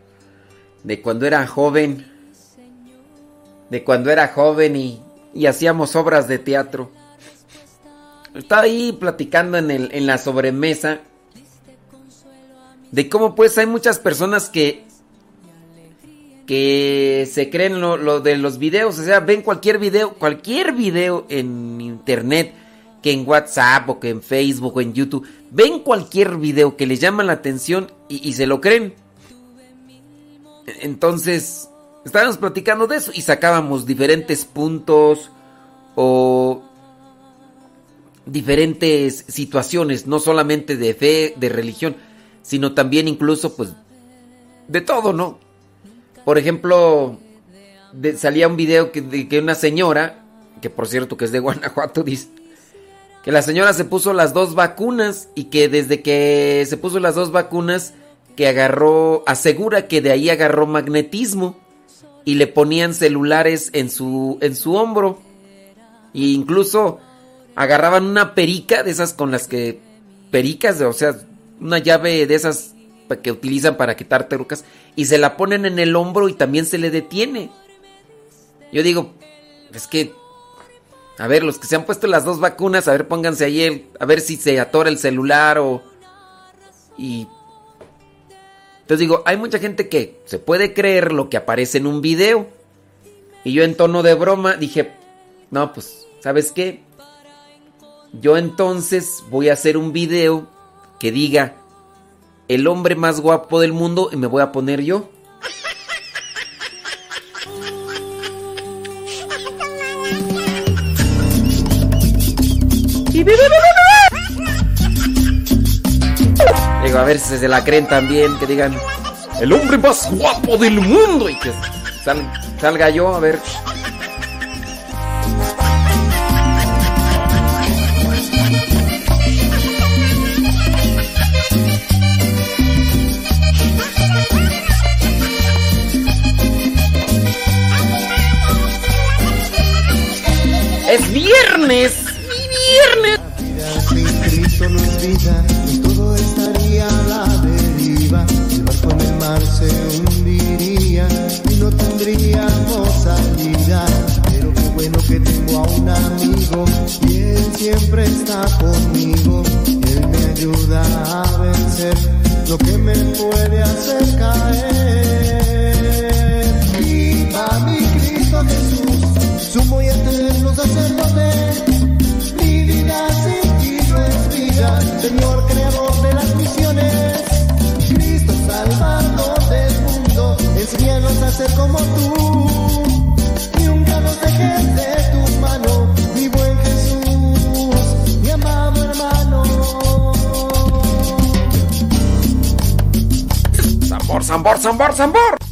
de cuando era joven. De cuando era joven y, y hacíamos obras de teatro. Estaba ahí platicando en, el, en la sobremesa de cómo pues hay muchas personas que que se creen lo, lo de los videos, o sea, ven cualquier video, cualquier video en internet, que en WhatsApp o que en Facebook o en YouTube, ven cualquier video que les llama la atención y, se lo creen. Entonces, estábamos platicando de eso y sacábamos diferentes puntos o diferentes situaciones, no solamente de fe, de religión, sino también incluso pues de todo, ¿no? Por ejemplo, salía un video que, de que una señora, que por cierto que es de Guanajuato, <laughs> dice que la señora se puso las dos vacunas y que desde que se puso las dos vacunas, que agarró, asegura que de ahí agarró magnetismo y le ponían celulares en su, en su hombro. E incluso agarraban una perica de esas con las que, pericas, o sea, una llave de esas que utilizan para quitar perucas y se la ponen en el hombro y también se le detiene. Yo digo, es que, a ver, los que se han puesto las dos vacunas, a ver, pónganse ahí, el- a ver si se atora el celular o... Y... Entonces digo, hay mucha gente que se puede creer lo que aparece en un video. Y yo en tono de broma dije, no, pues, ¿sabes qué? Yo entonces voy a hacer un video que diga el hombre más guapo del mundo y me voy a poner yo. Digo, a ver si se la creen también, que digan el hombre más guapo del mundo y que sal- salga yo, a ver. Es viernes. Se hundiría y no tendríamos salida. Pero qué bueno que tengo a un amigo y él siempre está conmigo. Él me ayuda a vencer lo que me puede hacer caer. Viva mi Cristo Jesús, sumo y eterno sacerdote. Mi vida sin ti no es vida, Señor enséñanos a como tú. Nunca nos dejes de tu mano, mi buen Jesús, mi amado hermano. Zambor, zambor, zambor, zambor.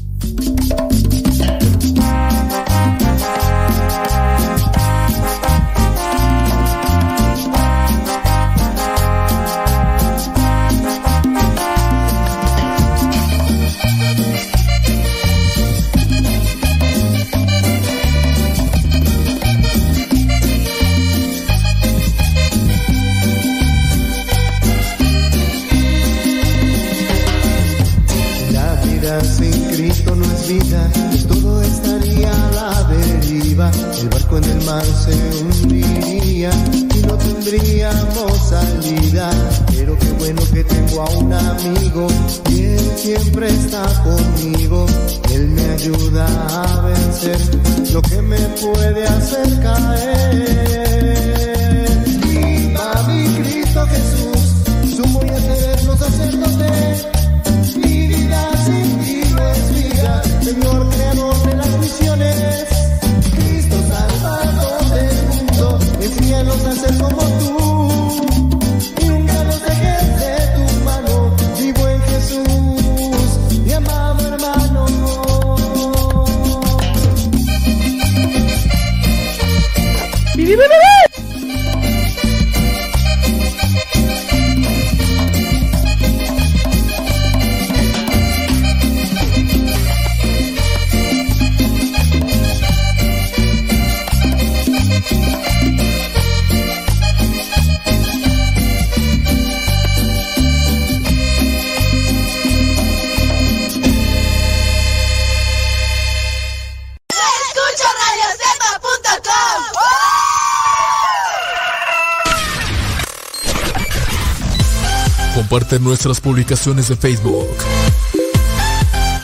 Comparte nuestras publicaciones de Facebook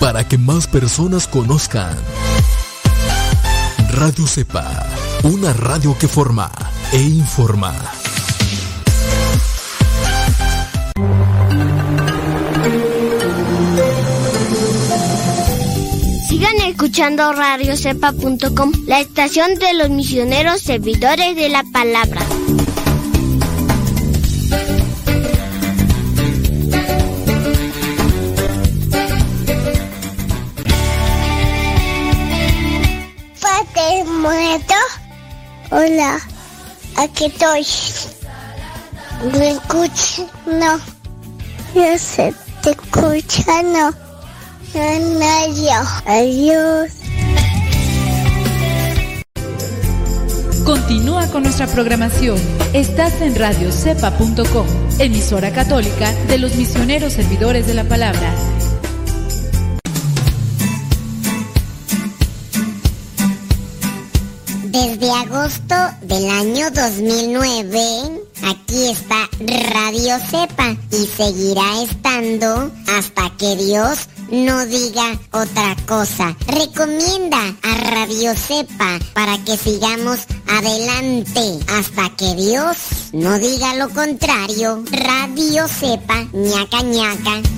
para que más personas conozcan. Radio Cepa, una radio que forma e informa. Sigan escuchando radiocepa.com, la estación de los misioneros servidores de la palabra. Hola, aquí estoy. ¿Me escuchas? No. Yo sé, te escucha, no. No, no, yo. Adiós. Continúa con nuestra programación. Estás en radiocepa.com, emisora católica de los misioneros servidores de la palabra. Del año 2009, aquí está Radio Cepa y seguirá estando hasta que Dios no diga otra cosa. Recomienda a Radio Cepa para que sigamos adelante hasta que Dios no diga lo contrario. Radio Cepa, ñaca ñaca.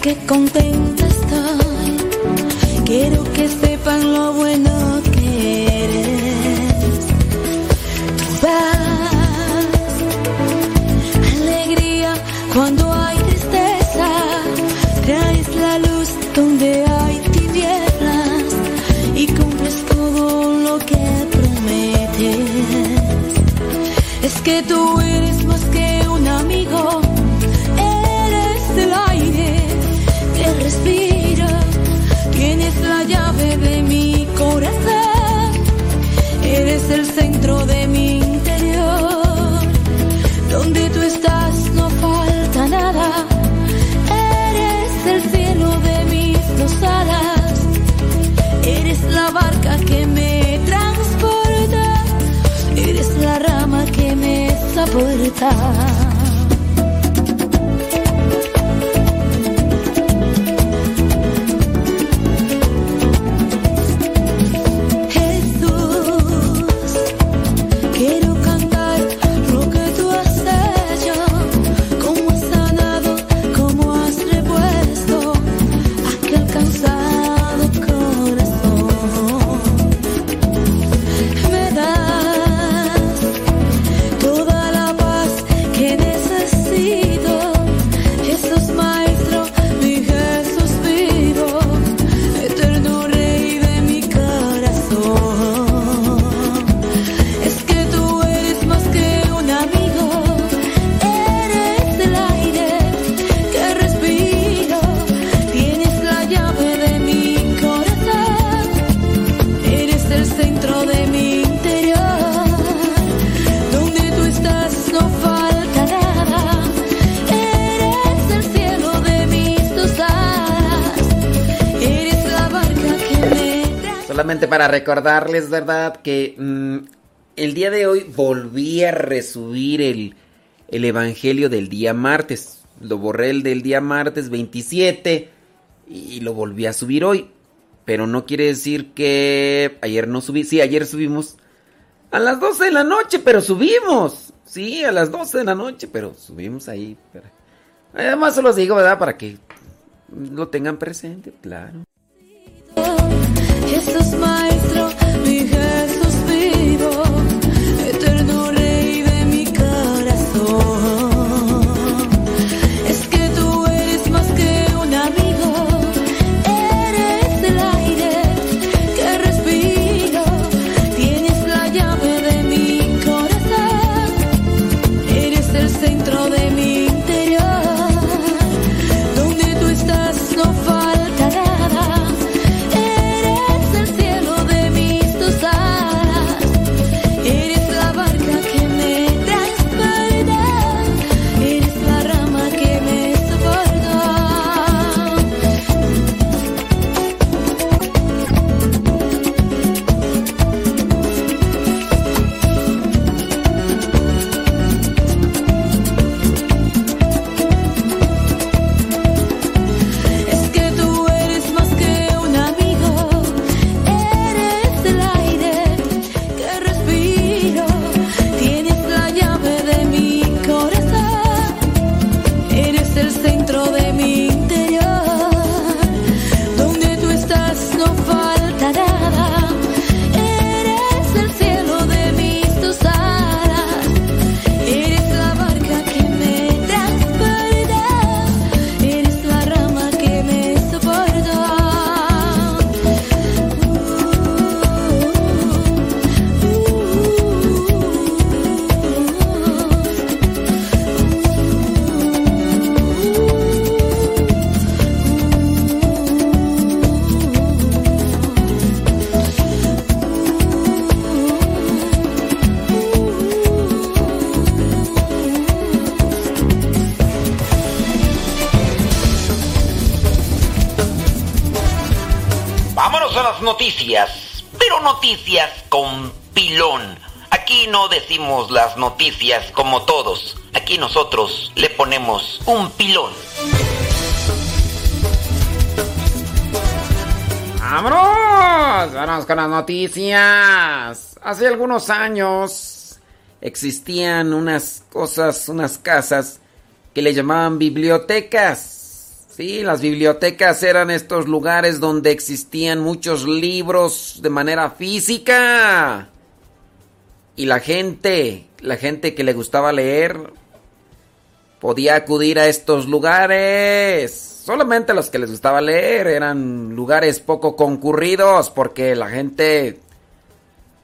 Que contenta estoy. Quiero que sepan lo bueno que eres. Tu paz, alegría cuando hay tristeza. Traes la luz donde hay tinieblas y cumples todo lo que prometes. Es que tú eres eres el centro de mi interior, donde tú estás no falta nada, eres el cielo de mis dos alas, eres la barca que me transporta, eres la rama que me soporta. Solamente para recordarles, ¿verdad? Que mm, el día de hoy volví a resubir el, el Evangelio del día martes. Lo borré el del día martes 27 y lo volví a subir hoy. Pero no quiere decir que ayer no subí. Sí, ayer subimos a las 12 de la noche, pero subimos. Sí, a las 12 de la noche, pero subimos ahí. Además se los digo, ¿verdad? Para que lo tengan presente, claro. Jesús Maestro, mi Jesús noticias con pilón. Aquí no decimos las noticias como todos. Aquí nosotros le ponemos un pilón. ¡Vámonos! Vamos con las noticias. Hace algunos años existían unas cosas, unas casas que le llamaban bibliotecas. Sí, las bibliotecas eran estos lugares donde existían muchos libros de manera física. Y la gente, la gente que le gustaba leer, podía acudir a estos lugares. Solamente los que les gustaba leer eran lugares poco concurridos porque la gente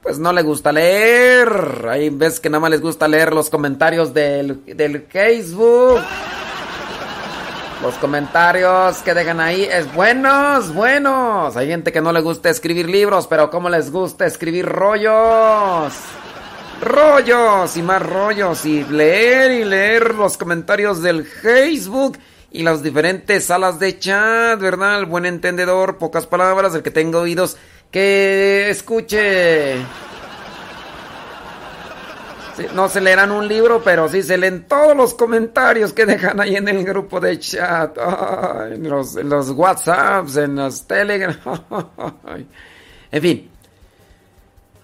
pues no le gusta leer. Hay veces que nada más les gusta leer los comentarios del, del Facebook. Los comentarios que dejan ahí es buenos, buenos. Hay gente que no le gusta escribir libros, pero como les gusta escribir rollos. Rollos y más rollos y leer y leer los comentarios del Facebook y las diferentes salas de chat, ¿verdad? El buen entendedor, pocas palabras, el que tenga oídos, que escuche. No se leerán un libro, pero sí se leen todos los comentarios que dejan ahí en el grupo de chat, en, los, en los WhatsApps, en los Telegram. <laughs> En fin.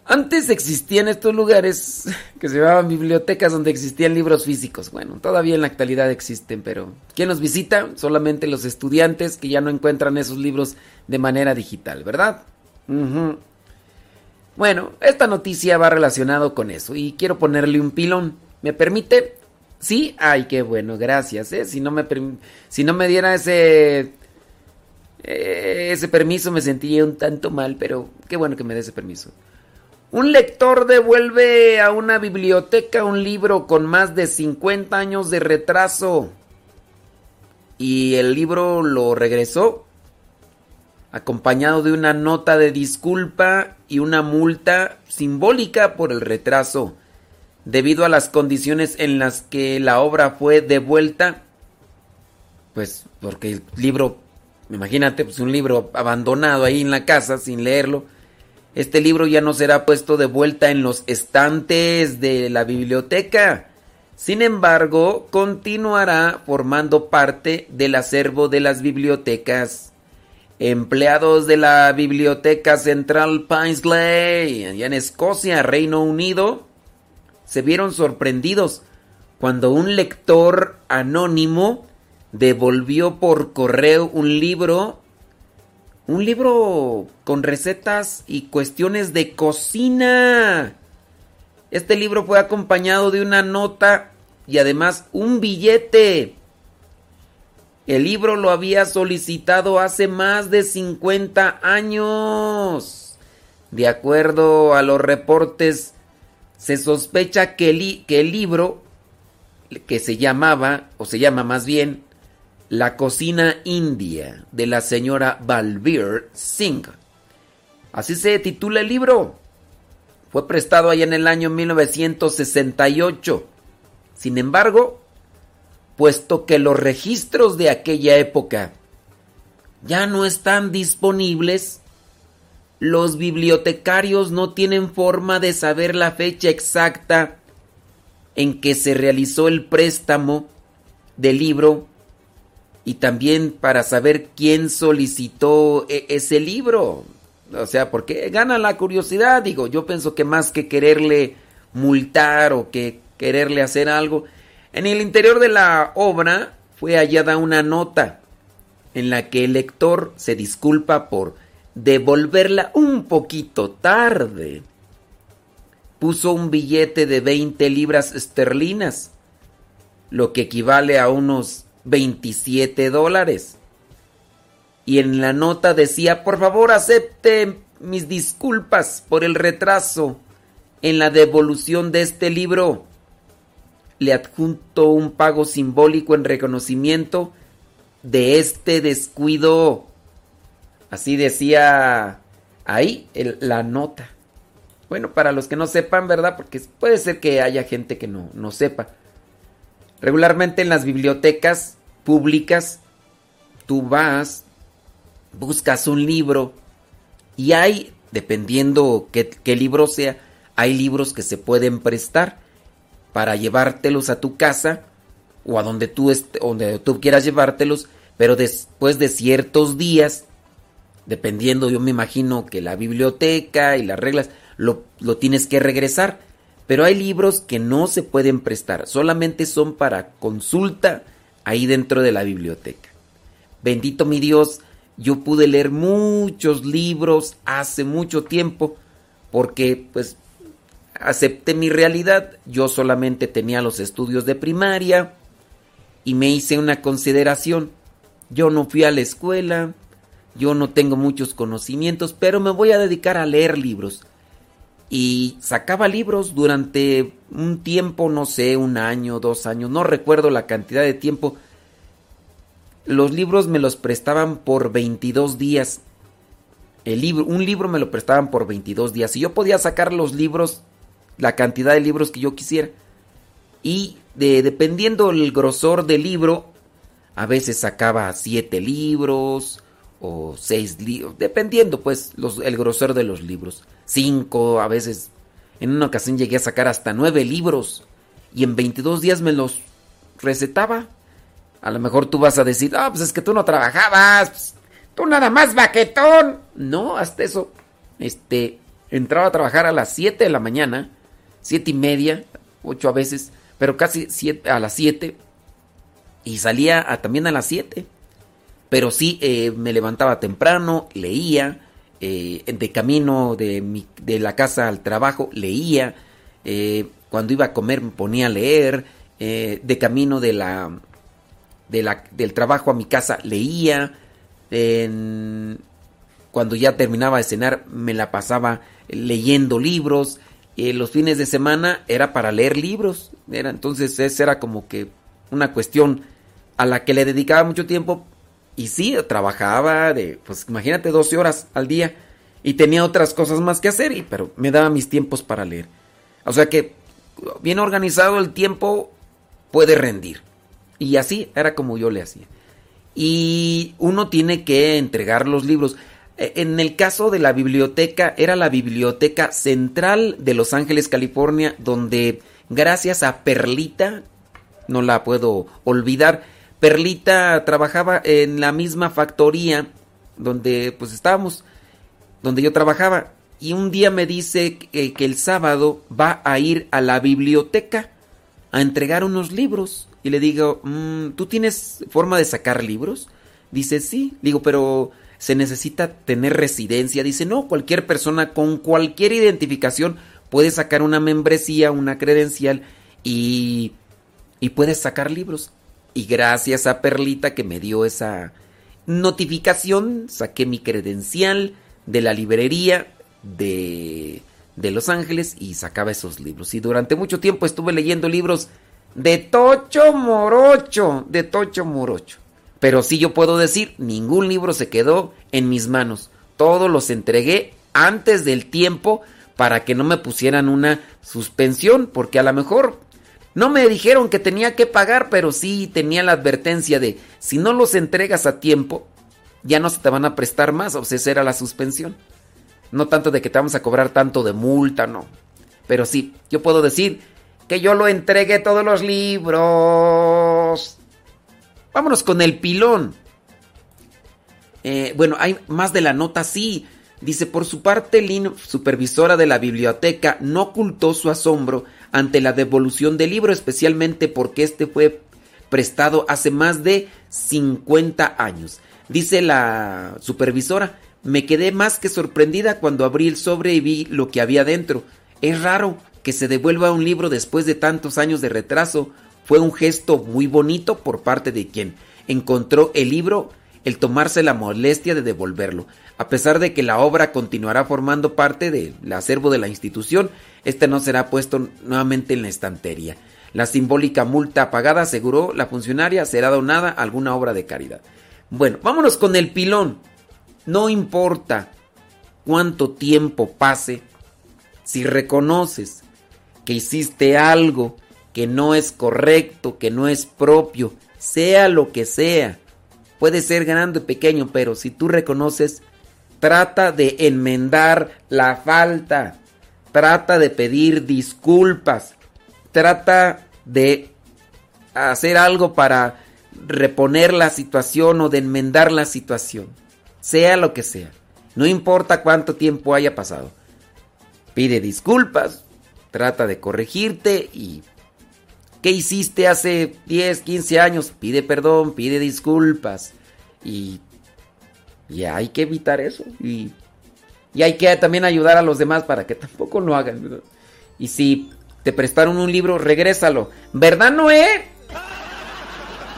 Antes existían estos lugares que se llamaban bibliotecas donde existían libros físicos. Bueno, todavía en la actualidad existen, pero ¿quién los visita? Solamente los estudiantes que ya no encuentran esos libros de manera digital, ¿verdad? Bueno, esta noticia va relacionado con eso y quiero ponerle un pilón. ¿Me permite? ¿Sí? Ay, qué bueno, gracias. ¿eh? Si, no me si no me diera ese, eh, ese permiso me sentiría un tanto mal, pero qué bueno que me dé ese permiso. Un lector devuelve a una biblioteca un libro con más de 50 años de retraso y el libro lo regresó acompañado de una nota de disculpa y una multa simbólica por el retraso. Debido a las condiciones en las que la obra fue devuelta, pues porque el libro, imagínate, pues un libro abandonado ahí en la casa sin leerlo, este libro ya no será puesto de vuelta en los estantes de la biblioteca. Sin embargo, continuará formando parte del acervo de las bibliotecas. Empleados de la Biblioteca Central Paisley, allá en Escocia, Reino Unido, se vieron sorprendidos cuando un lector anónimo devolvió por correo un libro, un libro con recetas y cuestiones de cocina. Este libro fue acompañado de una nota y además un billete. El libro lo había solicitado hace más de 50 años. De acuerdo a los reportes, se sospecha que el, libro que se llamaba, o se llama más bien, La cocina india de la señora Balbir Singh. Así se titula el libro. Fue prestado allá en el año 1968. Sin embargo, puesto que los registros de aquella época ya no están disponibles, los bibliotecarios no tienen forma de saber la fecha exacta en que se realizó el préstamo del libro y también para saber quién solicitó e- ese libro. O sea, porque gana la curiosidad, digo, yo pienso que más que quererle multar o que quererle hacer algo, en el interior de la obra fue hallada una nota en la que el lector se disculpa por devolverla un poquito tarde. Puso un billete de 20 libras esterlinas, lo que equivale a unos 27 dólares. Y en la nota decía, por favor acepte mis disculpas por el retraso en la devolución de este libro. Le adjunto un pago simbólico en reconocimiento de este descuido. Así decía ahí la nota. Bueno, para los que no sepan, ¿verdad? Porque puede ser que haya gente que no, no sepa. Regularmente en las bibliotecas públicas, tú vas, buscas un libro y hay, dependiendo qué libro sea, hay libros que se pueden prestar para llevártelos a tu casa o a donde tú, donde tú quieras llevártelos, pero después de ciertos días, dependiendo, yo me imagino que la biblioteca y las reglas, lo, lo tienes que regresar. Pero hay libros que no se pueden prestar, solamente son para consulta ahí dentro de la biblioteca. Bendito mi Dios, yo pude leer muchos libros hace mucho tiempo porque pues acepté mi realidad. Yo solamente tenía los estudios de primaria y me hice una consideración. Yo no fui a la escuela, yo no tengo muchos conocimientos, pero me voy a dedicar a leer libros. Y sacaba libros durante un tiempo, no sé, un año, dos años, no recuerdo la cantidad de tiempo. Los libros me los prestaban por 22 días. El libro, un libro me lo prestaban por 22 días. Y yo podía sacar los libros, la cantidad de libros que yo quisiera. Y de, dependiendo el grosor del libro, a veces sacaba siete libros o seis libros, dependiendo pues el grosor de los libros. Cinco, a veces, en una ocasión llegué a sacar hasta nueve libros y en 22 días me los recetaba. A lo mejor tú vas a decir, ah, pues es que tú no trabajabas, pues, tú nada más baquetón. No, hasta eso, este, entraba a trabajar a las 7 de la mañana, siete y media, ocho a veces, pero casi siete, a las 7 y salía también a las 7. Pero sí, eh, me levantaba temprano, leía, eh, de camino de, mi- de la casa al trabajo, leía, eh, cuando iba a comer me ponía a leer, de camino de la, de la, del trabajo a mi casa leía, cuando ya terminaba de cenar me la pasaba leyendo libros, eh, los fines de semana era para leer libros, era, entonces esa era como que una cuestión a la que le dedicaba mucho tiempo y sí, trabajaba de, pues imagínate 12 horas al día y tenía otras cosas más que hacer, y, pero me daba mis tiempos para leer. O sea que bien organizado el tiempo puede rendir. Y así era como yo le hacía. Y uno tiene que entregar los libros. En el caso de la biblioteca, era la biblioteca central de Los Ángeles, California, donde gracias a Perlita, no la puedo olvidar, Perlita trabajaba en la misma factoría donde pues estábamos, donde yo trabajaba. Y un día me dice que, que el sábado va a ir a la biblioteca a entregar unos libros. Y le digo, "Mm, ¿tú tienes forma de sacar libros? Dice, sí. Digo, pero se necesita tener residencia. Dice, no, cualquier persona con cualquier identificación puede sacar una membresía, una credencial y, y puedes sacar libros. Y gracias a Perlita que me dio esa notificación, saqué mi credencial de la librería de, de Los Ángeles y sacaba esos libros. Y durante mucho tiempo estuve leyendo libros De tocho morocho, de tocho morocho. Pero sí yo puedo decir, ningún libro se quedó en mis manos. Todos los entregué antes del tiempo para que no me pusieran una suspensión, porque a lo mejor no me dijeron que tenía que pagar, pero sí tenía la advertencia de si no los entregas a tiempo, ya no se te van a prestar más, o sea, esa era la suspensión. No tanto de que te vamos a cobrar tanto de multa, no. Pero sí, yo puedo decir que yo lo entregué todos los libros. Vámonos con el pilón. Eh, bueno, hay más de la nota, sí. Dice, por su parte, Lynn, supervisora de la biblioteca, no ocultó su asombro ante la devolución del libro, especialmente porque este fue prestado hace más de 50 años. Dice la supervisora, me quedé más que sorprendida cuando abrí el sobre y vi lo que había dentro. Es raro que se devuelva un libro después de tantos años de retraso. Fue un gesto muy bonito por parte de quien encontró el libro el tomarse la molestia de devolverlo. A pesar de que la obra continuará formando parte del acervo de la institución, este no será puesto nuevamente en la estantería. La simbólica multa pagada, aseguró la funcionaria, será donada a alguna obra de caridad. Bueno, vámonos con el pilón. No importa cuánto tiempo pase, si reconoces que hiciste algo que no es correcto, que no es propio, sea lo que sea, puede ser grande o pequeño, pero si tú reconoces, trata de enmendar la falta, trata de pedir disculpas, trata de hacer algo para reponer la situación o de enmendar la situación, sea lo que sea. No importa cuánto tiempo haya pasado. Pide disculpas, trata de corregirte y ¿qué hiciste hace 10, 15 años? Pide perdón, pide disculpas y, y hay que evitar eso y, y, hay que también ayudar a los demás para que tampoco lo hagan. Y si te prestaron un libro, regrésalo. ¿Verdad, Noé?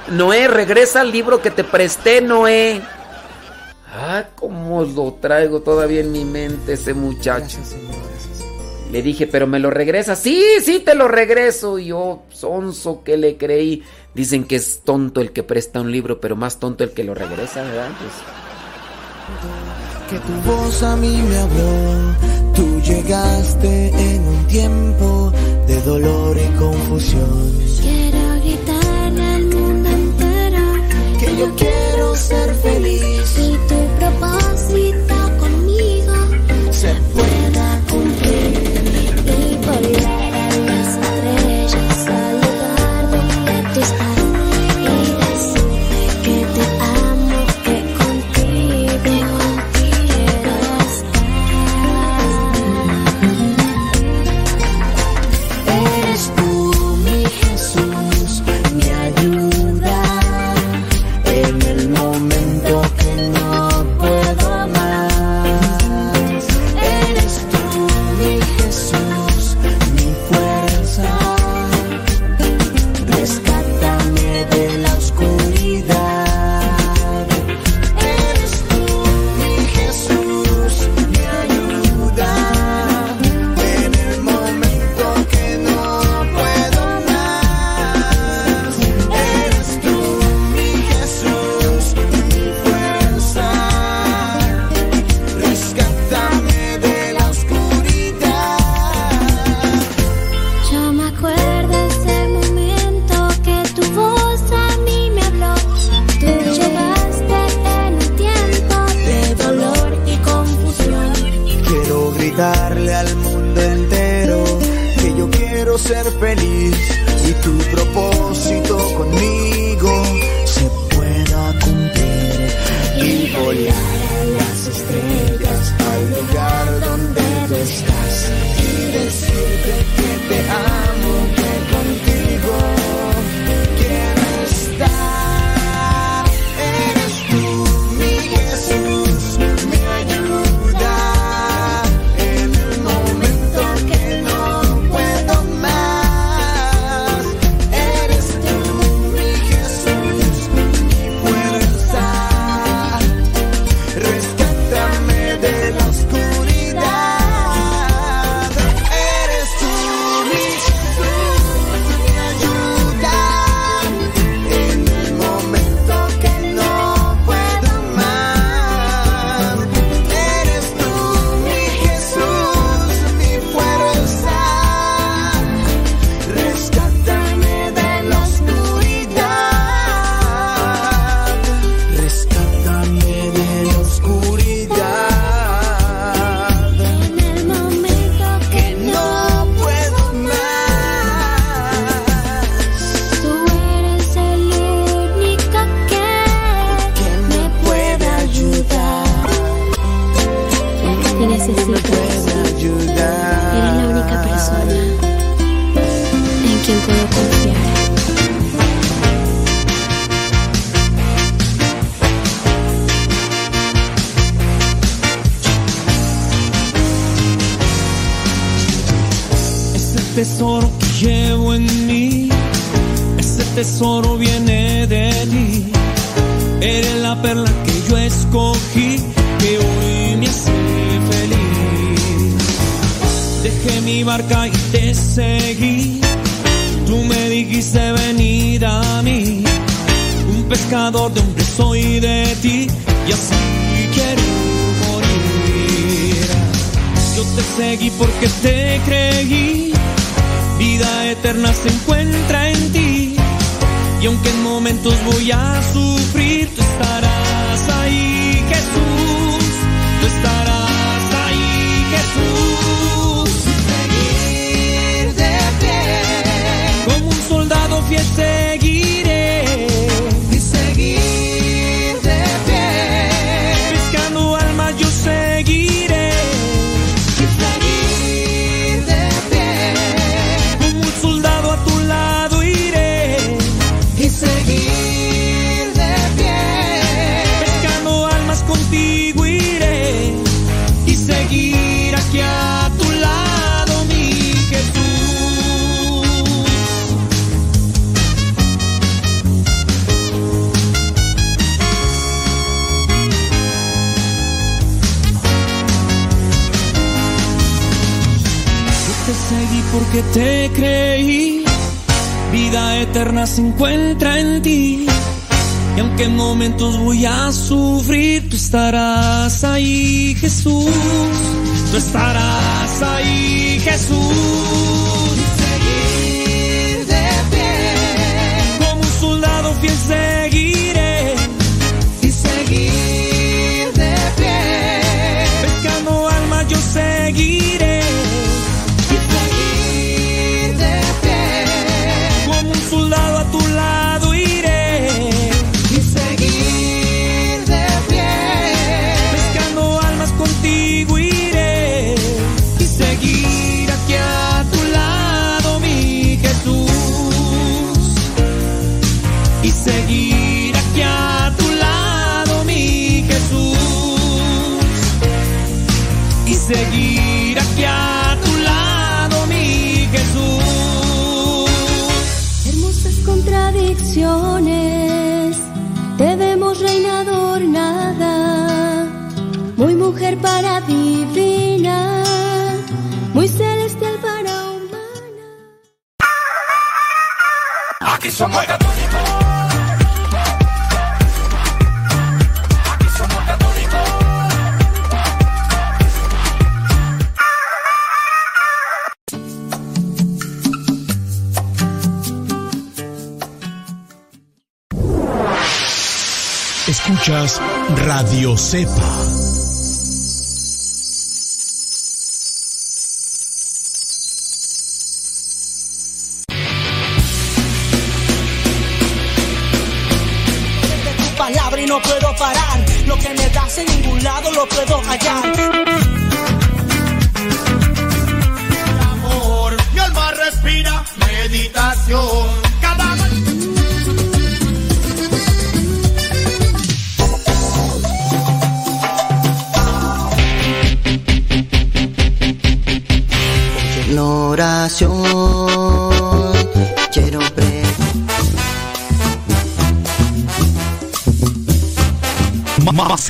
Noé, regresa al libro que te presté, Noé. Ah, cómo lo traigo todavía en mi mente ese muchacho. Le dije, pero me lo regresa. Sí, sí, te lo regreso. Y yo, sonso que le creí. Dicen que es tonto el que presta un libro, pero más tonto el que lo regresa, ¿verdad? Pues... Que tu voz a mí me habló. Tú llegaste en un tiempo de dolor y confusión. Quiero gritarle al mundo entero Que yo quiero ser feliz. y tu propósito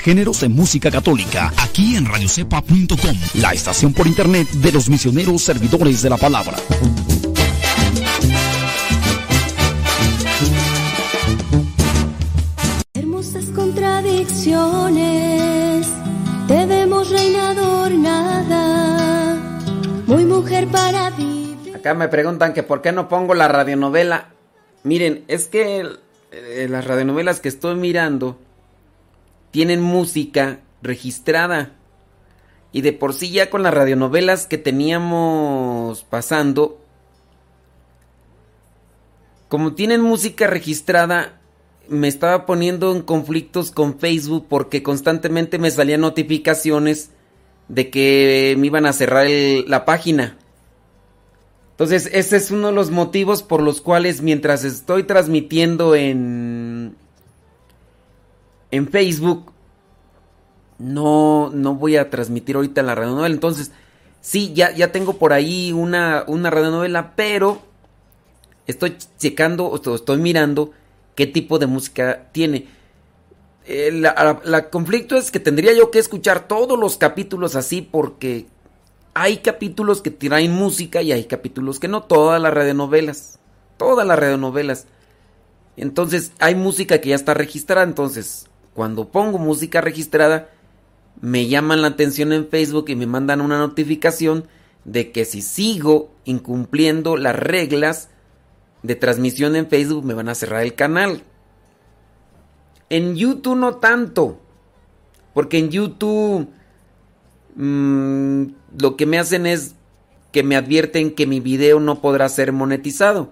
géneros en música católica, aquí en radiocepa.com, la estación por internet de los misioneros servidores de la palabra. Hermosas contradicciones, te vemos reina adornada, muy mujer para ti. Acá me preguntan que por qué no pongo la radionovela. Miren, es que eh, las radionovelas que estoy mirando tienen música registrada. Y de por sí ya con las radionovelas que teníamos pasando, como tienen música registrada, me estaba poniendo en conflictos con Facebook porque constantemente me salían notificaciones de que me iban a cerrar la página. Entonces, ese es uno de los motivos por los cuales mientras estoy transmitiendo en en Facebook no, no voy a transmitir ahorita la radionovela. Entonces, sí, ya, ya tengo por ahí una, una radionovela, pero estoy checando, o estoy mirando qué tipo de música tiene. Eh, El la, conflicto es que tendría yo que escuchar todos los capítulos así porque hay capítulos que traen música y hay capítulos que no. Todas las radionovelas. Todas las radionovelas. Entonces hay música que ya está registrada. Entonces cuando pongo música registrada me llaman la atención en Facebook y me mandan una notificación de que si sigo incumpliendo las reglas de transmisión en Facebook me van a cerrar el canal. En YouTube no tanto. Porque en YouTube mm, lo que me hacen es que me advierten que mi video no podrá ser monetizado.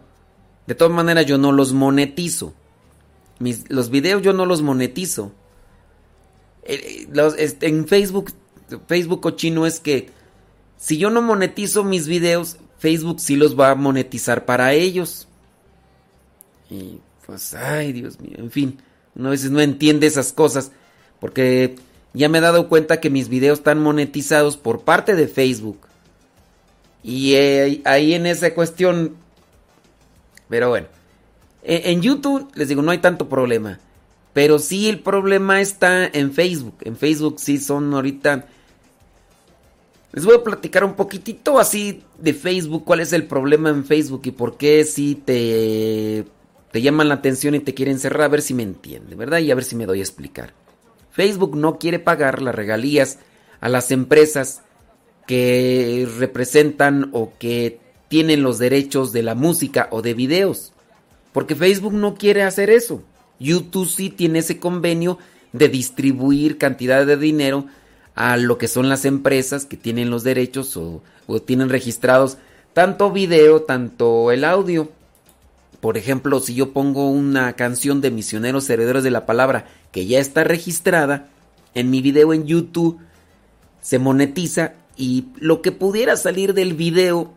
De todas maneras yo no los monetizo. Los videos yo no los monetizo. Eh, este, en Facebook, Facebook cochino es que si yo no monetizo mis videos, Facebook sí los va a monetizar para ellos. Y pues, ay Dios mío, en fin, uno a veces no entiende esas cosas porque ya me he dado cuenta que mis videos están monetizados por parte de Facebook. Y eh, ahí en esa cuestión, pero bueno, en YouTube les digo, no hay tanto problema. Pero sí el problema está en Facebook. En Facebook sí son ahorita... Les voy a platicar un poquitito así de Facebook, cuál es el problema en Facebook y por qué sí te, te llaman la atención y te quieren cerrar, a ver si me entiende, ¿verdad? Y a ver si me doy a explicar. Facebook no quiere pagar las regalías a las empresas que representan o que tienen los derechos de la música o de videos. Porque Facebook no quiere hacer eso. YouTube sí tiene ese convenio de distribuir cantidad de dinero a lo que son las empresas que tienen los derechos o, tienen registrados tanto video, tanto el audio. Por ejemplo, si yo pongo una canción de Misioneros Herederos de la Palabra que ya está registrada, en mi video en YouTube se monetiza y lo que pudiera salir del video,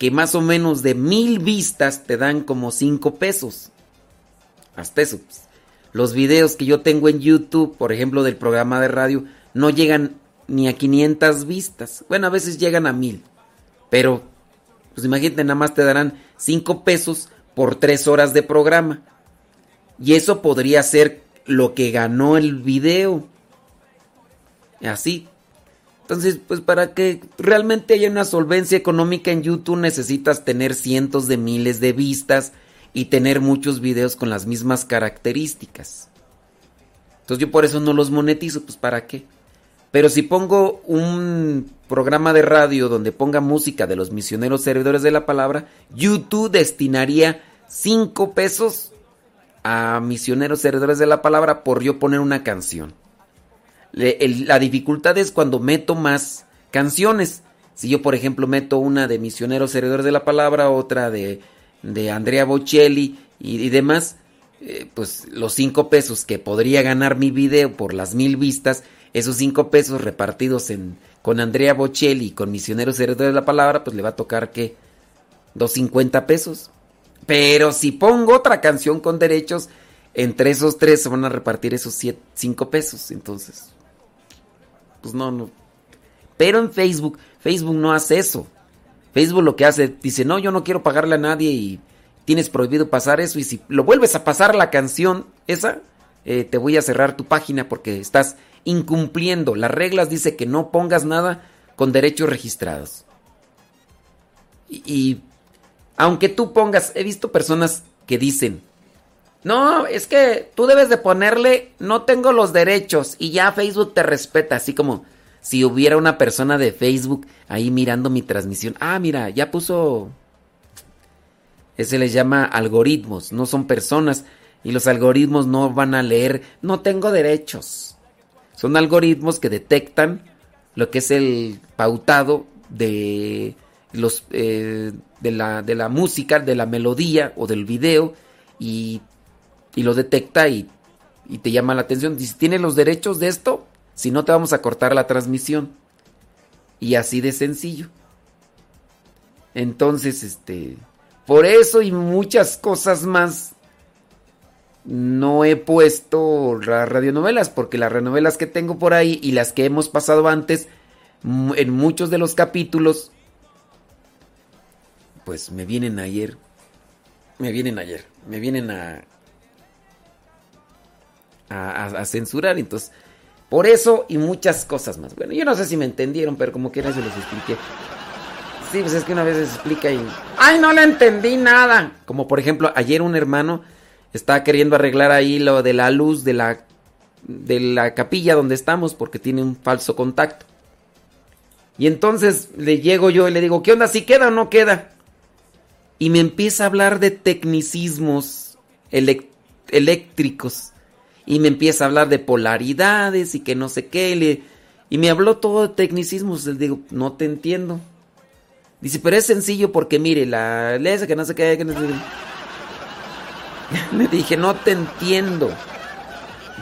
que más o menos de mil vistas te dan como cinco pesos. Hasta eso. Los videos que yo tengo en YouTube, por ejemplo, del programa de radio, no llegan ni a 500 vistas. Bueno, a veces llegan a 1000. Pero, pues imagínate, nada más te darán 5 pesos por 3 horas de programa. Y eso podría ser lo que ganó el video. Así. Entonces, pues para que realmente haya una solvencia económica en YouTube necesitas tener cientos de miles de vistas y tener muchos videos con las mismas características. Entonces yo por eso no los monetizo, pues para qué. Pero si pongo un programa de radio donde ponga música de los misioneros servidores de la palabra, YouTube destinaría 5 pesos a misioneros servidores de la palabra por yo poner una canción. La dificultad es cuando meto más canciones. Si yo, por ejemplo, meto una de misioneros servidores de la palabra, otra de de Andrea Bocelli y, demás, eh, pues los cinco pesos que podría ganar mi video por las mil vistas, esos cinco pesos repartidos en, con Andrea Bocelli y con Misioneros Heredos de la Palabra, pues le va a tocar que 250 pesos. Pero si pongo otra canción con derechos, entre esos tres se van a repartir esos 5 pesos. Entonces, pues no, no. Pero en Facebook, Facebook no hace eso. Facebook lo que hace, dice, no, yo no quiero pagarle a nadie y tienes prohibido pasar eso y si lo vuelves a pasar la canción esa, eh, te voy a cerrar tu página porque estás incumpliendo. Las reglas dice que no pongas nada con derechos registrados. Y, y aunque tú pongas, he visto personas que dicen, no, es que tú debes de ponerle, no tengo los derechos y ya Facebook te respeta, así como si hubiera una persona de Facebook ahí mirando mi transmisión, ah, mira, ya puso... Ese les llama algoritmos, no son personas. Y los algoritmos no van a leer, no tengo derechos. Son algoritmos que detectan lo que es el pautado de los eh, de, la, de la música, de la melodía o del video y, y lo detecta y, y, te llama la atención. Dice, ¿tiene los derechos de esto? Si no, te vamos a cortar la transmisión. Y así de sencillo. Entonces, este, por eso y muchas cosas más, no he puesto las radionovelas, porque las radionovelas que tengo por ahí y las que hemos pasado antes, en muchos de los capítulos, pues me vienen ayer. me vienen ayer, me vienen a, a, censurar, entonces, por eso y muchas cosas más. Bueno, yo no sé si me entendieron, pero como quiera se los expliqué. Sí, pues es que una vez se explica y... ¡Ay, no le entendí nada! Como por ejemplo, ayer un hermano estaba queriendo arreglar ahí lo de la luz de la, de la capilla donde estamos porque tiene un falso contacto. Y entonces le llego yo y le digo, ¿qué onda? ¿Si queda o no queda? Y me empieza a hablar de tecnicismos eléctricos. Y me empieza a hablar de polaridades y que no sé qué. y me habló todo de tecnicismos. Le digo, no te entiendo. Dice, pero es sencillo porque mire, la lesa que no sé qué. Que no sé <laughs> Le dije, no te entiendo.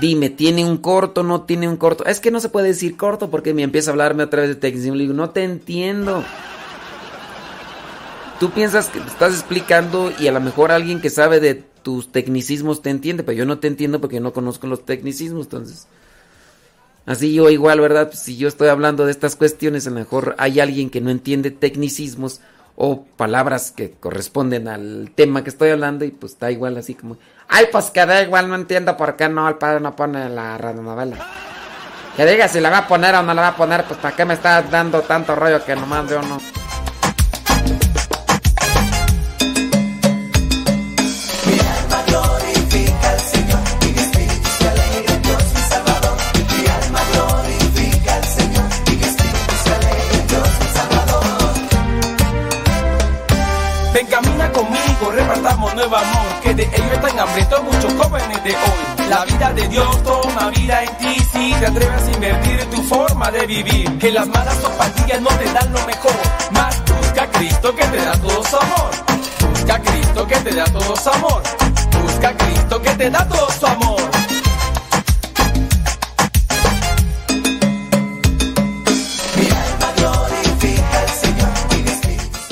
Dime, ¿tiene un corto? ¿No tiene un corto? Es que no se puede decir corto porque me empieza a hablarme a través de tecnicismo. Le digo, no te entiendo. Tú piensas que estás explicando y a lo mejor alguien que sabe de tus tecnicismos te entiende, pero yo no te entiendo porque no conozco los tecnicismos, entonces... Así yo igual, ¿verdad? Pues si yo estoy hablando de estas cuestiones, a lo mejor hay alguien que no entiende tecnicismos o palabras que corresponden al tema que estoy hablando y pues está igual así como, ay, pues que da igual, no entiendo por qué no, el padre no pone la radionovela. Que diga si la va a poner o no la va a poner, pues para qué me está dando tanto rollo que nomás yo no. Que de ello están hambrientos muchos jóvenes de hoy. La vida de Dios toma vida en ti si te atreves a invertir en tu forma de vivir. Que las malas zapatillas no te dan lo mejor, más busca a Cristo que te da todo su amor. Busca a Cristo que te da todo su amor. Busca a Cristo que te da todo su amor.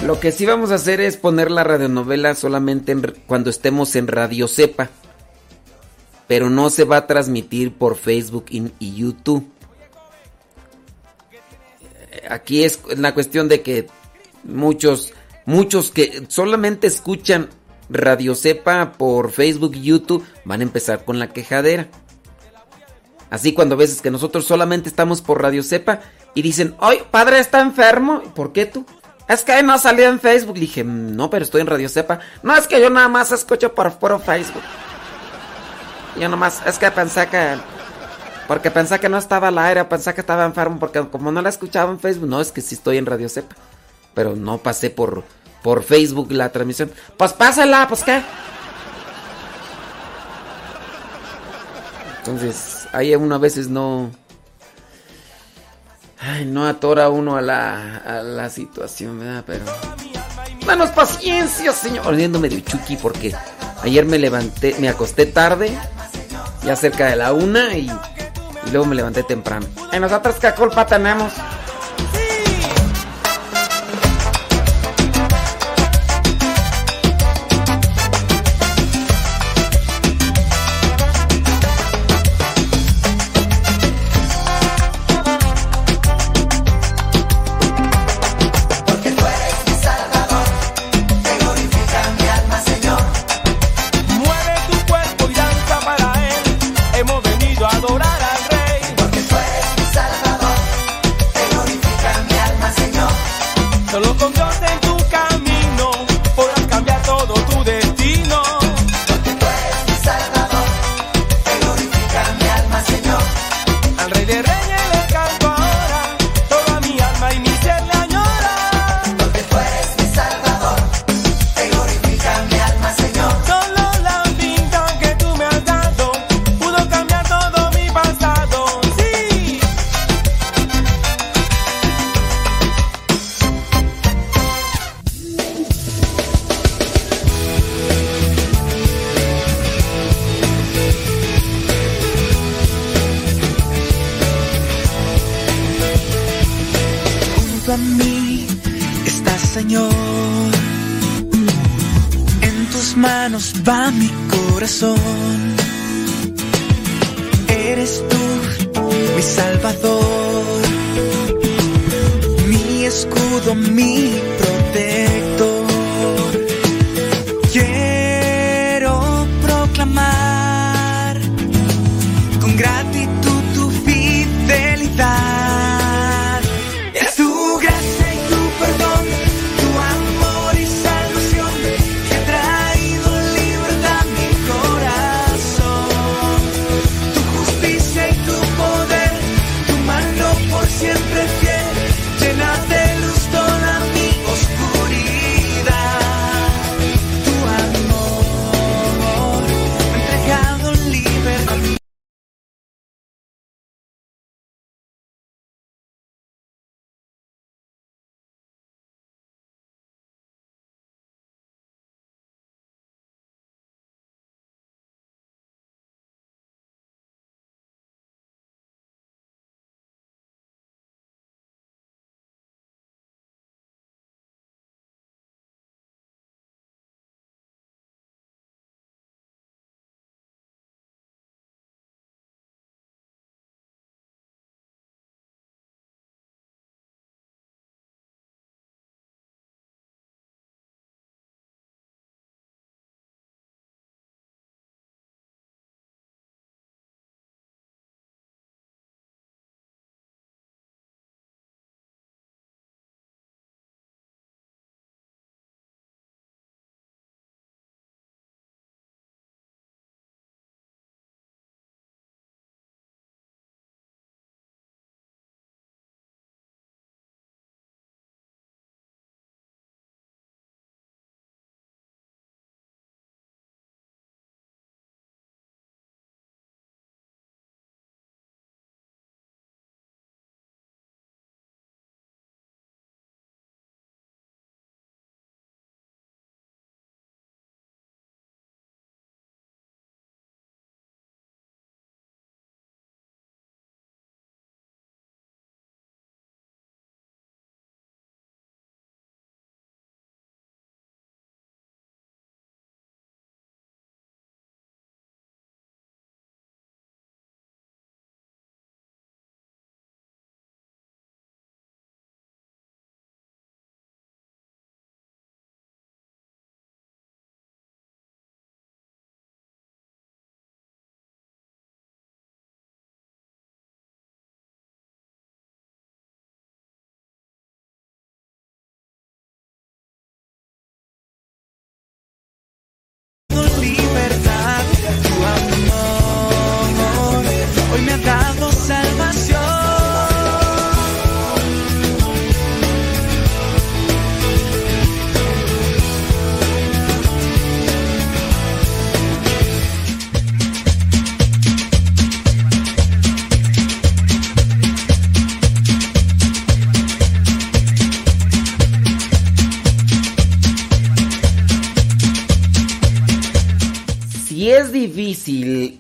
Lo que sí vamos a hacer es poner la radionovela solamente cuando estemos en Radio Cepa. Pero no se va a transmitir por Facebook y, YouTube. Aquí es la cuestión de que muchos, muchos que solamente escuchan Radio Cepa por Facebook y YouTube van a empezar con la quejadera. Así cuando veces que nosotros solamente estamos por Radio Cepa y dicen, ¡ay, padre está enfermo! ¿Por qué tú? Es que no salió en Facebook. Dije, no, pero estoy en Radio Cepa. No, es que yo nada más escucho por puro Facebook. Yo nomás, es que pensé que. Porque pensé que no estaba al aire, pensé que estaba enfermo, porque como no la escuchaba en Facebook, no, es que sí estoy en Radio Cepa. Pero no pasé por, por Facebook la transmisión. Pues pásala, pues qué. Entonces, ahí uno a veces no. Ay, no atora uno a la, a la situación, ¿verdad? Pero. Danos paciencia, señor. Oliendo medio chucky porque ayer me levanté, me acosté tarde, ya cerca de la una, y, luego me levanté temprano. ¿Y nosotros qué culpa tenemos?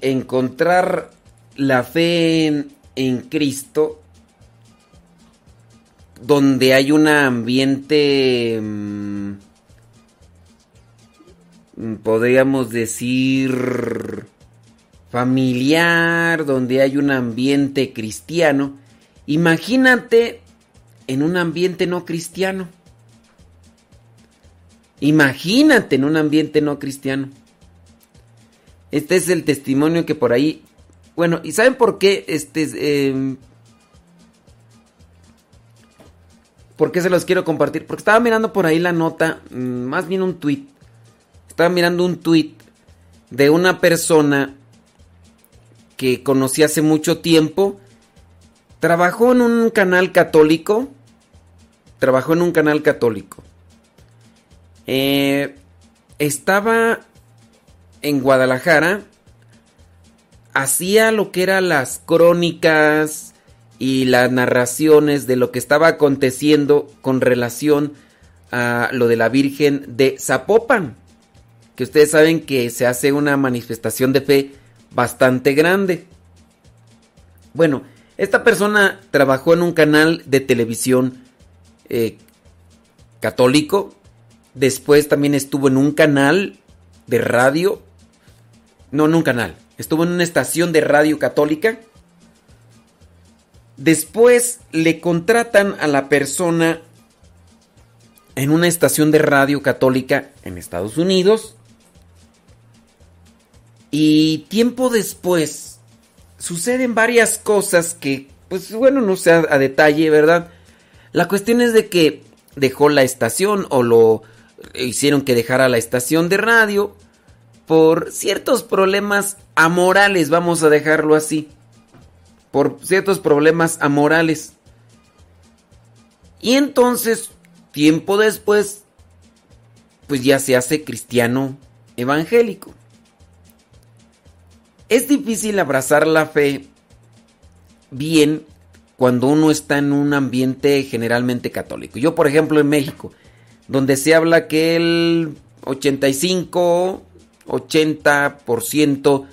Encontrar la fe en, en Cristo, donde hay un ambiente, mm, podríamos decir, familiar, donde hay un ambiente cristiano, imagínate en un ambiente no cristiano. Imagínate en un ambiente no cristiano. Este es el testimonio que por ahí. Bueno, ¿y saben por qué? Este. Eh, ¿Por qué se los quiero compartir? Porque estaba mirando por ahí la nota, mm, más bien un tweet. Estaba mirando un tweet de una persona que conocí hace mucho tiempo. Trabajó en un canal católico. Trabajó en un canal católico. Eh, estaba en Guadalajara. Hacía lo que eran las crónicas y las narraciones de lo que estaba aconteciendo con relación a lo de la Virgen de Zapopan. Que ustedes saben que se hace una manifestación de fe bastante grande. Bueno, esta persona trabajó en un canal de televisión eh, católico. Después también estuvo en un canal de radio. No, en un canal. Estuvo en una estación de radio católica. Después le contratan a la persona en una estación de radio católica en Estados Unidos. Y tiempo después suceden varias cosas que, pues bueno, no sé a, detalle, ¿verdad? La cuestión es de que dejó la estación o lo hicieron que dejara la estación de radio por ciertos problemas amorales, vamos a dejarlo así. Por ciertos problemas amorales. Y entonces, tiempo después, pues ya se hace cristiano evangélico. Es difícil abrazar la fe bien cuando uno está en un ambiente generalmente católico. Yo, por ejemplo, en México, donde se habla que el 85, 80%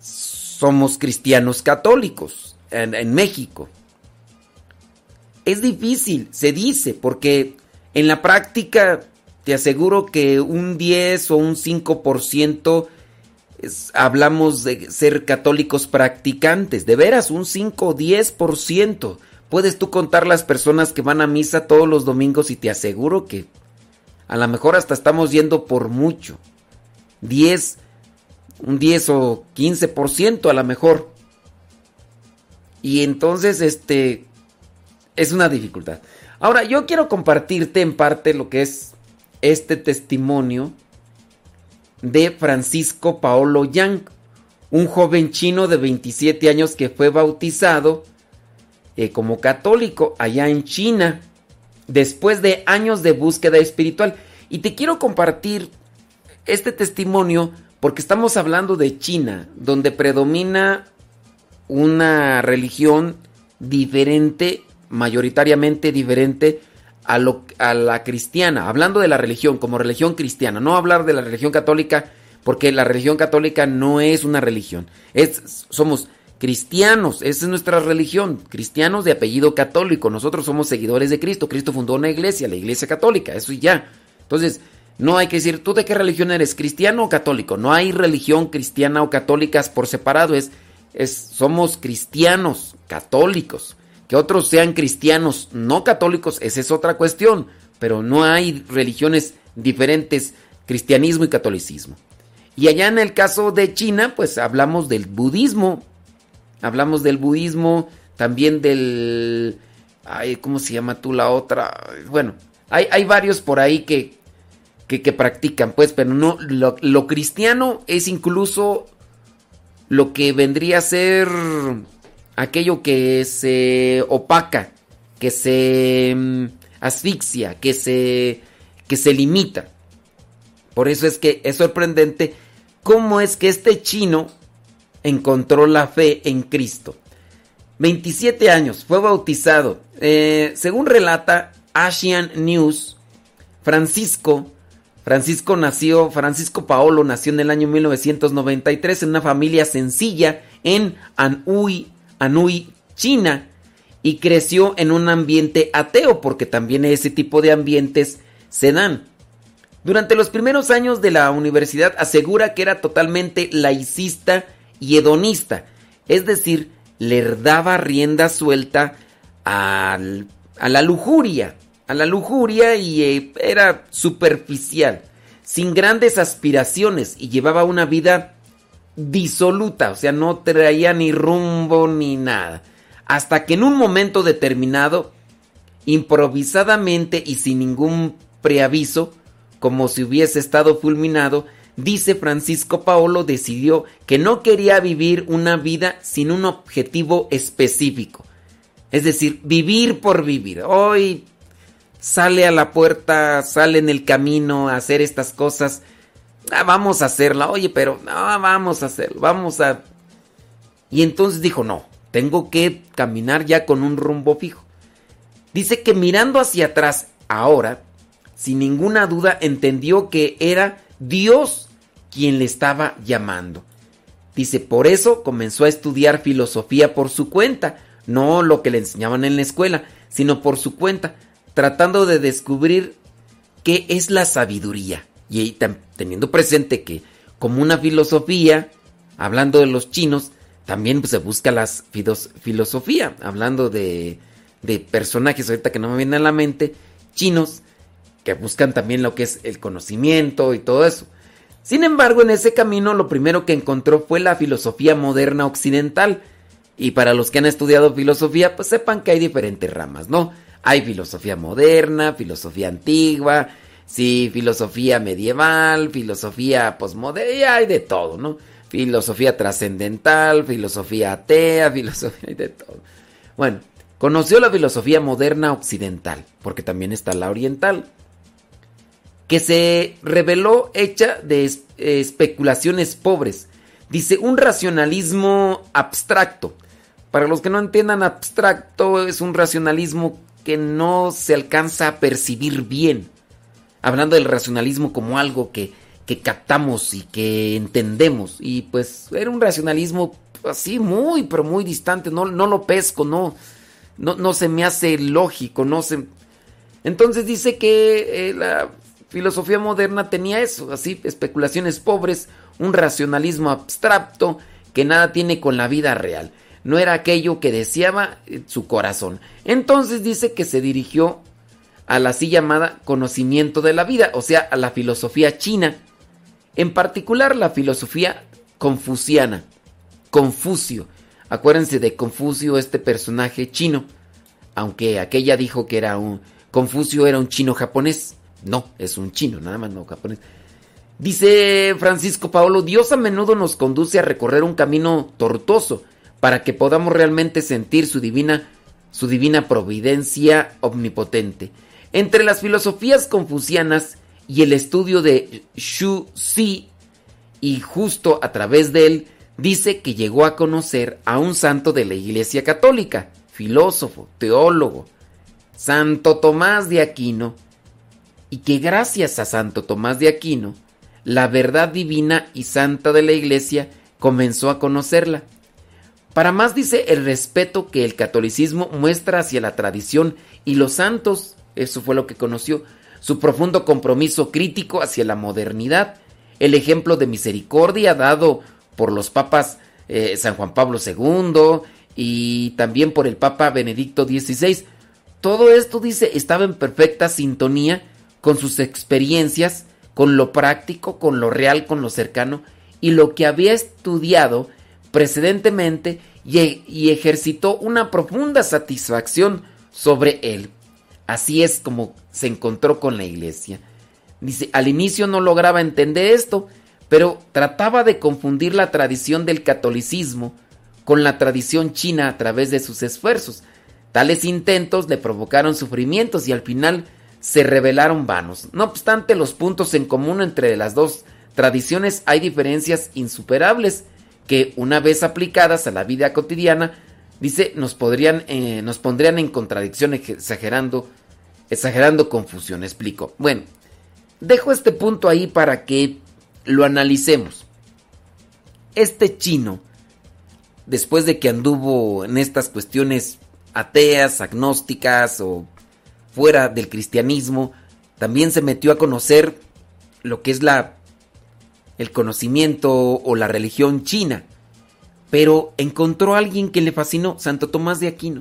somos cristianos católicos en, México. Es difícil, se dice, porque en la práctica te aseguro que un 10 o un 5% hablamos de ser católicos practicantes, de veras, un 5 o 10%. Puedes tú contar las personas que van a misa todos los domingos y te aseguro que a lo mejor hasta estamos yendo por mucho. 10, un 10 o 15% a lo mejor. Y entonces, este, es una dificultad. Ahora, yo quiero compartirte en parte lo que es este testimonio de Francisco Paolo Yang, un joven chino de 27 años que fue bautizado eh, como católico allá en China, después de años de búsqueda espiritual. Y te quiero compartir este testimonio porque estamos hablando de China, donde predomina una religión diferente, mayoritariamente diferente a, lo, a la cristiana, hablando de la religión como religión cristiana, no hablar de la religión católica, porque la religión católica no es una religión, es, somos cristianos, esa es nuestra religión, cristianos de apellido católico, nosotros somos seguidores de Cristo, Cristo fundó una iglesia, la iglesia católica, eso y ya. Entonces, no hay que decir, ¿tú de qué religión eres? ¿Cristiano o católico? No hay religión cristiana o católicas por separado, es, es somos cristianos, católicos. Que otros sean cristianos no católicos, esa es otra cuestión, pero no hay religiones diferentes, cristianismo y catolicismo. Y allá en el caso de China, pues hablamos del budismo, hablamos del budismo, también del... Ay, ¿Cómo se llama tú la otra? Bueno, hay, hay varios por ahí que, que, practican, pues, pero no, lo, lo cristiano es incluso lo que vendría a ser aquello que se opaca, que se mm, asfixia, que se, que se limita. Por eso es que es sorprendente cómo es que este chino encontró la fe en Cristo. 27 años, fue bautizado. Eh, según relata Asian News, Francisco Francisco nació, Francisco Paolo nació en el año 1993 en una familia sencilla en Anhui, Anhui, China, y creció en un ambiente ateo, porque también ese tipo de ambientes se dan. Durante los primeros años de la universidad asegura que era totalmente laicista y hedonista, es decir, le daba rienda suelta a la lujuria, a la lujuria y eh, era superficial, sin grandes aspiraciones y llevaba una vida disoluta, o sea, no traía ni rumbo ni nada. Hasta que en un momento determinado, improvisadamente y sin ningún preaviso, como si hubiese estado fulminado, dice Francisco Paolo decidió que no quería vivir una vida sin un objetivo específico. Es decir, vivir por vivir. Hoy sale a la puerta, sale en el camino a hacer estas cosas. Ah, vamos a hacerla. Oye, pero no, vamos a hacerlo. Vamos a... Y entonces dijo, no, tengo que caminar ya con un rumbo fijo. Dice que mirando hacia atrás ahora, sin ninguna duda entendió que era Dios quien le estaba llamando. Dice, por eso comenzó a estudiar filosofía por su cuenta, no lo que le enseñaban en la escuela, sino por su cuenta, tratando de descubrir qué es la sabiduría. Y teniendo presente que como una filosofía, hablando de los chinos, también pues, se busca la filos- filosofía, hablando de, de personajes ahorita que no me vienen a la mente, chinos, que buscan también lo que es el conocimiento y todo eso. Sin embargo, en ese camino lo primero que encontró fue la filosofía moderna occidental. Y para los que han estudiado filosofía, pues sepan que hay diferentes ramas, ¿no? Hay filosofía moderna, filosofía antigua, sí, filosofía medieval, filosofía posmoderna, y hay de todo, ¿no? Filosofía trascendental, filosofía atea, <laughs> filosofía hay de todo. Bueno, conoció la filosofía moderna occidental, porque también está la oriental que se reveló hecha de es- especulaciones pobres. Dice, un racionalismo abstracto. Para los que no entiendan, abstracto es un racionalismo que no se alcanza a percibir bien. Hablando del racionalismo como algo que, que captamos y que entendemos. Y pues era un racionalismo así muy, pero muy distante. No, no lo pesco, no, no, no se me hace lógico, no se... Entonces dice que eh, la filosofía moderna tenía eso, así, especulaciones pobres, un racionalismo abstracto que nada tiene con la vida real. No era aquello que deseaba eh, su corazón. Entonces dice que se dirigió a la así llamada conocimiento de la vida, o sea, a la filosofía china, en particular la filosofía confuciana, Confucio. Acuérdense de Confucio, este personaje chino, aunque aquella dijo que era un Confucio era un chino japonés. No, es un chino, nada más no japonés. Dice Francisco Paolo, Dios a menudo nos conduce a recorrer un camino tortuoso para que podamos realmente sentir su divina su divina providencia omnipotente. Entre las filosofías confucianas y el estudio de Xu Xi y justo a través de él dice que llegó a conocer a un santo de la Iglesia Católica, filósofo, teólogo, Santo Tomás de Aquino, y que gracias a Santo Tomás de Aquino, la verdad divina y santa de la Iglesia comenzó a conocerla. Para más dice el respeto que el catolicismo muestra hacia la tradición y los santos, eso fue lo que conoció, su profundo compromiso crítico hacia la modernidad, el ejemplo de misericordia dado por los papas eh, San Juan Pablo II y también por el Papa Benedicto XVI. Todo esto, dice, estaba en perfecta sintonía con sus experiencias, con lo práctico, con lo real, con lo cercano y lo que había estudiado precedentemente y, ejercitó una profunda satisfacción sobre él. Así es como se encontró con la iglesia. Dice, al inicio no lograba entender esto, pero trataba de confundir la tradición del catolicismo con la tradición china a través de sus esfuerzos. Tales intentos le provocaron sufrimientos y al final se revelaron vanos. No obstante, los puntos en común entre las dos tradiciones hay diferencias insuperables que una vez aplicadas a la vida cotidiana, dice, nos podrían, eh, nos pondrían en contradicción exagerando, exagerando confusión. Explico. Bueno, dejo este punto ahí para que lo analicemos. Este chino, después de que anduvo en estas cuestiones ateas, agnósticas o fuera del cristianismo, también se metió a conocer lo que es la el conocimiento o la religión china. Pero encontró a alguien que le fascinó, Santo Tomás de Aquino.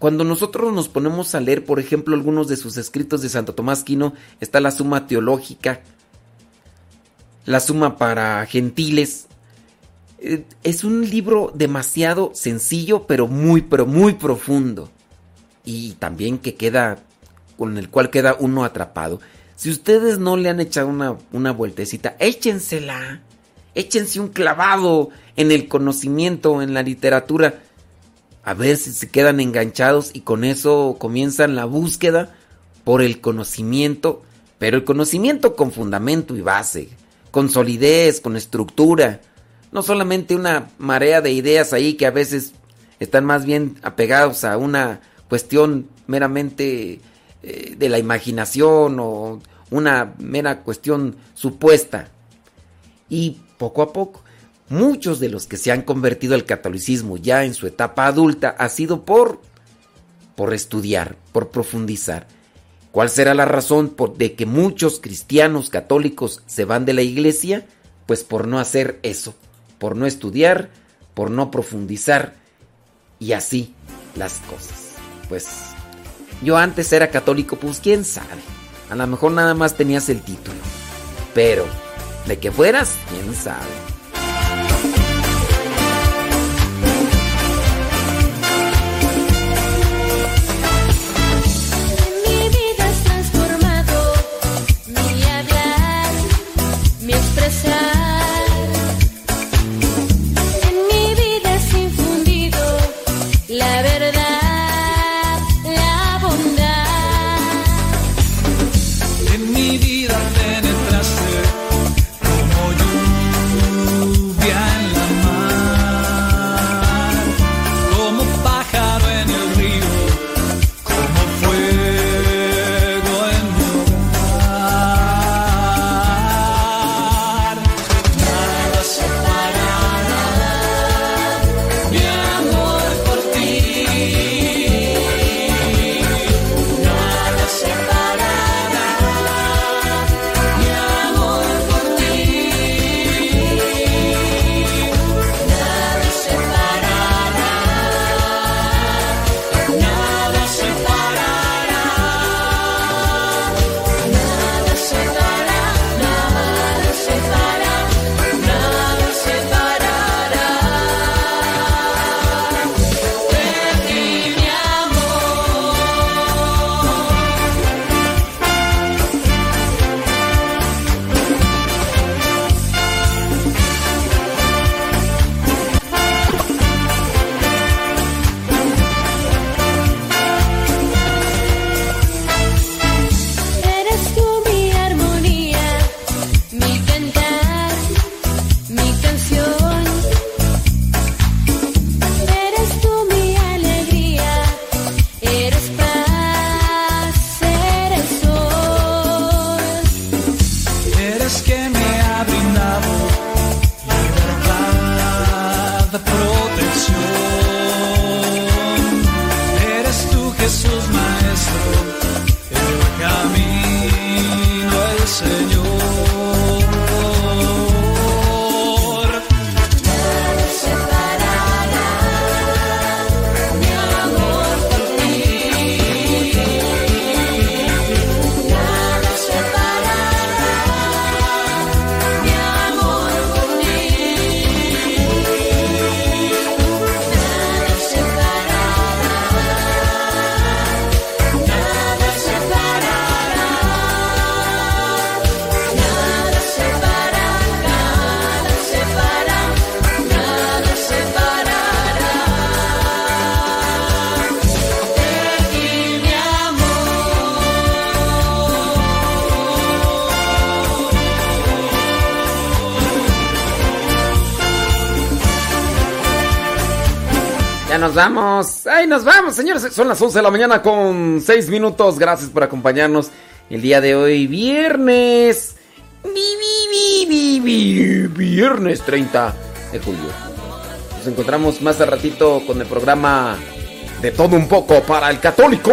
Cuando nosotros nos ponemos a leer, por ejemplo, algunos de sus escritos de Santo Tomás Aquino, está la Suma Teológica, la Suma para Gentiles. Eh, Es un libro demasiado sencillo, pero muy, pero muy profundo. Y también que queda, con el cual queda uno atrapado. Si ustedes no le han echado una, una vueltecita, échensela. Échense un clavado en el conocimiento, en la literatura. A ver si se quedan enganchados y con eso comienzan la búsqueda por el conocimiento, pero el conocimiento con fundamento y base, con solidez, con estructura. No solamente una marea de ideas ahí que a veces están más bien apegados a una cuestión meramente eh, de la imaginación o una mera cuestión supuesta. Y poco a poco, muchos de los que se han convertido al catolicismo ya en su etapa adulta ha sido por por estudiar, por profundizar. ¿Cuál será la razón por, de que muchos cristianos católicos se van de la iglesia? Pues por no hacer eso, por no estudiar, por no profundizar y así las cosas. Pues yo antes era católico, pues quién sabe. A lo mejor nada más tenías el título. Pero, de que fueras, quién sabe. Vamos. ¡Ay, nos vamos, señores! Son las 11 de la mañana con 6 minutos. Gracias por acompañarnos. El día de hoy, viernes. Viernes 30 de julio. Nos encontramos más a ratito con el programa de todo un poco para el católico.